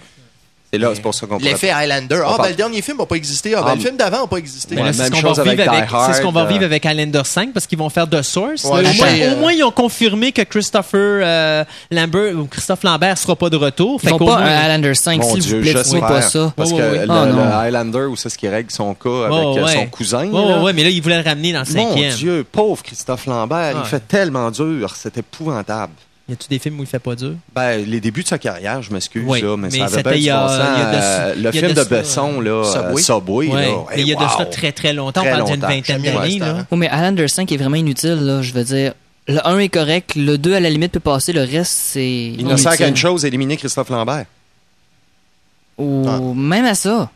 C'est là, c'est pour ça qu'on L'effet Highlander. Ah, ben, le dernier film n'a pas existé. Ah, ben, Ah, le film d'avant n'a pas existé. C'est ce qu'on va avec vivre avec, c'est ce qu'on va Hard, vivre euh, avec Highlander 5 parce qu'ils vont faire The Source. Ouais, là. au, j'ai, moins, euh, au moins, ils ont confirmé que Christopher euh, Lambert ou Christophe Lambert sera pas de retour. Fait pas Highlander 5, Mon s'il vous plaît, pas ça. Parce Ouais, que le. Oh, non. Highlander, où c'est ce qui règle son cas avec euh, son cousin. Ouais, mais là, ils voulaient le ramener dans le Mon cinquième. Dieu, pauvre Christophe Lambert, il fait tellement dur, c'est épouvantable. Y a-tu des films où il fait pas dur? Ben, les débuts de sa carrière, je m'excuse, Oui, là, mais, mais ça avait bien du bon sens. Euh, le film de Besson, là, Subway. euh, Subway, Ouais. là, Mais il y a de wow. ça très très longtemps, Très on parle d'une vingtaine d'années. Oh, mais Highlander 5 est vraiment inutile, là. Je veux dire, le 1 est correct, le 2 à la limite peut passer, le reste c'est. Il ne sert qu'à une chose, éliminer Christophe Lambert. Ou même à ça.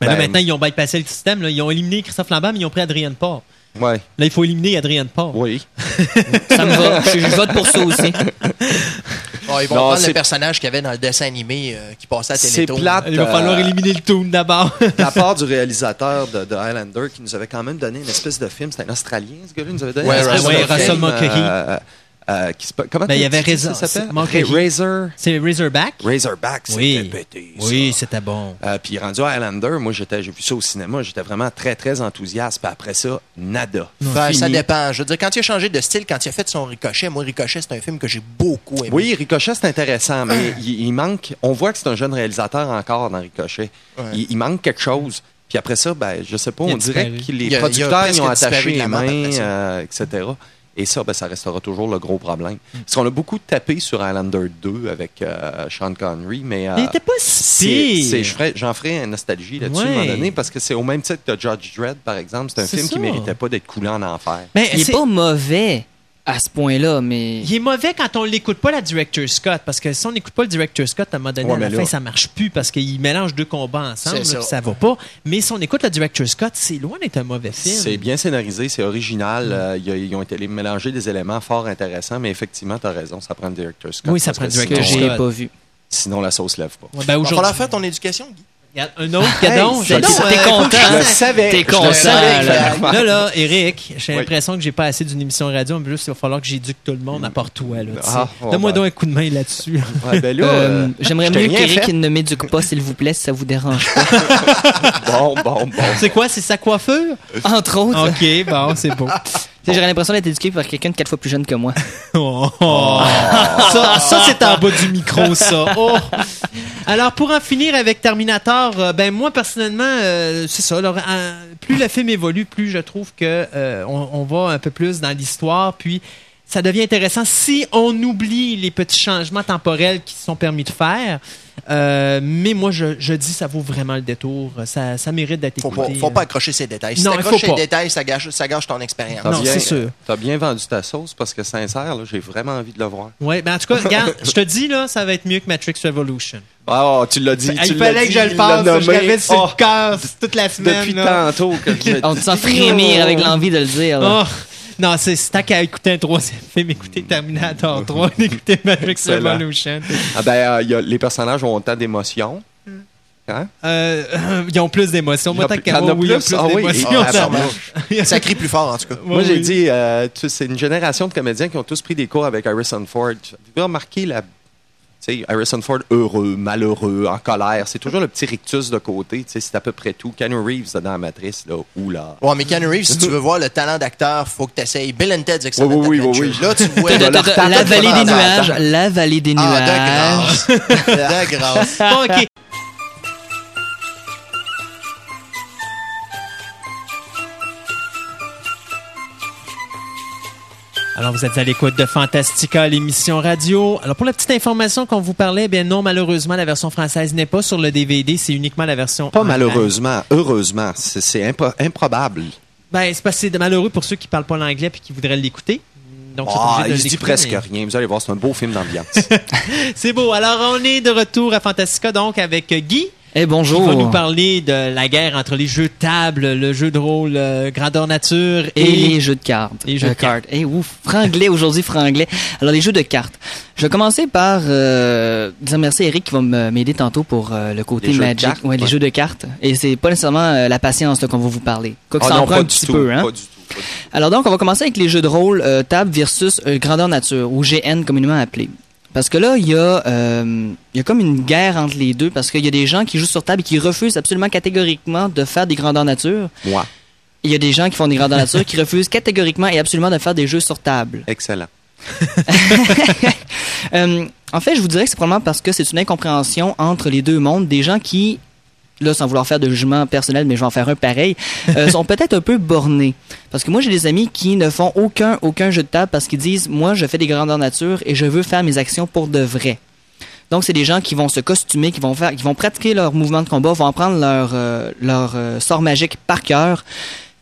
Mais là, Ben, maintenant, ils ont bypassé le système. là. Ils ont éliminé Christophe Lambert, mais ils ont pris Adrien Port. Ouais, Là, il faut éliminer Adrien Port. oui. Ça me va. Je, je vote pour ça aussi. Ils vont Non, prendre c'est- le personnage qu'il y avait dans le dessin animé euh, qui passait à C'est Télétoon. plate. Il va Euh, falloir éliminer le toon d'abord. la part du réalisateur de, de Highlander qui nous avait quand même donné une espèce de film. C'était un Australien, ce gars-là. Il nous avait donné Ouais, une espèce de film. Euh, qui se peut- comment Ben, il y tu- avait Razor- ça s'appelle? Razor. C'est Razorback. Razorback, Oui. c'était pété. ça. Oui, c'était bon. Euh, puis rendu à Highlander, moi j'étais, j'ai vu ça au cinéma, j'étais vraiment très très enthousiaste. Puis après ça, nada. Ben, ça dépend. Je veux dire, quand il a changé de style, quand il a fait son Ricochet, moi, Ricochet, c'est un film que j'ai beaucoup aimé. Oui, Ricochet, c'est intéressant, mais il, il manque. On voit que c'est un jeune réalisateur encore dans Ricochet. Ouais. Il, il manque quelque chose. Puis après ça, ben, je sais pas, on dirait que les a- a producteurs ils presque ont attaché les mains, euh, etc. Et ça, ben, ça restera toujours le gros problème. Parce qu'on a beaucoup tapé sur Highlander 2 avec euh, Sean Connery, mais. euh, Il était pas c'est- si J'en ferai une nostalgie là-dessus à un moment donné parce que c'est au même titre que Judge Dredd, par exemple. C'est un film qui ça. méritait pas d'être coulé en enfer. Ben, Il est c'est- pas mauvais à ce point-là, mais. Il est mauvais quand on l'écoute pas la Director Scott, parce que si on n'écoute pas le Director Scott, à un moment donné, Ouais, à la fin, ça marche plus parce qu'il mélange deux combats ensemble, là, ça. ça va pas. Mais si on écoute le Director Scott, c'est loin d'être un mauvais film. C'est bien scénarisé, c'est original. euh, y a- ils ont été mélangés des éléments fort intéressants, mais effectivement, tu as raison, ça prend le director Scott. Oui, ça prend le director sinon, j'ai Scott. pas vu. Sinon, la sauce lève pas. Ouais, ben, Il va aujourd'hui, falloir faire ton éducation, Guy. Un autre, Hey, je- gadon, T'es euh, content, Je le savais. T'es content, savais, là. Là, là, Eric, j'ai Oui. l'impression que j'ai pas assez d'une émission radio. En plus, il va falloir que j'éduque tout le monde à part toi. Ah, Donne-moi ben. donc un coup de main là-dessus. Ouais, ben là, Euh, euh, J'aimerais mieux qu'Eric ne m'éduque pas, s'il vous plaît, si ça vous dérange pas. Bon, bon, bon. c'est quoi? C'est sa coiffure? Entre autres. OK, bon, c'est beau. J'aurais l'impression d'être éduqué par quelqu'un de quatre fois plus jeune que moi. Oh. Ça, c'est en bas du micro, ça. Oh. Alors, pour en finir avec Terminator, euh, ben moi, personnellement, euh, c'est ça. alors, euh, plus le film évolue, plus je trouve que on, on va un peu plus dans l'histoire, puis ça devient intéressant si on oublie les petits changements temporels qui sont permis de faire. Euh, mais moi, je, je dis, ça vaut vraiment le détour. Ça, ça mérite d'être Faut écouté. pas, faut pas accrocher ces détails. Si Non, t'accroches ces détails, ça gâche, ça gâche ton expérience. Non, bien- c'est sûr. T'as bien vendu ta sauce parce que sincère, j'ai vraiment envie de le voir. Ouais, ben en tout cas, regarde, je te dis là, ça va être mieux que Matrix Revolution. Ah, tu l'as dit. Il fallait que je le fasse, je l'avais sur le cœur toute la semaine. Depuis là. tantôt que je me On te sent frémir avec l'envie de le dire. Oh. Non, c'est tant qu'à écouter un troisième film, écouter Terminator 3, d'écouter Matrix. Revolution. Ah ben, euh, il y a- les personnages ont autant d'émotions. Hein? Euh, ils ont plus d'émotions. Moi, a- qu'à oui, plus? plus Ah oui, d'émotions. Ah, Ça- absolument. Ça crie plus fort, en tout cas. Moi, j'ai dit, euh, tu sais, c'est une génération de comédiens qui ont tous pris des cours avec Harrison Ford. Vous avez remarqué la. Tu sais, Harrison Ford heureux, malheureux, en colère. C'est toujours le petit rictus de côté. Tu sais, c'est à peu près tout. Keanu Reeves dans la matrice, là. Oula. Ouais, mais Keanu Reeves, si tu veux voir le talent d'acteur, faut que tu essayes Bill and Ted's Excellent Oui, oui, oui, Adventure. oui, oui. Là, tu vois La vallée des nuages. Ah, La vallée des de nuages. grâce. de grâce. Bon, OK. Alors, vous êtes à l'écoute de Fantastica, l'émission radio. Alors, pour la petite information qu'on vous parlait, bien non, malheureusement, la version française n'est pas sur le DVD, c'est uniquement la version... Pas malheureusement, heureusement. C'est c'est impro- improbable. Ben, c'est parce que c'est malheureux pour ceux qui parlent pas l'anglais et qui voudraient l'écouter. Donc, Ah, il se dit presque mais- rien. Vous allez voir, c'est un beau film d'ambiance. C'est beau. Alors, on est de retour à Fantastica, donc, avec Guy. Eh qui bonjour. va nous parler de la guerre entre les jeux de table, le jeu de rôle euh, grandeur nature Et, les jeux de cartes. Les jeux de cartes. Eh ouf, franglais aujourd'hui, franglais. Alors les jeux de cartes. Je vais commencer par euh, dire merci à Eric qui va me- m'aider tantôt pour euh, le côté Les jeux de magic. cartes, ouais, les jeux de cartes. Et c'est pas nécessairement euh, la patience qu'on va vous parler. Quoi que Ah ça en prend un petit tout. peu, hein. Pas du tout. Alors donc, on va commencer avec les jeux de rôle euh, table versus euh, grandeur nature, ou GN communément appelé. Parce que là, il y, a, euh, il y a comme une guerre entre les deux, parce qu'il y a des gens qui jouent sur table et qui refusent absolument catégoriquement de faire des grandeurs nature. Moi, il y a des gens qui font des grandeurs nature qui refusent catégoriquement et absolument de faire des jeux sur table. excellent. Euh, en fait, je vous dirais que c'est probablement parce que c'est une incompréhension entre les deux mondes. Des gens qui, là, sans vouloir faire de jugement personnel, mais je vais en faire un pareil, euh, sont peut-être un peu bornés. Parce que moi, j'ai des amis qui ne font aucun, aucun jeu de table parce qu'ils disent, moi, je fais des grandeurs nature et je veux faire mes actions pour de vrai. Donc, c'est des gens qui vont se costumer, qui vont faire, qui vont pratiquer leur mouvement de combat, vont apprendre leur, euh, leur euh, sort magique par cœur,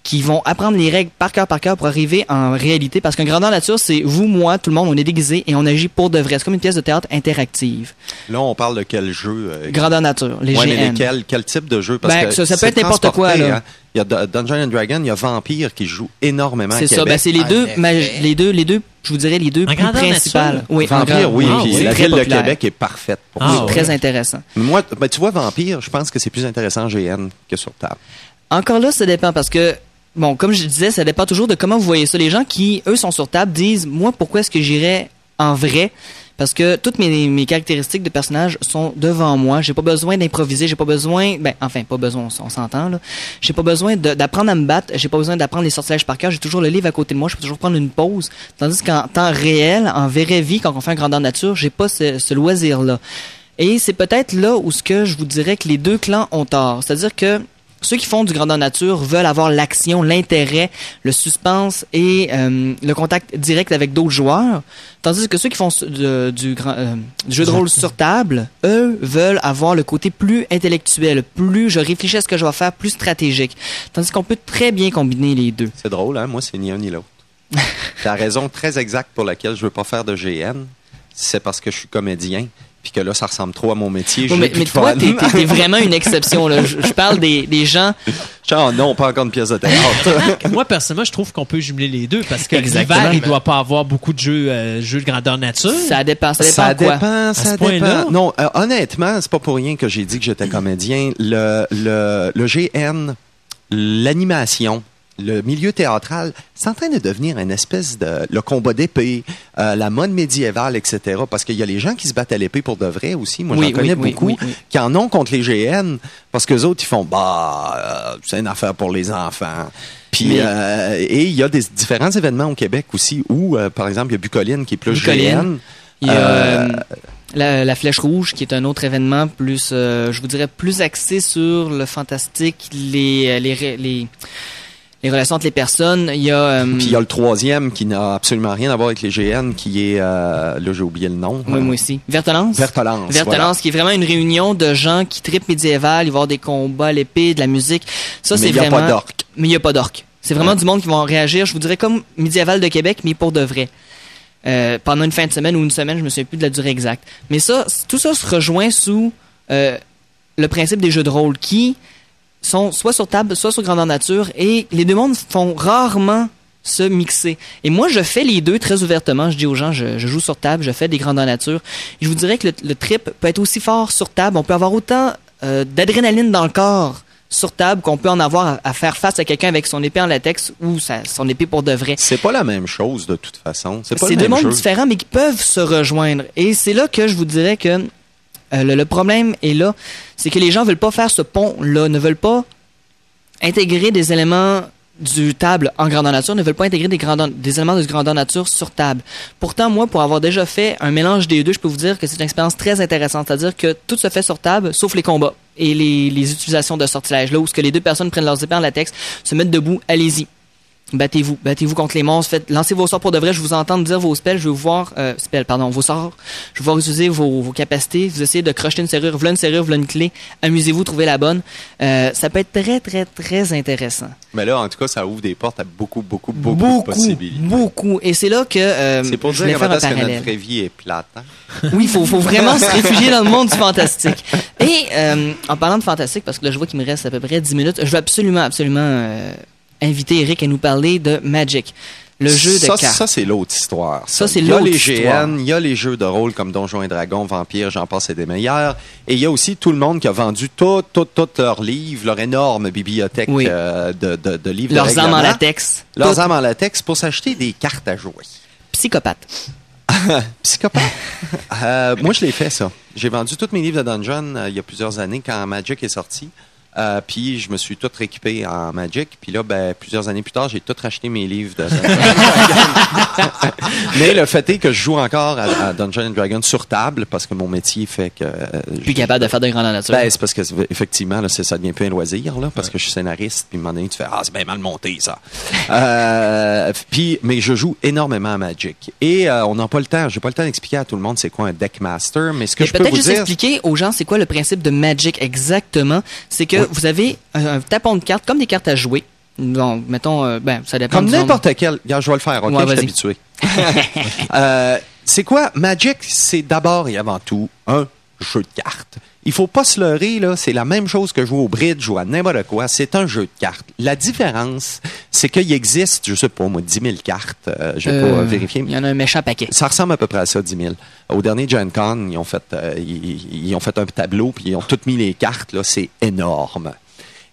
qui vont apprendre les règles par cœur par cœur pour arriver en réalité. Parce qu'un grandeur nature, c'est vous, moi, tout le monde, on est déguisé et on agit pour de vrai. C'est comme une pièce de théâtre interactive. Là, on parle de quel jeu? euh, Grandeur nature, les Ouais, mais GN. lesquels? Quel type de jeu? Ben, que ça- ça peut c'est être n'importe quoi, là. hein. Il y a D- Dungeons and Dragons, il y a Vampire qui joue énormément C'est ça. Ben, c'est les En deux, les deux, les deux, je vous dirais les deux plus grandeur principales. nature? Oui, Vampire, grand- oui, Ah, oui. la ville de. Québec est parfaite pour Ah, ça. ouais. Très intéressant. Mais Moi, ben, tu vois, Vampire, je pense que c'est plus intéressant en GN que sur table. Encore là, ça dépend parce que, bon, comme je disais, ça dépend toujours de comment vous voyez ça. Les gens qui, eux, sont sur table disent, moi, pourquoi est-ce que j'irais en vrai? Parce que toutes mes, caractéristiques de personnage sont devant moi. J'ai pas besoin d'improviser. J'ai pas besoin, ben, enfin, pas besoin, on, s'entend, là. J'ai pas besoin d'apprendre à me battre. J'ai pas besoin d'apprendre les sortilèges par cœur. J'ai toujours le livre à côté de moi. Je peux toujours prendre une pause. Tandis qu'en temps réel, en vraie vie, quand on fait un grandeur nature, j'ai pas ce, ce loisir-là. Et c'est peut-être là où ce que je vous dirais que les deux clans ont tort. C'est-à-dire que ceux qui font du grandeur nature veulent avoir l'action, l'intérêt, le suspense et euh, le contact direct avec d'autres joueurs, tandis que ceux qui font euh, du jeu de rôle sur table, eux veulent avoir le côté plus intellectuel, plus je réfléchis à ce que je vais faire, plus stratégique. Tandis qu'on peut très bien combiner les deux. C'est drôle, hein? Moi, c'est ni un ni l'autre. La raison très exacte pour laquelle je veux pas faire de GN, c'est parce que je suis comédien, puis que là, ça ressemble trop à mon métier. Mais, toi, t'es t'es vraiment une exception. Là. Je, je parle des, des gens. Genre, non, pas encore une pièce de théâtre. Moi, personnellement, je trouve qu'on peut jumeler les deux parce que l'hiver, il doit pas avoir beaucoup de jeux, euh, jeux de grandeur nature. Ça dépend. Ça dépend ça quoi. dépend, ça. Non, euh, honnêtement, c'est pas pour rien que j'ai dit que j'étais comédien. Le, le, le GN, l'animation le milieu théâtral, c'est en train de devenir une espèce de le combat d'épée, euh, la mode médiévale, etc. Parce qu'il y a les gens qui se battent à l'épée pour de vrai aussi. Moi, Oui, j'en connais oui, beaucoup oui, oui. qui en ont contre les GN parce que les autres ils font bah euh, c'est une affaire pour les enfants. Puis Mais- euh, et il y a des différents événements au Québec aussi où euh, par exemple il y a Bucoline qui est plus Bucoline. GN. Il y a Euh, euh, la, la Flèche Rouge, qui est un autre événement plus, euh, je vous dirais, plus axé sur le fantastique, les, les, les, les relations entre les personnes. Il y a... euh, Puis il y a le troisième qui n'a absolument rien à voir avec les GN, qui est, euh, là j'ai oublié le nom. oui, moi aussi. Vertolance. Vertolance. Vertolance, qui est vraiment une réunion de gens qui tripent médiéval, il va y avoir des combats à l'épée, de la musique. Ça, Mais c'est il y a vraiment... pas d'orques. Mais il n'y a pas d'orques. C'est vraiment Ouais. du monde qui vont réagir, je vous dirais, comme médiéval de Québec, mais pour de vrai. Euh, pendant une fin de semaine ou une semaine, je me souviens plus de la durée exacte. Mais ça, tout ça se rejoint sous euh, le principe des jeux de rôle qui sont soit sur table, soit sur grandeur nature, et les deux mondes font rarement se mixer. Et moi, je fais les deux très ouvertement. Je dis aux gens, je, je joue sur table, je fais des grandeurs nature. Et je vous dirais que le, le trip peut être aussi fort sur table. On peut avoir autant euh, d'adrénaline dans le corps sur table qu'on peut en avoir à, à faire face à quelqu'un avec son épée en latex ou sa- son épée pour de vrai. C'est pas la même chose de toute façon. C'est pas C'est le deux mondes différents, mais qui peuvent se rejoindre. Et c'est là que je vous dirais que euh, le, problème est là. C'est que les gens veulent pas faire ce pont-là, ne veulent pas intégrer des éléments du table en grandeur nature, ne veulent pas intégrer des, éléments de grandeur nature sur table. Pourtant, moi, pour avoir déjà fait un mélange des deux, je peux vous dire que c'est une expérience très intéressante. C'est-à-dire que tout se fait sur table, sauf les combats et les, les utilisations de sortilèges. Là où ce que les deux personnes prennent leurs épées en latex, se mettent debout, allez-y. Battez-vous, battez-vous contre les monstres, faites, lancez vos sorts pour de vrai, je vous entends dire vos spells, je veux voir, euh, spells, pardon, vos sorts, je vais voir utiliser vos, vos capacités, vous essayez de crocheter une serrure, voilà une serrure, voilà une clé, amusez-vous, trouvez la bonne. Euh, ça peut être très, très, très intéressant. Mais là, en tout cas, ça ouvre des portes à beaucoup, beaucoup, beaucoup, de possibilités. beaucoup. Et c'est là que euh, C'est pour je dire faire comment est-ce que notre vie est plate. hein? Oui, il faut, faut vraiment se réfugier dans le monde du fantastique. Et euh, en parlant de fantastique, parce que là, je vois qu'il me reste à peu près 10 minutes, je veux absolument, absolument euh, inviter Eric à nous parler de Magic, le jeu de ça, cartes. Ça, c'est l'autre histoire. Ça, c'est Il y a l'autre les histoire. GN, il y a les jeux de rôle comme Donjons et Dragons, Vampires, j'en passe et des meilleurs. Et il y a aussi tout le monde qui a vendu tout, tout, tout leurs livres, leur énorme bibliothèque Oui. euh, de, de, de livres de Leurs armes en règlement. latex. Leurs Tout armes en latex pour s'acheter des cartes à jouer. psychopathe. Psychopathe? Euh, moi, je l'ai fait, ça. J'ai vendu tous mes livres de Dungeon euh, il y a plusieurs années quand Magic est sorti. Euh, puis je me suis tout rééquipé en Magic. Puis là, ben, plusieurs années plus tard, j'ai tout racheté mes livres de. Mais le fait est que je joue encore à, à Dungeons Dragon sur table parce que mon métier fait que... euh, Plus capable de faire de grandeur nature. ben, c'est parce que effectivement, là, ça devient plus un loisir, là, parce que je suis scénariste, puis à un moment donné, tu fais Ah, c'est bien mal monté, ça. euh, puis, mais je joue énormément à Magic. Et euh, on n'a pas le temps, j'ai pas le temps d'expliquer à tout le monde c'est quoi un deckmaster, mais ce que Mais je peux peut-être vous juste dire. expliquer aux gens c'est quoi le principe de Magic exactement. C'est que Oui. Vous avez un, un tapon de cartes comme des cartes à jouer. Donc, mettons, euh, ben, ça dépend Comme n'importe quel. Regarde, je vais le faire, OK? Ouais, je suis habitué. Euh, c'est quoi? Magic, c'est d'abord et avant tout un jeu de cartes. Il faut pas se leurrer, là. C'est la même chose que jouer au bridge ou à n'importe quoi. C'est un jeu de cartes. La différence, c'est qu'il existe, je sais pas, moi, 10 000 cartes. Euh, je vais Euh, pas vérifier. Il y en a un méchant paquet. Ça ressemble à peu près à ça, 10 000. Au dernier Gen Con, ils ont fait, euh, ils, ils ont fait un tableau, puis ils ont toutes mis les cartes. Là, c'est énorme.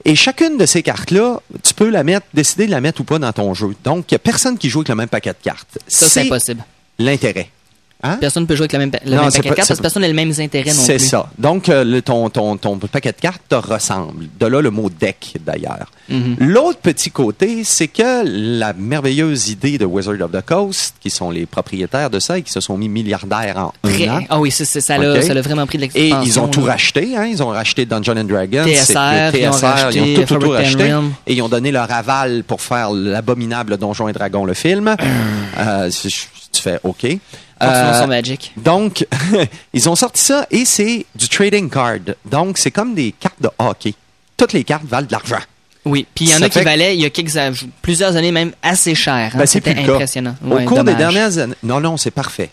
Et chacune de ces cartes-là, tu peux la mettre, décider de la mettre ou pas dans ton jeu. Donc, il n'y a personne qui joue avec le même paquet de cartes. Ça, c'est impossible. l'intérêt. Hein? Personne ne peut jouer avec le même, pa- le Non, même c'est paquet de cartes c'est parce que personne n'a les mêmes intérêts non C'est plus. ça. Donc, euh, le- ton, ton, ton paquet de cartes te ressemble. De là, le mot deck, d'ailleurs. Mhm. L'autre petit côté, c'est que la merveilleuse idée de Wizard of the Coast, qui sont les propriétaires de ça et qui se sont mis milliardaires en Très- un an, Ah oui, c'est, c'est- ça, l'a, ça l'a vraiment pris de Et l'expansion. ils ont tout là. racheté, hein? Ils ont racheté Dungeon and Dragons, TSR, c'est- ils ont racheté ils ont tout, tout, tout Forbidden racheté. Realm. Et ils ont donné leur aval pour faire l'abominable Donjon et Dragon, le film. Euh, c'est- tu fais OK. Euh, Magic. donc, ils ont sorti ça et c'est du trading card. Donc, c'est comme des cartes de hockey. Toutes les cartes valent de l'argent. Oui, puis il y en a qui fait- valaient, il y a quelques, plusieurs années même, assez cher. hein. Ben, c'est C'était plus le cas. impressionnant. Au Ouais, cours dommage. des dernières années. Non, non, c'est parfait.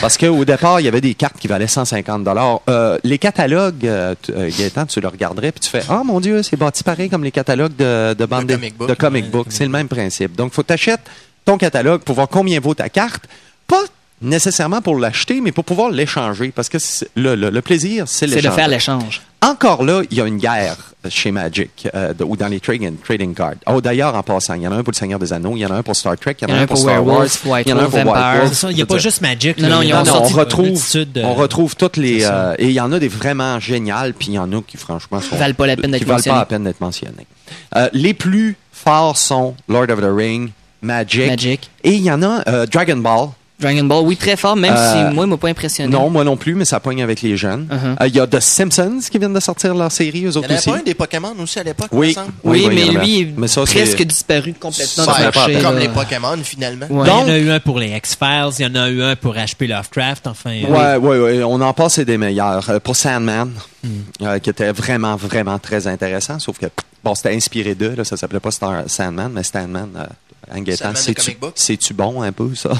Parce qu'au départ, il y avait des cartes qui valaient 150 euh, Les catalogues, euh, tu- euh, Gaëtan, tu le regarderais puis tu fais Ah mon Dieu, c'est bâti pareil comme les catalogues de, de bande De comic book. de comic book. C'est le même principe. Donc, il faut que tu achètes ton catalogue pour voir combien vaut ta carte. Pas nécessairement pour l'acheter, mais pour pouvoir l'échanger. Parce que le, le- le plaisir, c'est C'est de l'échange. faire l'échange. Encore là, il y a une guerre chez Magic euh, de- ou dans les trading, trading cards. Oh, d'ailleurs, en passant, il y en a un pour le Seigneur des Anneaux, il y en a un pour Star Trek, il y en a un pour Star Wars, il y en a un pour White il n'y a pas juste Magic. Non, non, Non, on retrouve, de- on retrouve toutes les euh, et il y en a des vraiment géniales, puis il y en a qui franchement sont, Valent pas la peine d'être qui valent pas mentionnés. la peine d'être mentionnés. Euh, les plus forts sont Lord of the Ring, Magic, Magic. et il y en a euh, Dragon Ball. Dragon Ball, oui, très fort, même Euh, si moi, il m'a pas impressionné. Non, moi non plus, mais ça pogne avec les jeunes. Euh, Uh-huh. Il y a The Simpsons qui viennent de sortir leur série, eux Il y en autres avait aussi. pas un des Pokémon aussi à l'époque, Oui. Oui, Oui, oui, mais lui, il est Mais ça, presque disparu complètement Ça marché. comme là. les Pokémon, finalement. Ouais. Donc- il y en a eu un pour les X-Files, il y en a eu un pour HP Lovecraft, enfin. euh, Ouais, ouais, ouais, on en passe des meilleurs. Euh, pour Sandman, Hmm. euh, qui était vraiment, vraiment très intéressant, sauf que, bon, c'était inspiré d'eux, ça s'appelait pas Star Sandman, mais Sandman, euh, book? c'est-tu bon un peu, ça?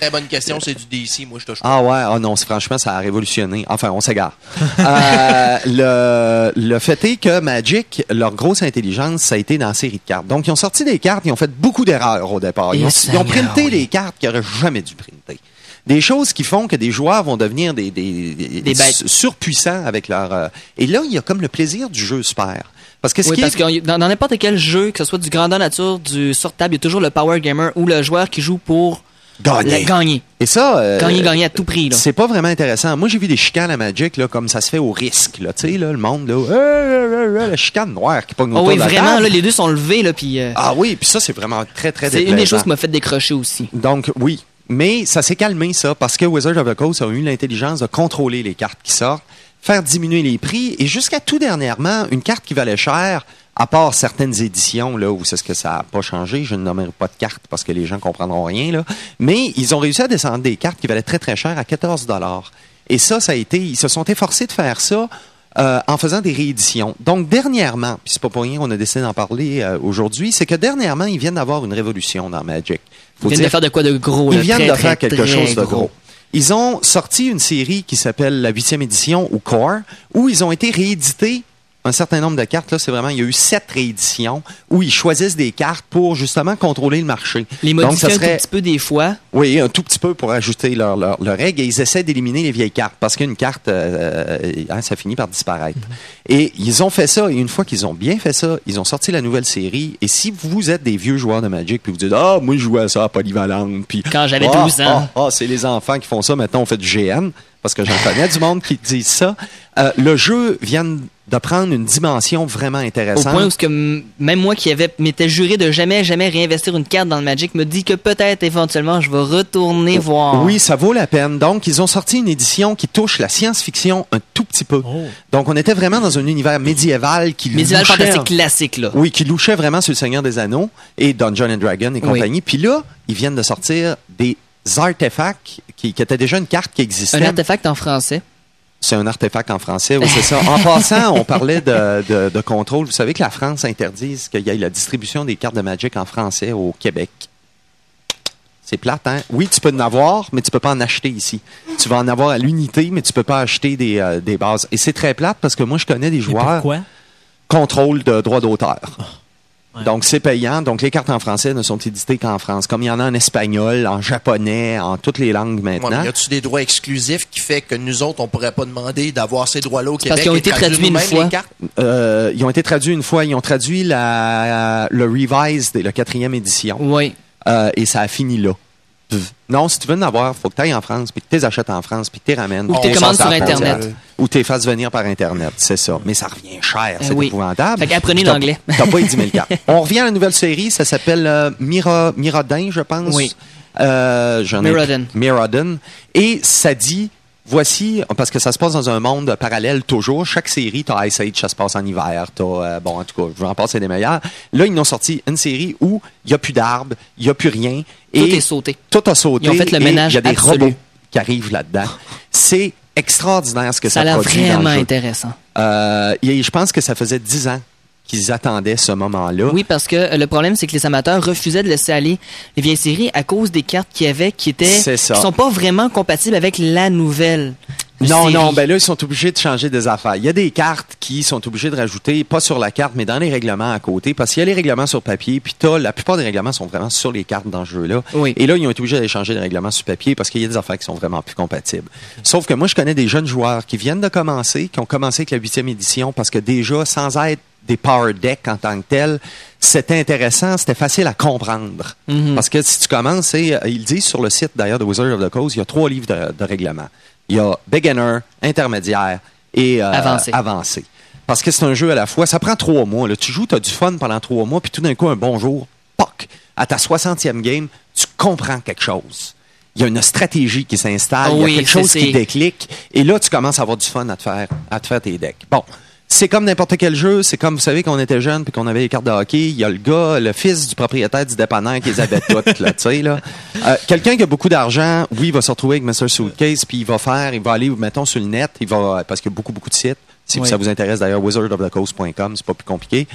Très bonne question, c'est du DC, moi je touche pas. Ah ouais, ah non, c'est- franchement, ça a révolutionné. Enfin, on s'égare. Euh, le, le fait est que Magic, leur grosse intelligence, ça a été dans la série de cartes. Donc, ils ont sorti des cartes, ils ont fait beaucoup d'erreurs au départ. Ils ont, ils printé oui. des cartes qu'ils n'auraient jamais dû printer. Des choses qui font que des joueurs vont devenir des, des, des- surpuissants avec leur... euh, et là, il y a comme le plaisir du jeu se perd. Parce que ce Oui, qui parce est... que dans n'importe quel jeu, que ce soit du grandeur nature, du sur-table, il y a toujours le power gamer ou le joueur qui joue pour Gagner. gagner. Et ça... euh, Gagner, gagner à tout prix. Là. C'est pas vraiment intéressant. Moi, j'ai vu des chicanes à Magic, là, comme ça se fait au risque, là. Tu sais, là, le monde, là, euh, euh, euh, la chicane noire qui pogne Oh oui, de la vraiment, table. là, les deux sont levés, là, puis Ah oui, puis ça, c'est vraiment très, très c'est une des choses qui m'a fait décrocher aussi. Donc, oui. Mais ça s'est calmé, ça, parce que Wizard of the Coast a eu l'intelligence de contrôler les cartes qui sortent, faire diminuer les prix, et jusqu'à tout dernièrement, une carte qui valait cher, à part certaines éditions, là, où c'est ce que ça n'a pas changé, je ne nommerai pas de cartes parce que les gens comprendront rien, là, mais ils ont réussi à descendre des cartes qui valaient très, très cher à 14 Et ça, ça a été, ils se sont efforcés de faire ça euh, en faisant des rééditions. Donc, dernièrement, puis c'est pas pour rien qu'on a décidé d'en parler euh, aujourd'hui, c'est que dernièrement, ils viennent d'avoir une révolution dans Magic. Faut Ils viennent dire de faire de quoi de gros. ils là, viennent très, de très, faire quelque très chose de gros. Ils ont sorti une série qui s'appelle la huitième édition ou Core, où ils ont été réédités un certain nombre de cartes. Là, c'est vraiment, il y a eu sept rééditions où ils choisissent des cartes pour justement contrôler le marché. Les Donc, modifier ça un serait, tout petit peu des fois. oui, un tout petit peu pour ajouter leurs leur, leur règles et ils essaient d'éliminer les vieilles cartes parce qu'une carte, euh, euh, hein, ça finit par disparaître. Et ils ont fait ça et une fois qu'ils ont bien fait ça, ils ont sorti la nouvelle série. Et si vous êtes des vieux joueurs de Magic puis vous dites ah moi je jouais à ça à Polyvalente puis Quand j'avais Ah, 12 ans. ah, ah, c'est les enfants qui font ça. Maintenant on fait du GN parce que j'en connais du monde qui disent ça. Euh, le jeu vient de prendre une dimension vraiment Au intéressante. point où ce que même moi qui avait m'étais juré de jamais jamais réinvestir une carte dans le Magic me dit que peut-être éventuellement je vais retourner voir. Oui, ça vaut la peine. Donc, ils ont sorti une édition qui touche la science-fiction un tout petit peu. Oh. Donc, on était vraiment dans un univers médiéval qui Médiéval louchait- fantastique classique là. Oui, qui louchait vraiment sur le Seigneur des Anneaux et Dungeon and Dragon et Oui. compagnie. Puis là, ils viennent de sortir des artefacts qui, qui étaient déjà une carte qui existait. Un artefact en français. C'est un artefact en français, oui, c'est ça. En passant, on parlait de, de- de contrôle. Vous savez que la France interdise qu'il y ait la distribution des cartes de Magic en français au Québec. C'est plate, hein? Oui, tu peux en avoir, mais tu peux pas en acheter ici. Tu vas en avoir à l'unité, mais tu peux pas acheter des, euh, des bases. Et c'est très plate parce que moi, je connais des Mais joueurs pourquoi? contrôle de droits d'auteur. Ouais. Donc, c'est payant. Donc, les cartes en français ne sont éditées qu'en France. Comme il y en a en espagnol, en japonais, en toutes les langues maintenant. y a-tu des droits exclusifs qui fait que nous autres, on pourrait pas demander d'avoir ces droits-là au parce Québec? qu'ils ont été traduits une fois. les cartes? Euh, ils ont été traduits une fois. Ils ont traduit la, le Revised, la quatrième édition. Oui. Euh, et ça a fini là. Non, si tu veux en avoir, faut que tu ailles en France, puis que tu les achètes en France, puis que tu les ramènes. Ou que les commandes sur Internet. Ou tu les fasses venir par Internet, c'est ça. Mais ça revient cher, c'est Euh, oui. épouvantable. Fait t'as- l'anglais. T'as pas les 10 000 cartes. On revient à la nouvelle série, ça s'appelle euh, Mira, Mirodin, je pense. Oui. Euh. Mirrodin. Et ça dit, voici, parce que ça se passe dans un monde parallèle toujours. Chaque série, t'as Ice Age, ça se passe en hiver. T'as, euh, bon, en tout cas, je vais en passer des meilleurs. Là, ils ont sorti une série où il n'y a plus d'arbres, il n'y a plus rien. Tout et est sauté. Tout a sauté. Ils ont fait le ménage Il y a des absolu. robots qui arrivent là-dedans. C'est extraordinaire ce que Ça ça, a l'air produit dans le vraiment intéressant. Euh, et je pense que ça faisait 10 ans qu'ils attendaient ce moment-là. Oui, parce que euh, le problème, c'est que les amateurs refusaient de laisser aller les vieilles séries à cause des cartes qu'il y avait qui étaient ça. qui sont pas vraiment compatibles avec la nouvelle. Non, série. non, ben là, ils sont obligés de changer des affaires. Il y a des cartes qui sont obligés de rajouter, pas sur la carte, mais dans les règlements à côté, parce qu'il y a les règlements sur papier, puis t'as, la plupart des règlements sont vraiment sur les cartes dans ce jeu-là. Oui. Et là, ils ont été obligés d'aller changer les règlements sur papier parce qu'il y a des affaires qui sont vraiment plus compatibles. Sauf que moi, je connais des jeunes joueurs qui viennent de commencer, qui ont commencé avec la huitième édition, parce que déjà, sans être des power decks en tant que tel, c'était intéressant, c'était facile à comprendre. Mhm. Parce que si tu commences, c'est, euh, ils disent sur le site d'ailleurs de Wizard of the Coast, il y a trois livres de, de règlement. Il y a beginner, intermédiaire et euh, Avancé. avancé. Parce que c'est un jeu à la fois. Ça prend trois mois. Là. Tu joues, tu as du fun pendant trois mois, puis tout d'un coup, un bon jour, poc, à ta 60e game, tu comprends quelque chose. Il y a une stratégie qui s'installe, il y a quelque chose qui déclic, et là, tu commences à avoir du fun à te faire, à te faire tes decks. Bon. C'est comme n'importe quel jeu. C'est comme, vous savez, qu'on était jeune puis qu'on avait les cartes de hockey. Il y a le gars, le fils du propriétaire du dépanneur qui les avait toutes, là, tu sais, là. Euh, Quelqu'un qui a beaucoup d'argent, oui, il va se retrouver avec Mr. Suitcase puis il va faire, il va aller, mettons, sur le net, il va, parce qu'il y a beaucoup, beaucoup de sites. Si Oui. ça vous intéresse, d'ailleurs, wizardofthecoast.com, c'est pas plus compliqué.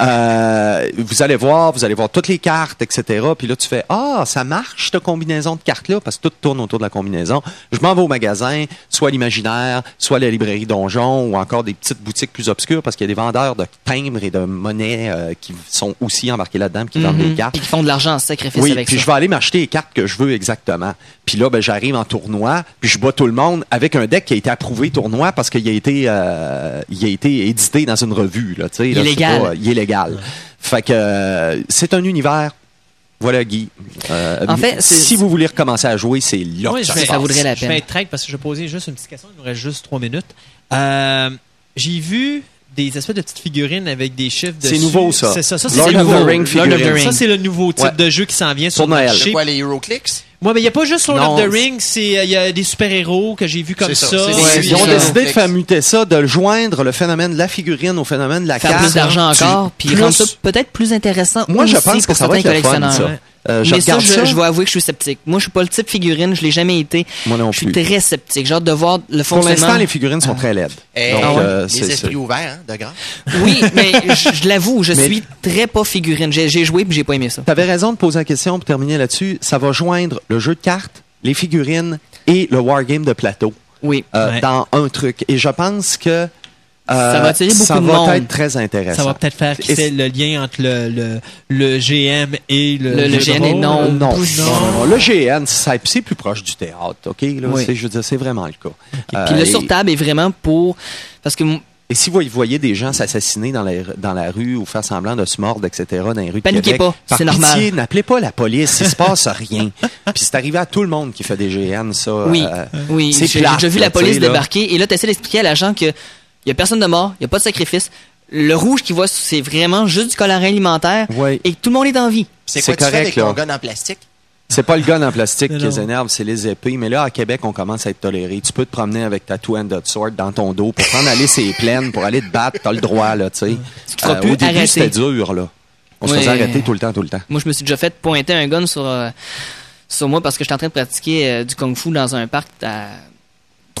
Euh, vous allez voir, vous allez voir toutes les cartes, etc. Puis là, tu fais, ah, ça marche, cette combinaison de cartes-là, parce que tout tourne autour de la combinaison. Je m'en vais au magasin, soit l'imaginaire, soit la librairie Donjon, ou encore des petites boutiques plus obscures, parce qu'il y a des vendeurs de timbres et de monnaies euh, qui sont aussi embarqués là-dedans, qui vendent des cartes. Puis qui font de l'argent en sacrifice Oui, avec puis ça. je vais aller m'acheter les cartes que je veux exactement. Puis là, ben, j'arrive en tournoi, puis je bats tout le monde avec un deck qui a été approuvé tournoi parce qu'il a été, euh, il a été édité dans une revue. Là, tu sais, Il là, légal. pas- il est légal. Fait que euh, c'est un univers. Voilà, Guy. Euh, En fait, si vous voulez recommencer à jouer, c'est là que je ça vais- ça vaudrait la Je peine. vais être track parce que je vais poser juste une petite question. Il nous reste juste trois minutes. Euh, J'ai vu des espèces de petites figurines avec des chiffres C'est dessus. nouveau, ça. C'est ça. Ça, Lord c'est of the. Ring Lord of the. Ring. Ça, c'est le nouveau type Ouais. de jeu qui s'en vient sur Noël. marché. C'est quoi, les HeroClix? Moi, mais il n'y a pas juste Lord Non, of the c'est- Ring, c'est euh, il y a des super-héros que j'ai vus comme C'est ça. ça, c'est Ouais, c'est ils ont décidé de faire muter ça, de le joindre le phénomène de la figurine au phénomène de la Faire carte. plus d'argent encore, puis rendre ça peut-être plus intéressant Moi, je pense que ça va certains être le fun, ça. Euh, je Mais ça, je, ça. je dois avouer que je suis sceptique. Moi, je suis pas le type figurine, je l'ai jamais été. Moi non je suis plus. très sceptique. J'ai hâte de voir le Pour fonctionnement. l'instant, les figurines sont très laides. Eh, Donc, ah ouais, euh, les c'est- esprits c'est- ouverts, hein, de. Oui, mais je, je l'avoue, je Mais- suis très pas figurine. J'ai j'ai joué puis j'ai pas aimé ça. Tu avais raison de poser la question pour terminer là-dessus. Ça va joindre le jeu de cartes, les figurines et le wargame de plateau Oui. euh, Ouais. dans un truc. Et je pense que euh, Ça va attirer beaucoup ça de va monde. être très intéressant. Ça va peut-être faire qui Et le lien entre le, le, le GM et le. Le- le de GN rôle. non. Euh, non, non, non. Le GN, ça- c'est plus proche du théâtre, OK? Là, Oui. c'est, je veux dire, c'est vraiment le cas. Euh, Puis le et- sur-table est vraiment pour... Parce que Et si vous voyez des gens s'assassiner dans, la- dans la rue ou faire semblant de se mordre, etc., dans les rues de Paniquez Québec, pas, c'est normal. n'appelez pas la police, il se passe rien. Puis c'est arrivé à tout le monde qui fait des GN, ça. Oui, euh, oui. c'est J'ai déjà vu la police là. débarquer et là, tu essaies d'expliquer à l'agent que il y a personne de mort, il y a pas de sacrifice. Le rouge qu'il voit, c'est vraiment juste du colorin alimentaire Oui. et que tout le monde est en vie. C'est C'est quoi tu fais correct, avec là. ton gun en plastique? C'est pas le gun en plastique qui les énerve, c'est les épées. Mais là, à Québec, on commence à être toléré. Tu peux te promener avec ta two-handed sword dans ton dos pour prendre aller ses plaines, pour aller te battre. T'as le droit, là, tu sais. Tu te feras Euh, plus au début, arrêter. c'était dur, là. On se Oui. faisait arrêter tout le temps, tout le temps. Moi, je me suis déjà fait pointer un gun sur, euh, sur moi parce que j'étais en train de pratiquer euh, du kung-fu dans un parc à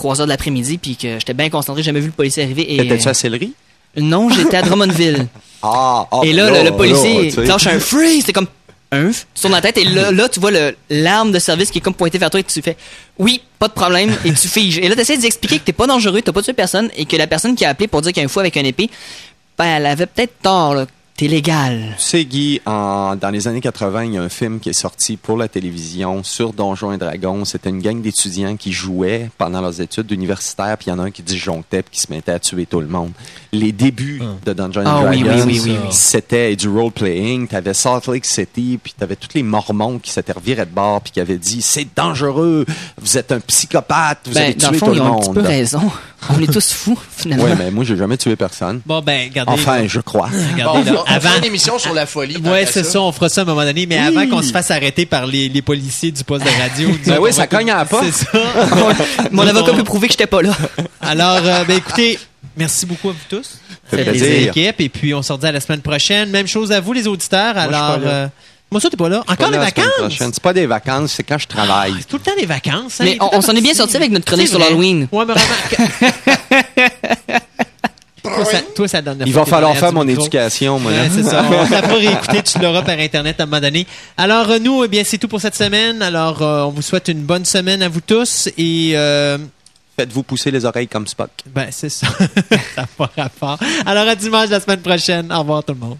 3 heures de l'après-midi puis que j'étais bien concentré, j'ai jamais vu le policier arriver. Et, T'étais-tu à Céleri? non, j'étais à Drummondville. Ah, ah, et là, le, le policier sais. lâche un freeze, c'est comme un la tête et là, là tu vois le l'arme de service qui est comme pointée vers toi et tu fais oui, pas de problème et tu figes. Et là, tu essaies d'expliquer que t'es pas dangereux, t'as pas tué personne et que la personne qui a appelé pour dire qu'il y a un fou avec un épée, ben elle avait peut-être tort là. T'es légal. Tu sais, Guy, en- dans les années 80, il y a un film qui est sorti pour la télévision sur Donjons et Dragons. C'était une gang d'étudiants qui jouaient pendant leurs études universitaires, puis il y en a un qui disjonctait puis qui se mettait à tuer tout le monde. Les débuts de Donjons Ah and oui, Dragons, oui, oui, oui, oui. c'était du role-playing. T'avais Salt Lake City, puis t'avais tous les mormons qui s'étaient revirés de bord puis qui avaient dit « C'est dangereux! Vous êtes un psychopathe! Vous Ben, avez dans tué le fond, tout ils le ont un petit monde! peu » raison. On est tous fous, finalement. Ouais, mais moi, j'ai jamais tué personne. Bon, ben, regardez. Enfin, je crois. regardez, Bon, on, on avant. fait une émission sur la folie. Ouais, c'est ça. on fera ça à un moment donné, mais avant qu'on se fasse arrêter par les, les policiers du poste de radio. Ben oui, on ça cogne à la porte. C'est ça. Mon avocat peut prouver que j'étais pas là. Alors, euh, ben écoutez, merci beaucoup à vous tous. Fait Les équipes, et puis on se redit à la semaine prochaine. Même chose à vous, les auditeurs. je Alors, là. euh, moi, ça, t'es pas là. Encore semaine vacances? prochaine. C'est pas des vacances, c'est quand je travaille. C'est tout le temps des vacances. hein. Mais on- on s'en est bien sorti avec notre chronique C'est sur l'Halloween. Ouais, mais remarque. Toi, ça, toi, ça donne Il va falloir faire mon éducation, moi. Ouais, c'est ça. On t'a pas réécouté, tu l'auras par Internet à un moment donné. Alors, euh, nous, eh bien, c'est tout pour cette semaine. Alors, euh, on vous souhaite une bonne semaine à vous tous et, euh, Faites-vous pousser les oreilles comme Spock. ben, c'est ça. ça n'a pas rapport. Alors, à dimanche la semaine prochaine. Au revoir tout le monde.